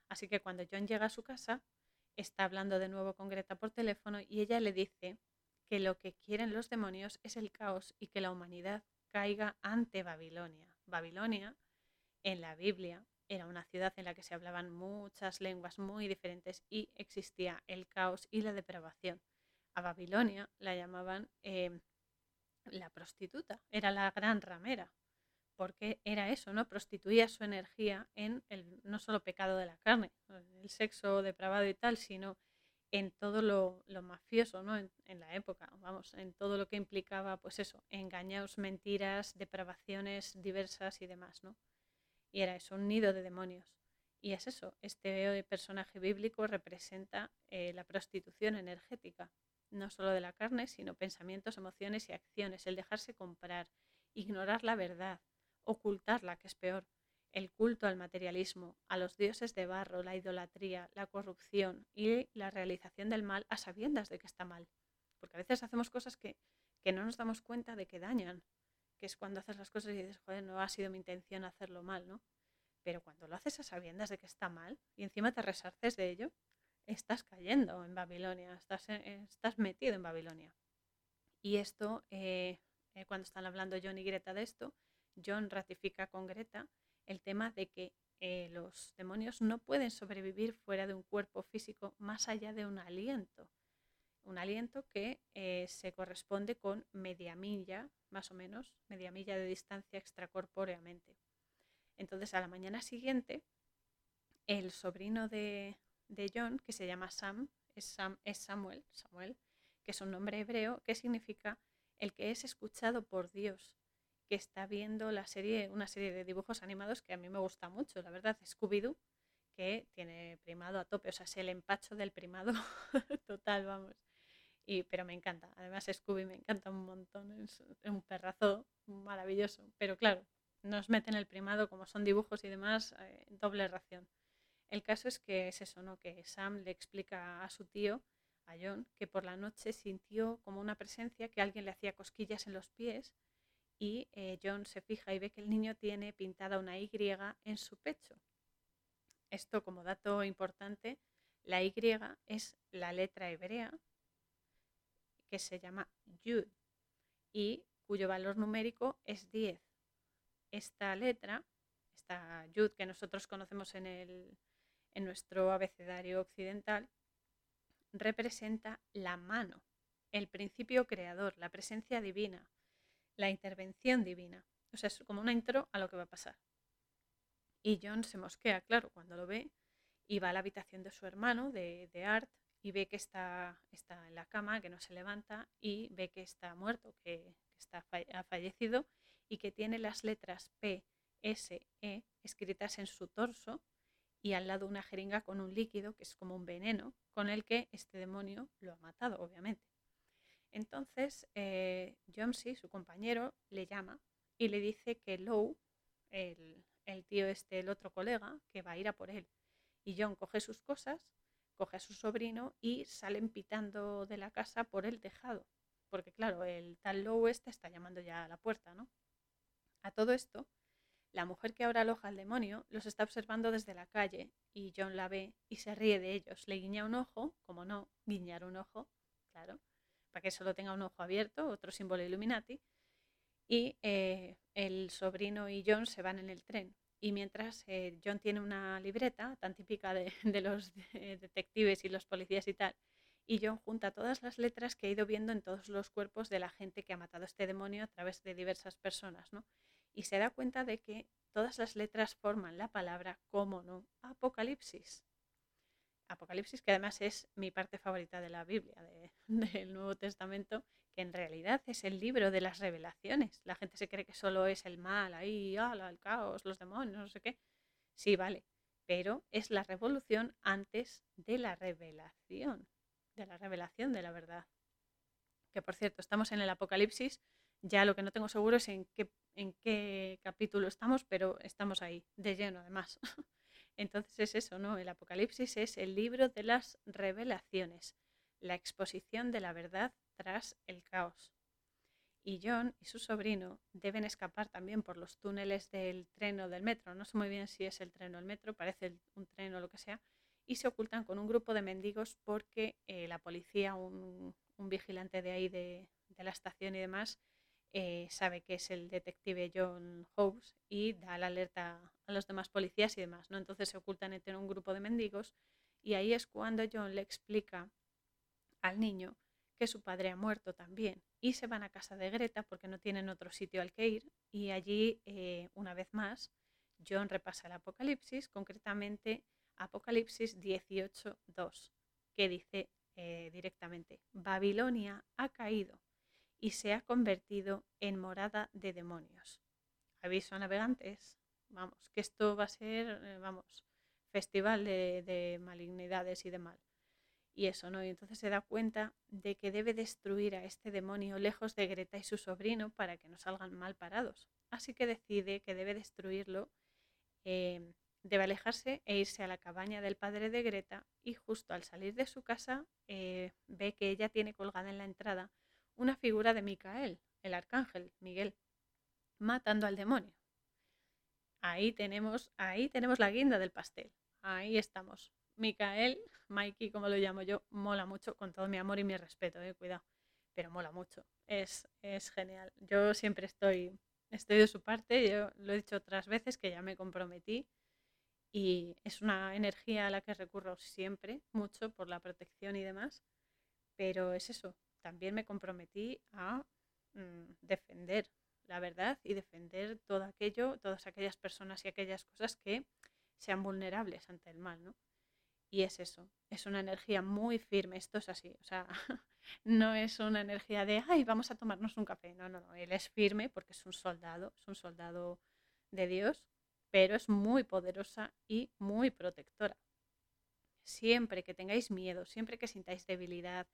Así que cuando John llega a su casa, está hablando de nuevo con Greta por teléfono y ella le dice que lo que quieren los demonios es el caos y que la humanidad caiga ante Babilonia. Babilonia, en la Biblia, era una ciudad en la que se hablaban muchas lenguas muy diferentes y existía el caos y la depravación. A Babilonia la llamaban eh, la prostituta, era la gran ramera, porque era eso, ¿no? Prostituía su energía en el no solo pecado de la carne, el sexo depravado y tal, sino en todo lo, mafioso, ¿no? En, la época, vamos, en todo lo que implicaba, pues eso, engaños, mentiras, depravaciones diversas y demás, ¿no? Y era eso, un nido de demonios. Y es eso, este personaje bíblico representa eh, la prostitución energética, no solo de la carne, sino pensamientos, emociones y acciones, el dejarse comprar, ignorar la verdad, ocultarla, que es peor, el culto al materialismo, a los dioses de barro, la idolatría, la corrupción y la realización del mal a sabiendas de que está mal. Porque a veces hacemos cosas que, que no nos damos cuenta de que dañan que es cuando haces las cosas y dices, joder, no ha sido mi intención hacerlo mal, ¿no? Pero cuando lo haces a sabiendas de que está mal y encima te resarces de ello, estás cayendo en Babilonia, estás, estás metido en Babilonia. Y esto, eh, eh, cuando están hablando John y Greta de esto, John ratifica con Greta el tema de que eh, los demonios no pueden sobrevivir fuera de un cuerpo físico más allá de un aliento. Un aliento que se corresponde con media milla más o menos, media milla de distancia extracorpóreamente. Entonces, a la mañana siguiente, el sobrino de, John, que se llama Sam es, es Samuel, Samuel, que es un nombre hebreo que significa el que es escuchado por Dios, que está viendo la serie, una serie de dibujos animados que a mí me gusta mucho, la verdad, Scooby-Doo, que tiene primado a tope, o sea, es el empacho del primado total, vamos pero me encanta. Además, Scooby me encanta un montón. Es, un perrazo maravilloso. Pero claro, nos meten el primado, como son dibujos y demás, eh, doble ración. El caso es que es eso, ¿no? Que Sam le explica a su tío, a John, que por la noche sintió como una presencia, que alguien le hacía cosquillas en los pies y eh, John se fija y ve que el niño tiene pintada una Y en su pecho. Esto como dato importante La Y es la letra hebrea que se llama Yud y cuyo valor numérico es 10. Esta letra, esta Yud que nosotros conocemos en, el, en nuestro abecedario occidental, representa la mano, el principio creador, la presencia divina, la intervención divina. O sea, es como una intro a lo que va a pasar. Y John se mosquea, claro, cuando lo ve y va a la habitación de su hermano, de, Art, y ve que está, está, en la cama, que no se levanta, y ve que está muerto, que, está, ha fallecido, y que tiene las letras P, S, E escritas en su torso, y al lado una jeringa con un líquido, que es como un veneno, con el que este demonio lo ha matado, obviamente. Entonces, eh, su compañero, le llama y le dice que Lou, el, el tío este, el otro colega, que va a ir a por él. Y John coge sus cosas, coge a su sobrino y salen pitando de la casa por el tejado. Porque claro, el tal Lowe este está llamando ya a la puerta, ¿no? A todo esto, la mujer que ahora aloja al demonio los está observando desde la calle y John la ve y se ríe de ellos. Le guiña un ojo, como no, guiñar un ojo, claro, para que solo tenga un ojo abierto, otro símbolo Illuminati. Y eh, el sobrino y John se van en el tren. Y mientras eh, John tiene una libreta tan típica de, los detectives y los policías y tal, y John junta todas las letras que ha ido viendo en todos los cuerpos de la gente que ha matado a este demonio a través de diversas personas, ¿no? Y se da cuenta de que todas las letras forman la palabra, como no, Apocalipsis. Apocalipsis, que además es mi parte favorita de la Biblia, del Nuevo Testamento, que en realidad es el libro de las revelaciones. La gente se cree que solo es el mal, ahí, el caos, los demonios, no sé qué. Sí, vale, pero es la revolución antes de la revelación, de la revelación de la verdad. Que por cierto, estamos en el Apocalipsis, ya lo que no tengo seguro es en qué capítulo estamos, pero estamos ahí, de lleno además. Entonces es eso, ¿no? El Apocalipsis es el libro de las revelaciones, la exposición de la verdad tras el caos. Y John y su sobrino deben escapar también por los túneles del tren o del metro. No sé muy bien si es el tren o el metro, parece un tren o lo que sea. Y se ocultan con un grupo de mendigos porque eh, la policía, un, vigilante de ahí de, la estación y demás, eh, sabe que es el detective John Hobbs y da la alerta a los demás policías y demás. ¿no? Entonces se ocultan entre un grupo de mendigos y ahí es cuando John le explica al niño que su padre ha muerto también. Y se van a casa de Greta porque no tienen otro sitio al que ir. Y allí, eh, una vez más, John repasa el Apocalipsis, concretamente Apocalipsis 18.2, que dice eh, directamente, Babilonia ha caído y se ha convertido en morada de demonios. Aviso a navegantes, vamos, que esto va a ser, eh, vamos, festival de, de malignidades y de mal y eso, ¿no? Y entonces se da cuenta de que debe destruir a este demonio lejos de Greta y su sobrino para que no salgan mal parados. Así que decide que debe destruirlo, em, debe alejarse e irse a la cabaña del padre de Greta y justo al salir de su casa eh, ve que ella tiene colgada en la entrada una figura de Micael, el arcángel Miguel, matando al demonio. Ahí tenemos, ahí tenemos la guinda del pastel. Ahí estamos. Micael, Mikey, como lo llamo yo, mola mucho, con todo mi amor y mi respeto, eh, cuidado, pero mola mucho, es, es genial. Yo siempre estoy, estoy de su parte, yo lo he dicho otras veces que ya me comprometí y es una energía a la que recurro siempre, mucho por la protección y demás, pero es eso, también me comprometí a mm, defender la verdad y defender todo aquello, todas aquellas personas y aquellas cosas que sean vulnerables ante el mal, ¿no? Y es eso, es una energía muy firme, esto es así, o sea, no es una energía de, ay, vamos a tomarnos un café, no, no, no, él es firme porque es un soldado, es un soldado de Dios, pero es muy poderosa y muy protectora. Siempre que tengáis miedo, siempre que sintáis debilidad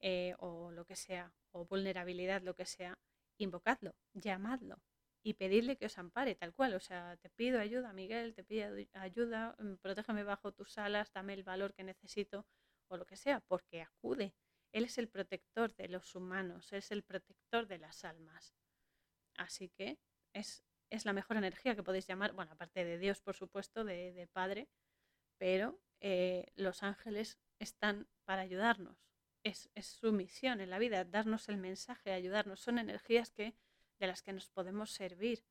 eh, o lo que sea, o vulnerabilidad, lo que sea, invocadlo, llamadlo, y pedirle que os ampare, tal cual. O sea, te pido ayuda, Miguel, te pido ayuda, mm, protégeme bajo tus alas, dame el valor que necesito o lo que sea, porque acude. Él es el protector de los humanos, es el protector de las almas. Así que es, es la mejor energía que podéis llamar, bueno, aparte de Dios, por supuesto, de, de Padre, pero eh, los ángeles están para ayudarnos. Es, su misión en la vida, darnos el mensaje, ayudarnos. Son energías que, de las que nos podemos servir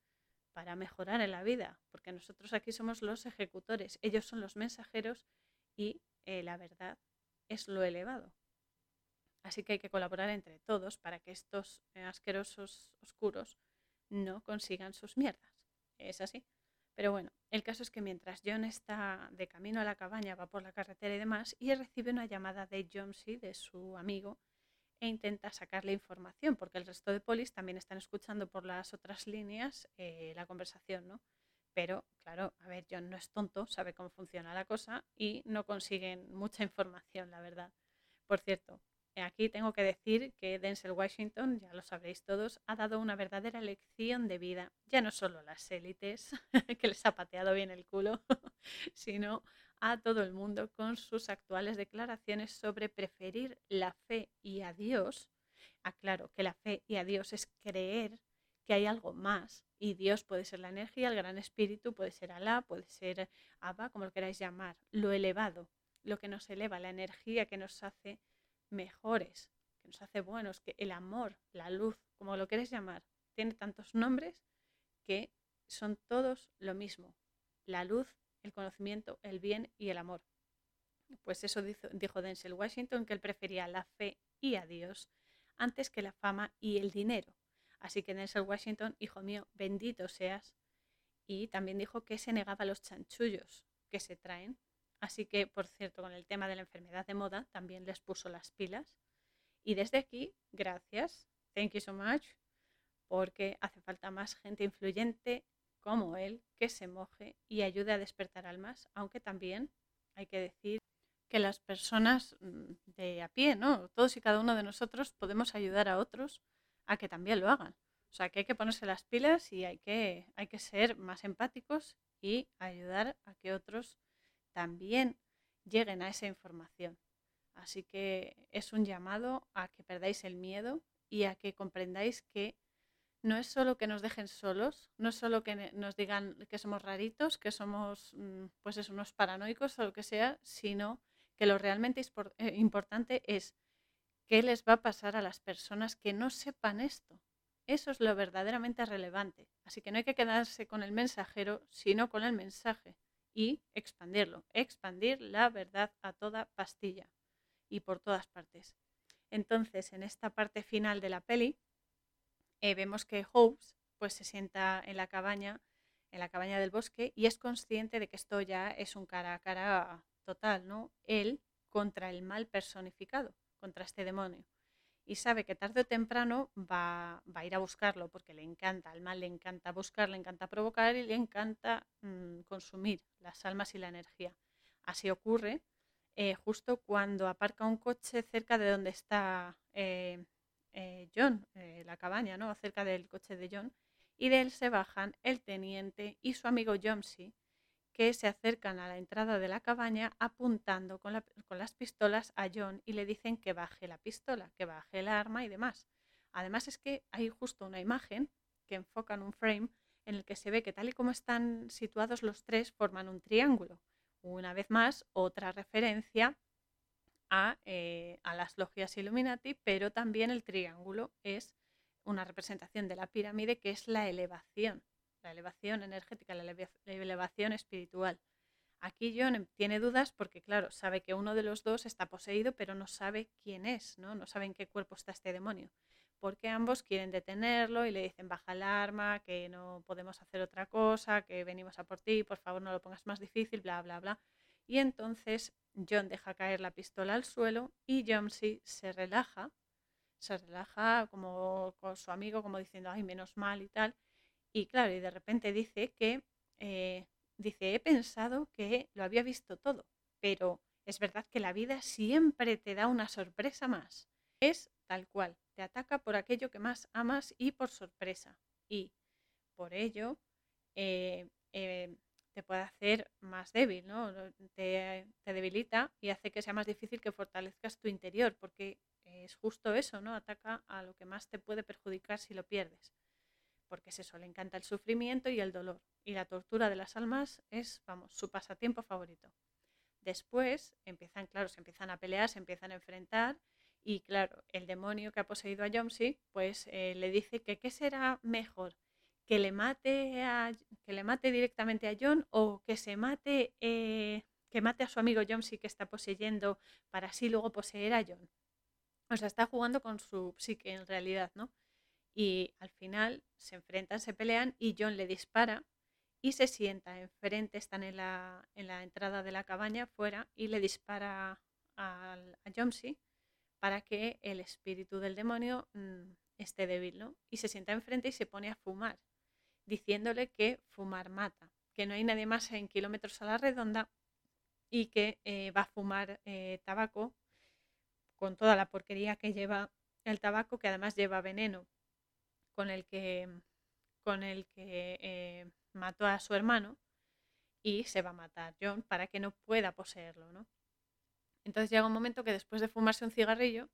para mejorar en la vida, porque nosotros aquí somos los ejecutores, ellos son los mensajeros y eh, la verdad es lo elevado. Así que hay que colaborar entre todos para que estos eh, asquerosos oscuros no consigan sus mierdas. Es así. Pero bueno, el caso es que mientras John está de camino a la cabaña, va por la carretera y demás, y recibe una llamada de C., de su amigo, e intenta sacarle información, porque el resto de polis también están escuchando por las otras líneas eh, la conversación, ¿no? Pero, claro, a ver, John no es tonto, sabe cómo funciona la cosa y no consiguen mucha información, la verdad. Por cierto, aquí tengo que decir que Denzel Washington, ya lo sabréis todos, ha dado una verdadera lección de vida, ya no solo a las élites, que les ha pateado bien el culo, sino a todo el mundo con sus actuales declaraciones sobre preferir la fe y a Dios. Aclaro que la fe y a Dios es creer que hay algo más y Dios puede ser la energía, el gran espíritu, puede ser Alá, puede ser Abba, como lo queráis llamar, lo elevado, lo que nos eleva, la energía que nos hace mejores, que nos hace buenos, que el amor, la luz, como lo queréis llamar, tiene tantos nombres que son todos lo mismo. La luz el conocimiento, el bien y el amor. Pues eso dijo, Denzel Washington, que él prefería la fe y a Dios antes que la fama y el dinero. Así que Denzel Washington, hijo mío, bendito seas. Y también dijo que se negaba a los chanchullos que se traen. Así que, por cierto, con el tema de la enfermedad de moda, también les puso las pilas. Y desde aquí, gracias, thank you so much, porque hace falta más gente influyente como él que se moje y ayude a despertar almas, aunque también hay que decir que las personas mm, de a pie, ¿no? Todos y cada uno de nosotros podemos ayudar a otros a que también lo hagan. O sea, que hay que ponerse las pilas y hay que, hay que ser más empáticos y ayudar a que otros también lleguen a esa información. Así que es un llamado a que perdáis el miedo y a que comprendáis que no es solo que nos dejen solos, no es solo que nos digan que somos raritos, que somos mm, pues eso, unos paranoicos o lo que sea, sino que lo realmente eh, importante es qué les va a pasar a las personas que no sepan esto. Eso es lo verdaderamente relevante. Así que no hay que quedarse con el mensajero, sino con el mensaje y expandirlo, expandir la verdad a toda pastilla y por todas partes. Entonces, en esta parte final de la peli, eh, vemos que Hobbes pues, se sienta en la cabaña, en la cabaña del bosque, y es consciente de que esto ya es un cara a cara total, ¿no? Él contra el mal personificado, contra este demonio. Y sabe que tarde o temprano va, a ir a buscarlo porque le encanta, al mal le encanta buscar, le encanta provocar y le encanta mm, consumir las almas y la energía. Así ocurre eh, justo cuando aparca un coche cerca de donde está eh, eh, John, la cabaña, ¿no? Cerca del coche de John. Y de él se bajan el teniente y su amigo Jomsy, que se acercan a la entrada de la cabaña apuntando con, las pistolas a John y le dicen que baje la pistola, que baje el arma y demás. Además es que hay justo una imagen que enfoca en un frame en el que se ve que tal y como están situados los tres forman un triángulo. Una vez más, otra referencia eh, a, las logias Illuminati, pero también el triángulo es una representación de la pirámide que es la elevación, la elevación energética, la elevación espiritual. Aquí John tiene dudas porque, claro, sabe que uno de los dos está poseído, pero no sabe quién es, ¿no? No sabe en qué cuerpo está este demonio. Porque ambos quieren detenerlo y le dicen baja el arma, que no podemos hacer otra cosa, que venimos a por ti, por favor no lo pongas más difícil, bla, bla, bla. Y entonces John deja caer la pistola al suelo y Jomsy se relaja, se relaja como con su amigo, como diciendo, ay, menos mal y tal. Y claro, y de repente dice que, eh, dice, he pensado que lo había visto todo, pero es verdad que la vida siempre te da una sorpresa más. Es tal cual, te ataca por aquello que más amas y por sorpresa. Y por ello, eh, eh, te puede hacer más débil, ¿no? Te, debilita y hace que sea más difícil que fortalezcas tu interior, porque es justo eso, ¿no? Ataca a lo que más te puede perjudicar si lo pierdes. Porque es eso, le encanta el sufrimiento y el dolor. Y la tortura de las almas es, vamos, su pasatiempo favorito. Después empiezan, claro, se empiezan a pelear, se empiezan a enfrentar y claro, el demonio que ha poseído a Jomsi, pues eh, le dice que qué será mejor, que le mate a, que le mate directamente a John o que se mate eh, que mate a su amigo Jomsi que está poseyendo para así luego poseer a John. O sea, está jugando con su psique en realidad, ¿no? Y al final se enfrentan, se pelean y John le dispara y se sienta enfrente, están en la, en la entrada de la cabaña fuera y le dispara a, a para que el espíritu del demonio mm, esté débil. Y se sienta enfrente y se pone a fumar, diciéndole que fumar mata, que no hay nadie más en kilómetros a la redonda y que eh, va a fumar eh, tabaco con toda la porquería que lleva el tabaco, que además lleva veneno, con el que, con el que eh, mató a su hermano y se va a matar John para que no pueda poseerlo, ¿no? Entonces llega un momento que después de fumarse un cigarrillo,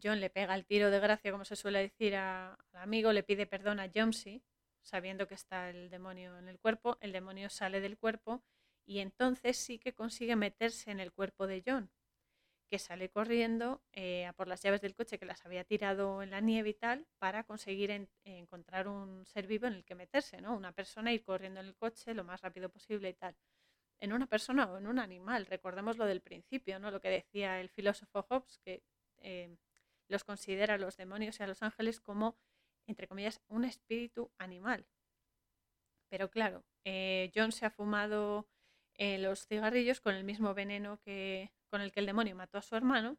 John le pega el tiro de gracia, como se suele decir al amigo, le pide perdón a Jomsy, sabiendo que está el demonio en el cuerpo, el demonio sale del cuerpo y entonces sí que consigue meterse en el cuerpo de John, que sale corriendo eh, a por las llaves del coche que las había tirado en la nieve y tal, para conseguir encontrar un ser vivo en el que meterse, ¿no? Una persona ir corriendo en el coche lo más rápido posible y tal. En una persona o en un animal, recordemos lo del principio, ¿no? Lo que decía el filósofo Hobbes, que eh, los considera a los demonios y a los ángeles como, entre comillas, un espíritu animal. Pero claro, eh, John se ha fumado los cigarrillos con el mismo veneno que con el que el demonio mató a su hermano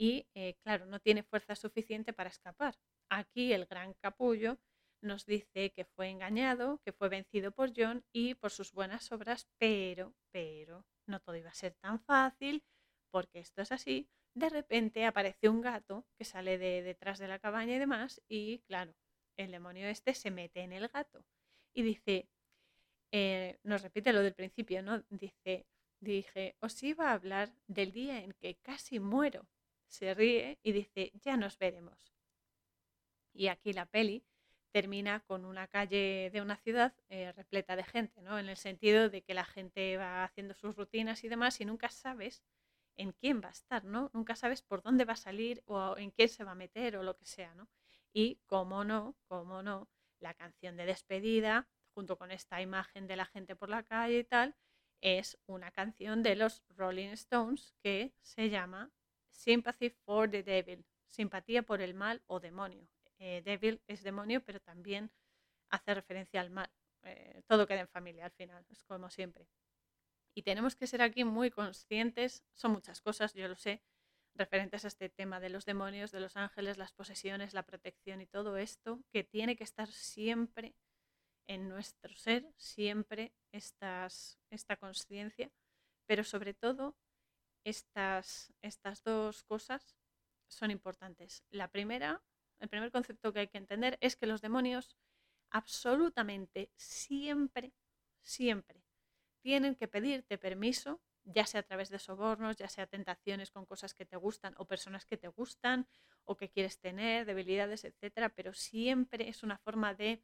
y, eh, claro, no tiene fuerza suficiente para escapar. Aquí el gran capullo nos dice que fue engañado, que fue vencido por John y por sus buenas obras, pero, pero, no todo iba a ser tan fácil, porque esto es así. De repente aparece un gato que sale de detrás de la cabaña y demás, y claro, el demonio este se mete en el gato y dice, eh, nos repite lo del principio, ¿no? Dice, dije, os iba a hablar del día en que casi muero. Se ríe y dice, ya nos veremos. Y aquí la peli termina con una calle de una ciudad eh, repleta de gente, ¿no? En el sentido de que la gente va haciendo sus rutinas y demás y nunca sabes en quién va a estar, ¿no? Nunca sabes por dónde va a salir o en quién se va a meter o lo que sea, ¿no? Y como no, como no, la canción de despedida junto con esta imagen de la gente por la calle y tal, es una canción de los Rolling Stones que se llama Sympathy for the Devil, simpatía por el mal o demonio. Eh, devil es demonio, pero también hace referencia al mal. Eh, todo queda en familia al final, es como siempre. Y tenemos que ser aquí muy conscientes, son muchas cosas, yo lo sé, referentes a este tema de los demonios, de los ángeles, las posesiones, la protección y todo esto, que tiene que estar siempre en nuestro ser siempre estas, esta conciencia, pero sobre todo estas, estas dos cosas son importantes. La primera, el primer concepto que hay que entender es que los demonios absolutamente siempre, siempre tienen que pedirte permiso, ya sea a través de sobornos, ya sea tentaciones con cosas que te gustan o personas que te gustan o que quieres tener, debilidades, etcétera, pero siempre es una forma de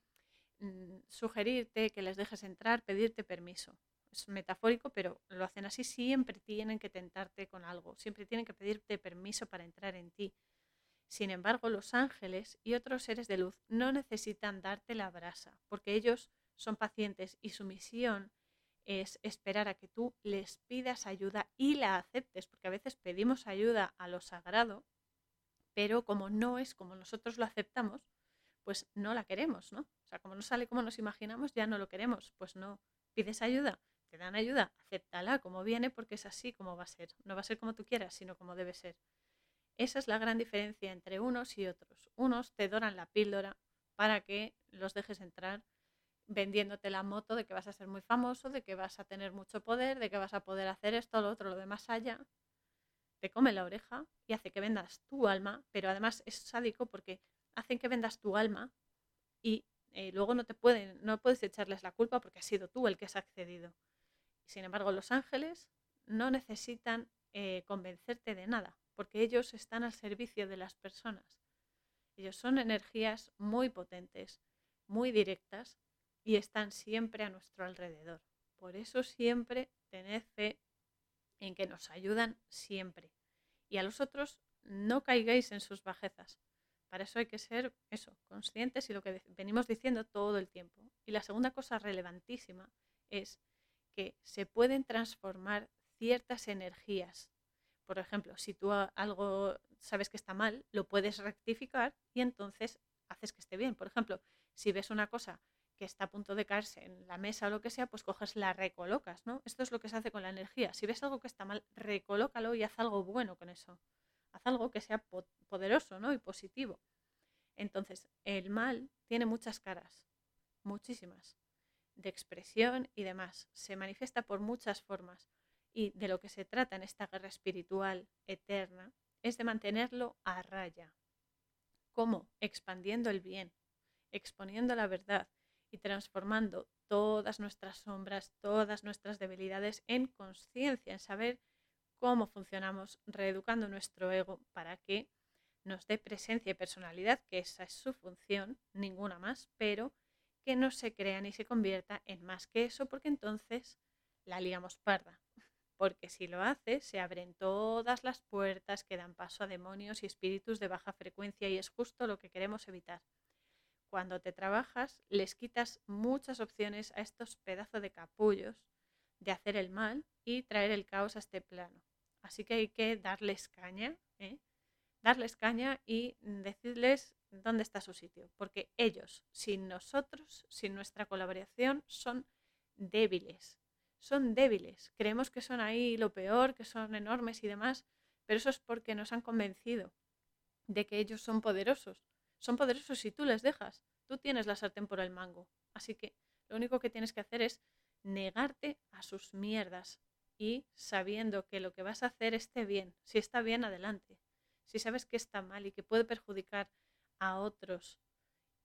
sugerirte que les dejes entrar, pedirte permiso. Es metafórico, pero lo hacen así. Siempre tienen que tentarte con algo, siempre tienen que pedirte permiso para entrar en ti. Sin embargo, los ángeles y otros seres de luz no necesitan darte la brasa, porque ellos son pacientes y su misión es esperar a que tú les pidas ayuda y la aceptes, porque a veces pedimos ayuda a lo sagrado, pero como no es como nosotros lo aceptamos, pues no la queremos, ¿no? O sea, como no sale como nos imaginamos, ya no lo queremos. Pues no, pides ayuda, te dan ayuda, acéptala como viene porque es así como va a ser. No va a ser como tú quieras, sino como debe ser. Esa es la gran diferencia entre unos y otros. Unos te doran la píldora para que los dejes entrar vendiéndote la moto de que vas a ser muy famoso, de que vas a tener mucho poder, de que vas a poder hacer esto, lo otro, lo demás allá. Te come la oreja y hace que vendas tu alma, pero además es sádico porque hacen que vendas tu alma y eh, luego no te pueden, no puedes echarles la culpa porque has sido tú el que has accedido. Sin embargo, los ángeles no necesitan eh, convencerte de nada, porque ellos están al servicio de las personas. Ellos son energías muy potentes, muy directas y están siempre a nuestro alrededor. Por eso siempre tened fe en que nos ayudan siempre. Y a los otros no caigáis en sus bajezas. Para eso hay que ser eso, conscientes y lo que venimos diciendo todo el tiempo. Y la segunda cosa relevantísima es que se pueden transformar ciertas energías. Por ejemplo, si tú algo sabes que está mal, lo puedes rectificar y entonces haces que esté bien. Por ejemplo, si ves una cosa que está a punto de caerse en la mesa o lo que sea, pues coges, la recolocas, ¿no? Esto es lo que se hace con la energía. Si ves algo que está mal, recolócalo y haz algo bueno con eso. Algo que sea poderoso, ¿no? Y positivo. Entonces, el mal tiene muchas caras, muchísimas, de expresión y demás. Se manifiesta por muchas formas. Y de lo que se trata en esta guerra espiritual eterna es de mantenerlo a raya. ¿Cómo? Expandiendo el bien, exponiendo la verdad y transformando todas nuestras sombras, todas nuestras debilidades en conciencia, en saber cómo funcionamos, reeducando nuestro ego para que nos dé presencia y personalidad, que esa es su función, ninguna más, pero que no se crea ni se convierta en más que eso, porque entonces la liamos parda. Porque si lo hace, se abren todas las puertas que dan paso a demonios y espíritus de baja frecuencia y es justo lo que queremos evitar cuando te trabajas, les quitas muchas opciones a estos pedazos de capullos de hacer el mal y traer el caos a este plano. Así que hay que darles caña, ¿eh? darles caña y decirles dónde está su sitio, porque ellos, sin nosotros, sin nuestra colaboración, son débiles. Son débiles. Creemos que son ahí lo peor, que son enormes y demás, pero eso es porque nos han convencido de que ellos son poderosos son poderosos si tú les dejas. Tú tienes la sartén por el mango. Así que lo único que tienes que hacer es negarte a sus mierdas y sabiendo que lo que vas a hacer esté bien. Si está bien, adelante. Si sabes que está mal y que puede perjudicar a otros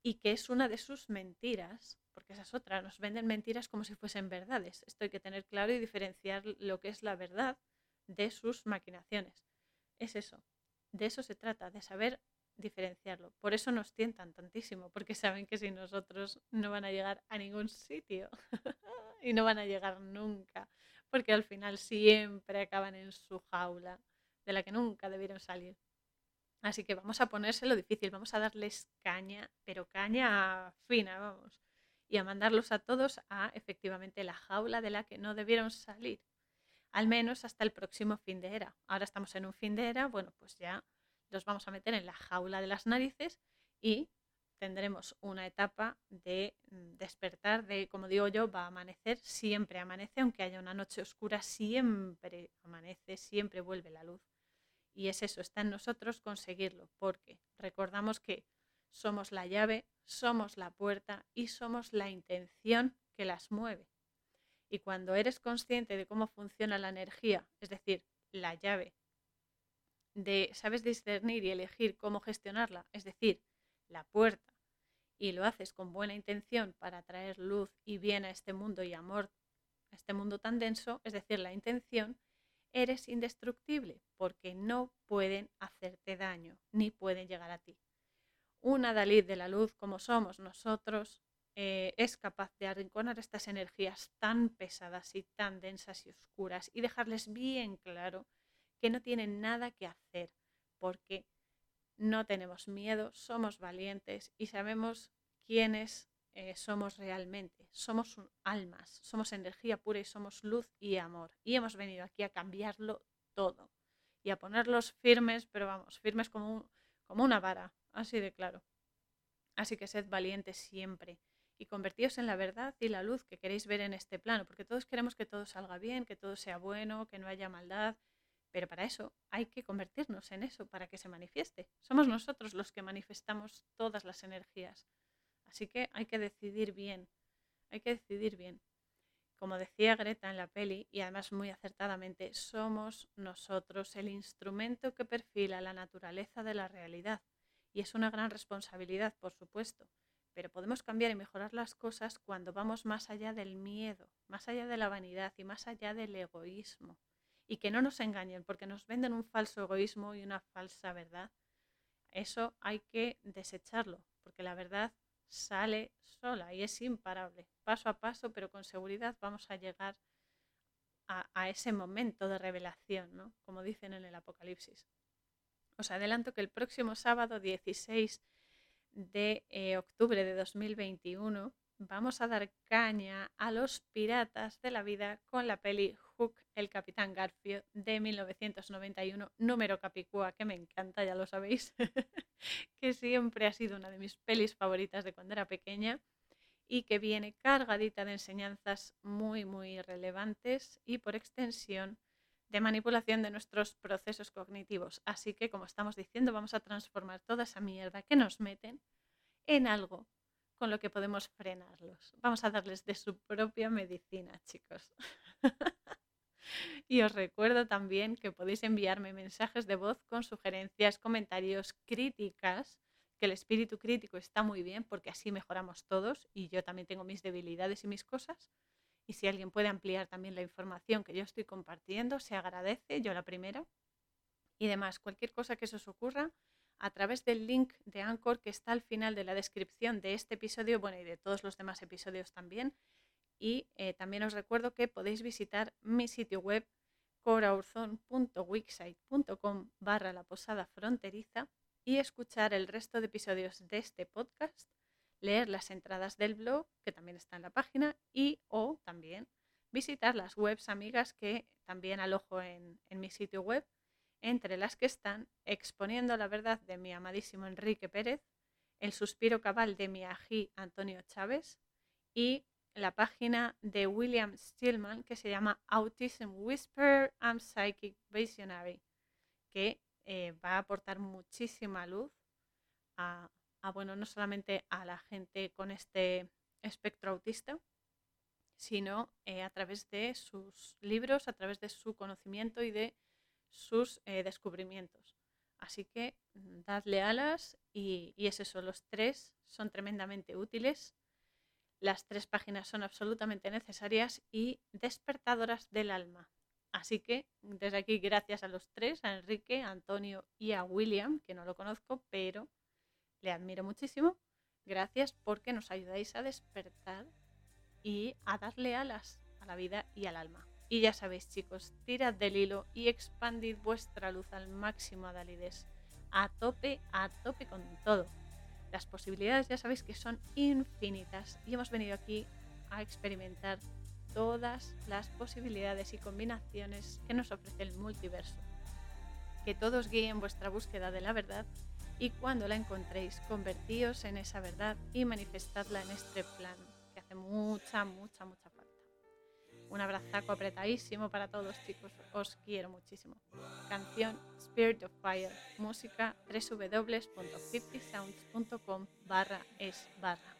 y que es una de sus mentiras, porque esa es otra, nos venden mentiras como si fuesen verdades. Esto hay que tener claro y diferenciar lo que es la verdad de sus maquinaciones. Es eso, de eso se trata, de saber diferenciarlo. Por eso nos tientan tantísimo, porque saben que sin nosotros no van a llegar a ningún sitio y no van a llegar nunca, porque al final siempre acaban en su jaula de la que nunca debieron salir. Así que vamos a ponérselo difícil, vamos a darles caña, pero caña fina, vamos, y a mandarlos a todos a efectivamente la jaula de la que no debieron salir, al menos hasta el próximo fin de era. Ahora estamos en un fin de era, bueno, pues ya los vamos a meter en la jaula de las narices y tendremos una etapa de mm, despertar, de, como digo yo, va a amanecer, siempre amanece, aunque haya una noche oscura, siempre amanece, siempre vuelve la luz. Y es eso, está en nosotros conseguirlo, porque recordamos que somos la llave, somos la puerta y somos la intención que las mueve. Y cuando eres consciente de cómo funciona la energía, es decir, la llave de sabes discernir y elegir cómo gestionarla, es decir, la puerta, y lo haces con buena intención para traer luz y bien a este mundo y amor a este mundo tan denso, es decir, la intención, eres indestructible porque no pueden hacerte daño ni pueden llegar a ti. Una Dalí de la luz como somos nosotros eh, es capaz de arrinconar estas energías tan pesadas y tan densas y oscuras y dejarles bien claro que no tienen nada que hacer, porque no tenemos miedo, somos valientes y sabemos quiénes eh, somos realmente. Somos almas, somos energía pura y somos luz y amor. Y hemos venido aquí a cambiarlo todo y a ponerlos firmes, pero vamos, firmes como, como una vara, así de claro. Así que sed valientes siempre y convertíos en la verdad y la luz que queréis ver en este plano, porque todos queremos que todo salga bien, que todo sea bueno, que no haya maldad, pero para eso hay que convertirnos en eso, para que se manifieste. Somos nosotros los que manifestamos todas las energías. Así que hay que decidir bien, hay que decidir bien. Como decía Greta en la peli, y además muy acertadamente, somos nosotros el instrumento que perfila la naturaleza de la realidad. Y es una gran responsabilidad, por supuesto, pero podemos cambiar y mejorar las cosas cuando vamos más allá del miedo, más allá de la vanidad y más allá del egoísmo y que no nos engañen porque nos venden un falso egoísmo y una falsa verdad. Eso hay que desecharlo porque la verdad sale sola y es imparable, paso a paso, pero con seguridad vamos a llegar a, ese momento de revelación, ¿no? como dicen en el Apocalipsis. Os adelanto que el próximo sábado 16 de eh, octubre de 2021 vamos a dar caña a los piratas de la vida con la peli Hook, el Capitán Garfio de 1991, número Capicúa, que me encanta, ya lo sabéis, que siempre ha sido una de mis pelis favoritas de cuando era pequeña y que viene cargadita de enseñanzas muy, muy relevantes y por extensión de manipulación de nuestros procesos cognitivos. Así que, como estamos diciendo, vamos a transformar toda esa mierda que nos meten en algo con lo que podemos frenarlos. Vamos a darles de su propia medicina, chicos. y os recuerdo también que podéis enviarme mensajes de voz con sugerencias, comentarios, críticas, que el espíritu crítico está muy bien porque así mejoramos todos y yo también tengo mis debilidades y mis cosas. Y si alguien puede ampliar también la información que yo estoy compartiendo, se agradece, yo la primera. Y demás, cualquier cosa que se os ocurra, a través del link de Anchor que está al final de la descripción de este episodio, bueno, y de todos los demás episodios también. Y eh, también os recuerdo que podéis visitar mi sitio web coraurzon.wixsite.com barra la posada fronteriza y escuchar el resto de episodios de este podcast, leer las entradas del blog, que también está en la página, y o también visitar las webs amigas que también alojo en, en mi sitio web entre las que están Exponiendo la verdad de mi amadísimo Enrique Pérez, El suspiro cabal de mi ají Antonio Chávez y la página de William Stillman que se llama Autism Whisper and Psychic Visionary, que eh, va a aportar muchísima luz a, bueno, no solamente a la gente con este espectro autista, sino eh, a través de sus libros, a través de su conocimiento y de sus eh, descubrimientos. Así que mm, dadle alas y, y es eso, los tres son tremendamente útiles. Las tres páginas son absolutamente necesarias y despertadoras del alma. Así que desde aquí gracias a los tres, a Enrique, a Antonio y a William, que no lo conozco, pero le admiro muchísimo. Gracias porque nos ayudáis a despertar y a darle alas a la vida y al alma. Y ya sabéis, chicos, tirad del hilo y expandid vuestra luz al máximo, Adalides. A tope, a tope con todo. Las posibilidades ya sabéis que son infinitas y hemos venido aquí a experimentar todas las posibilidades y combinaciones que nos ofrece el multiverso. Que todos guíen vuestra búsqueda de la verdad y cuando la encontréis, convertíos en esa verdad y manifestadla en este plan, que hace mucha, mucha, mucha falta. Un abrazaco apretadísimo para todos, chicos. Os quiero muchísimo. Canción Spirit of Fire. Música www.50sounds.com barra es barra.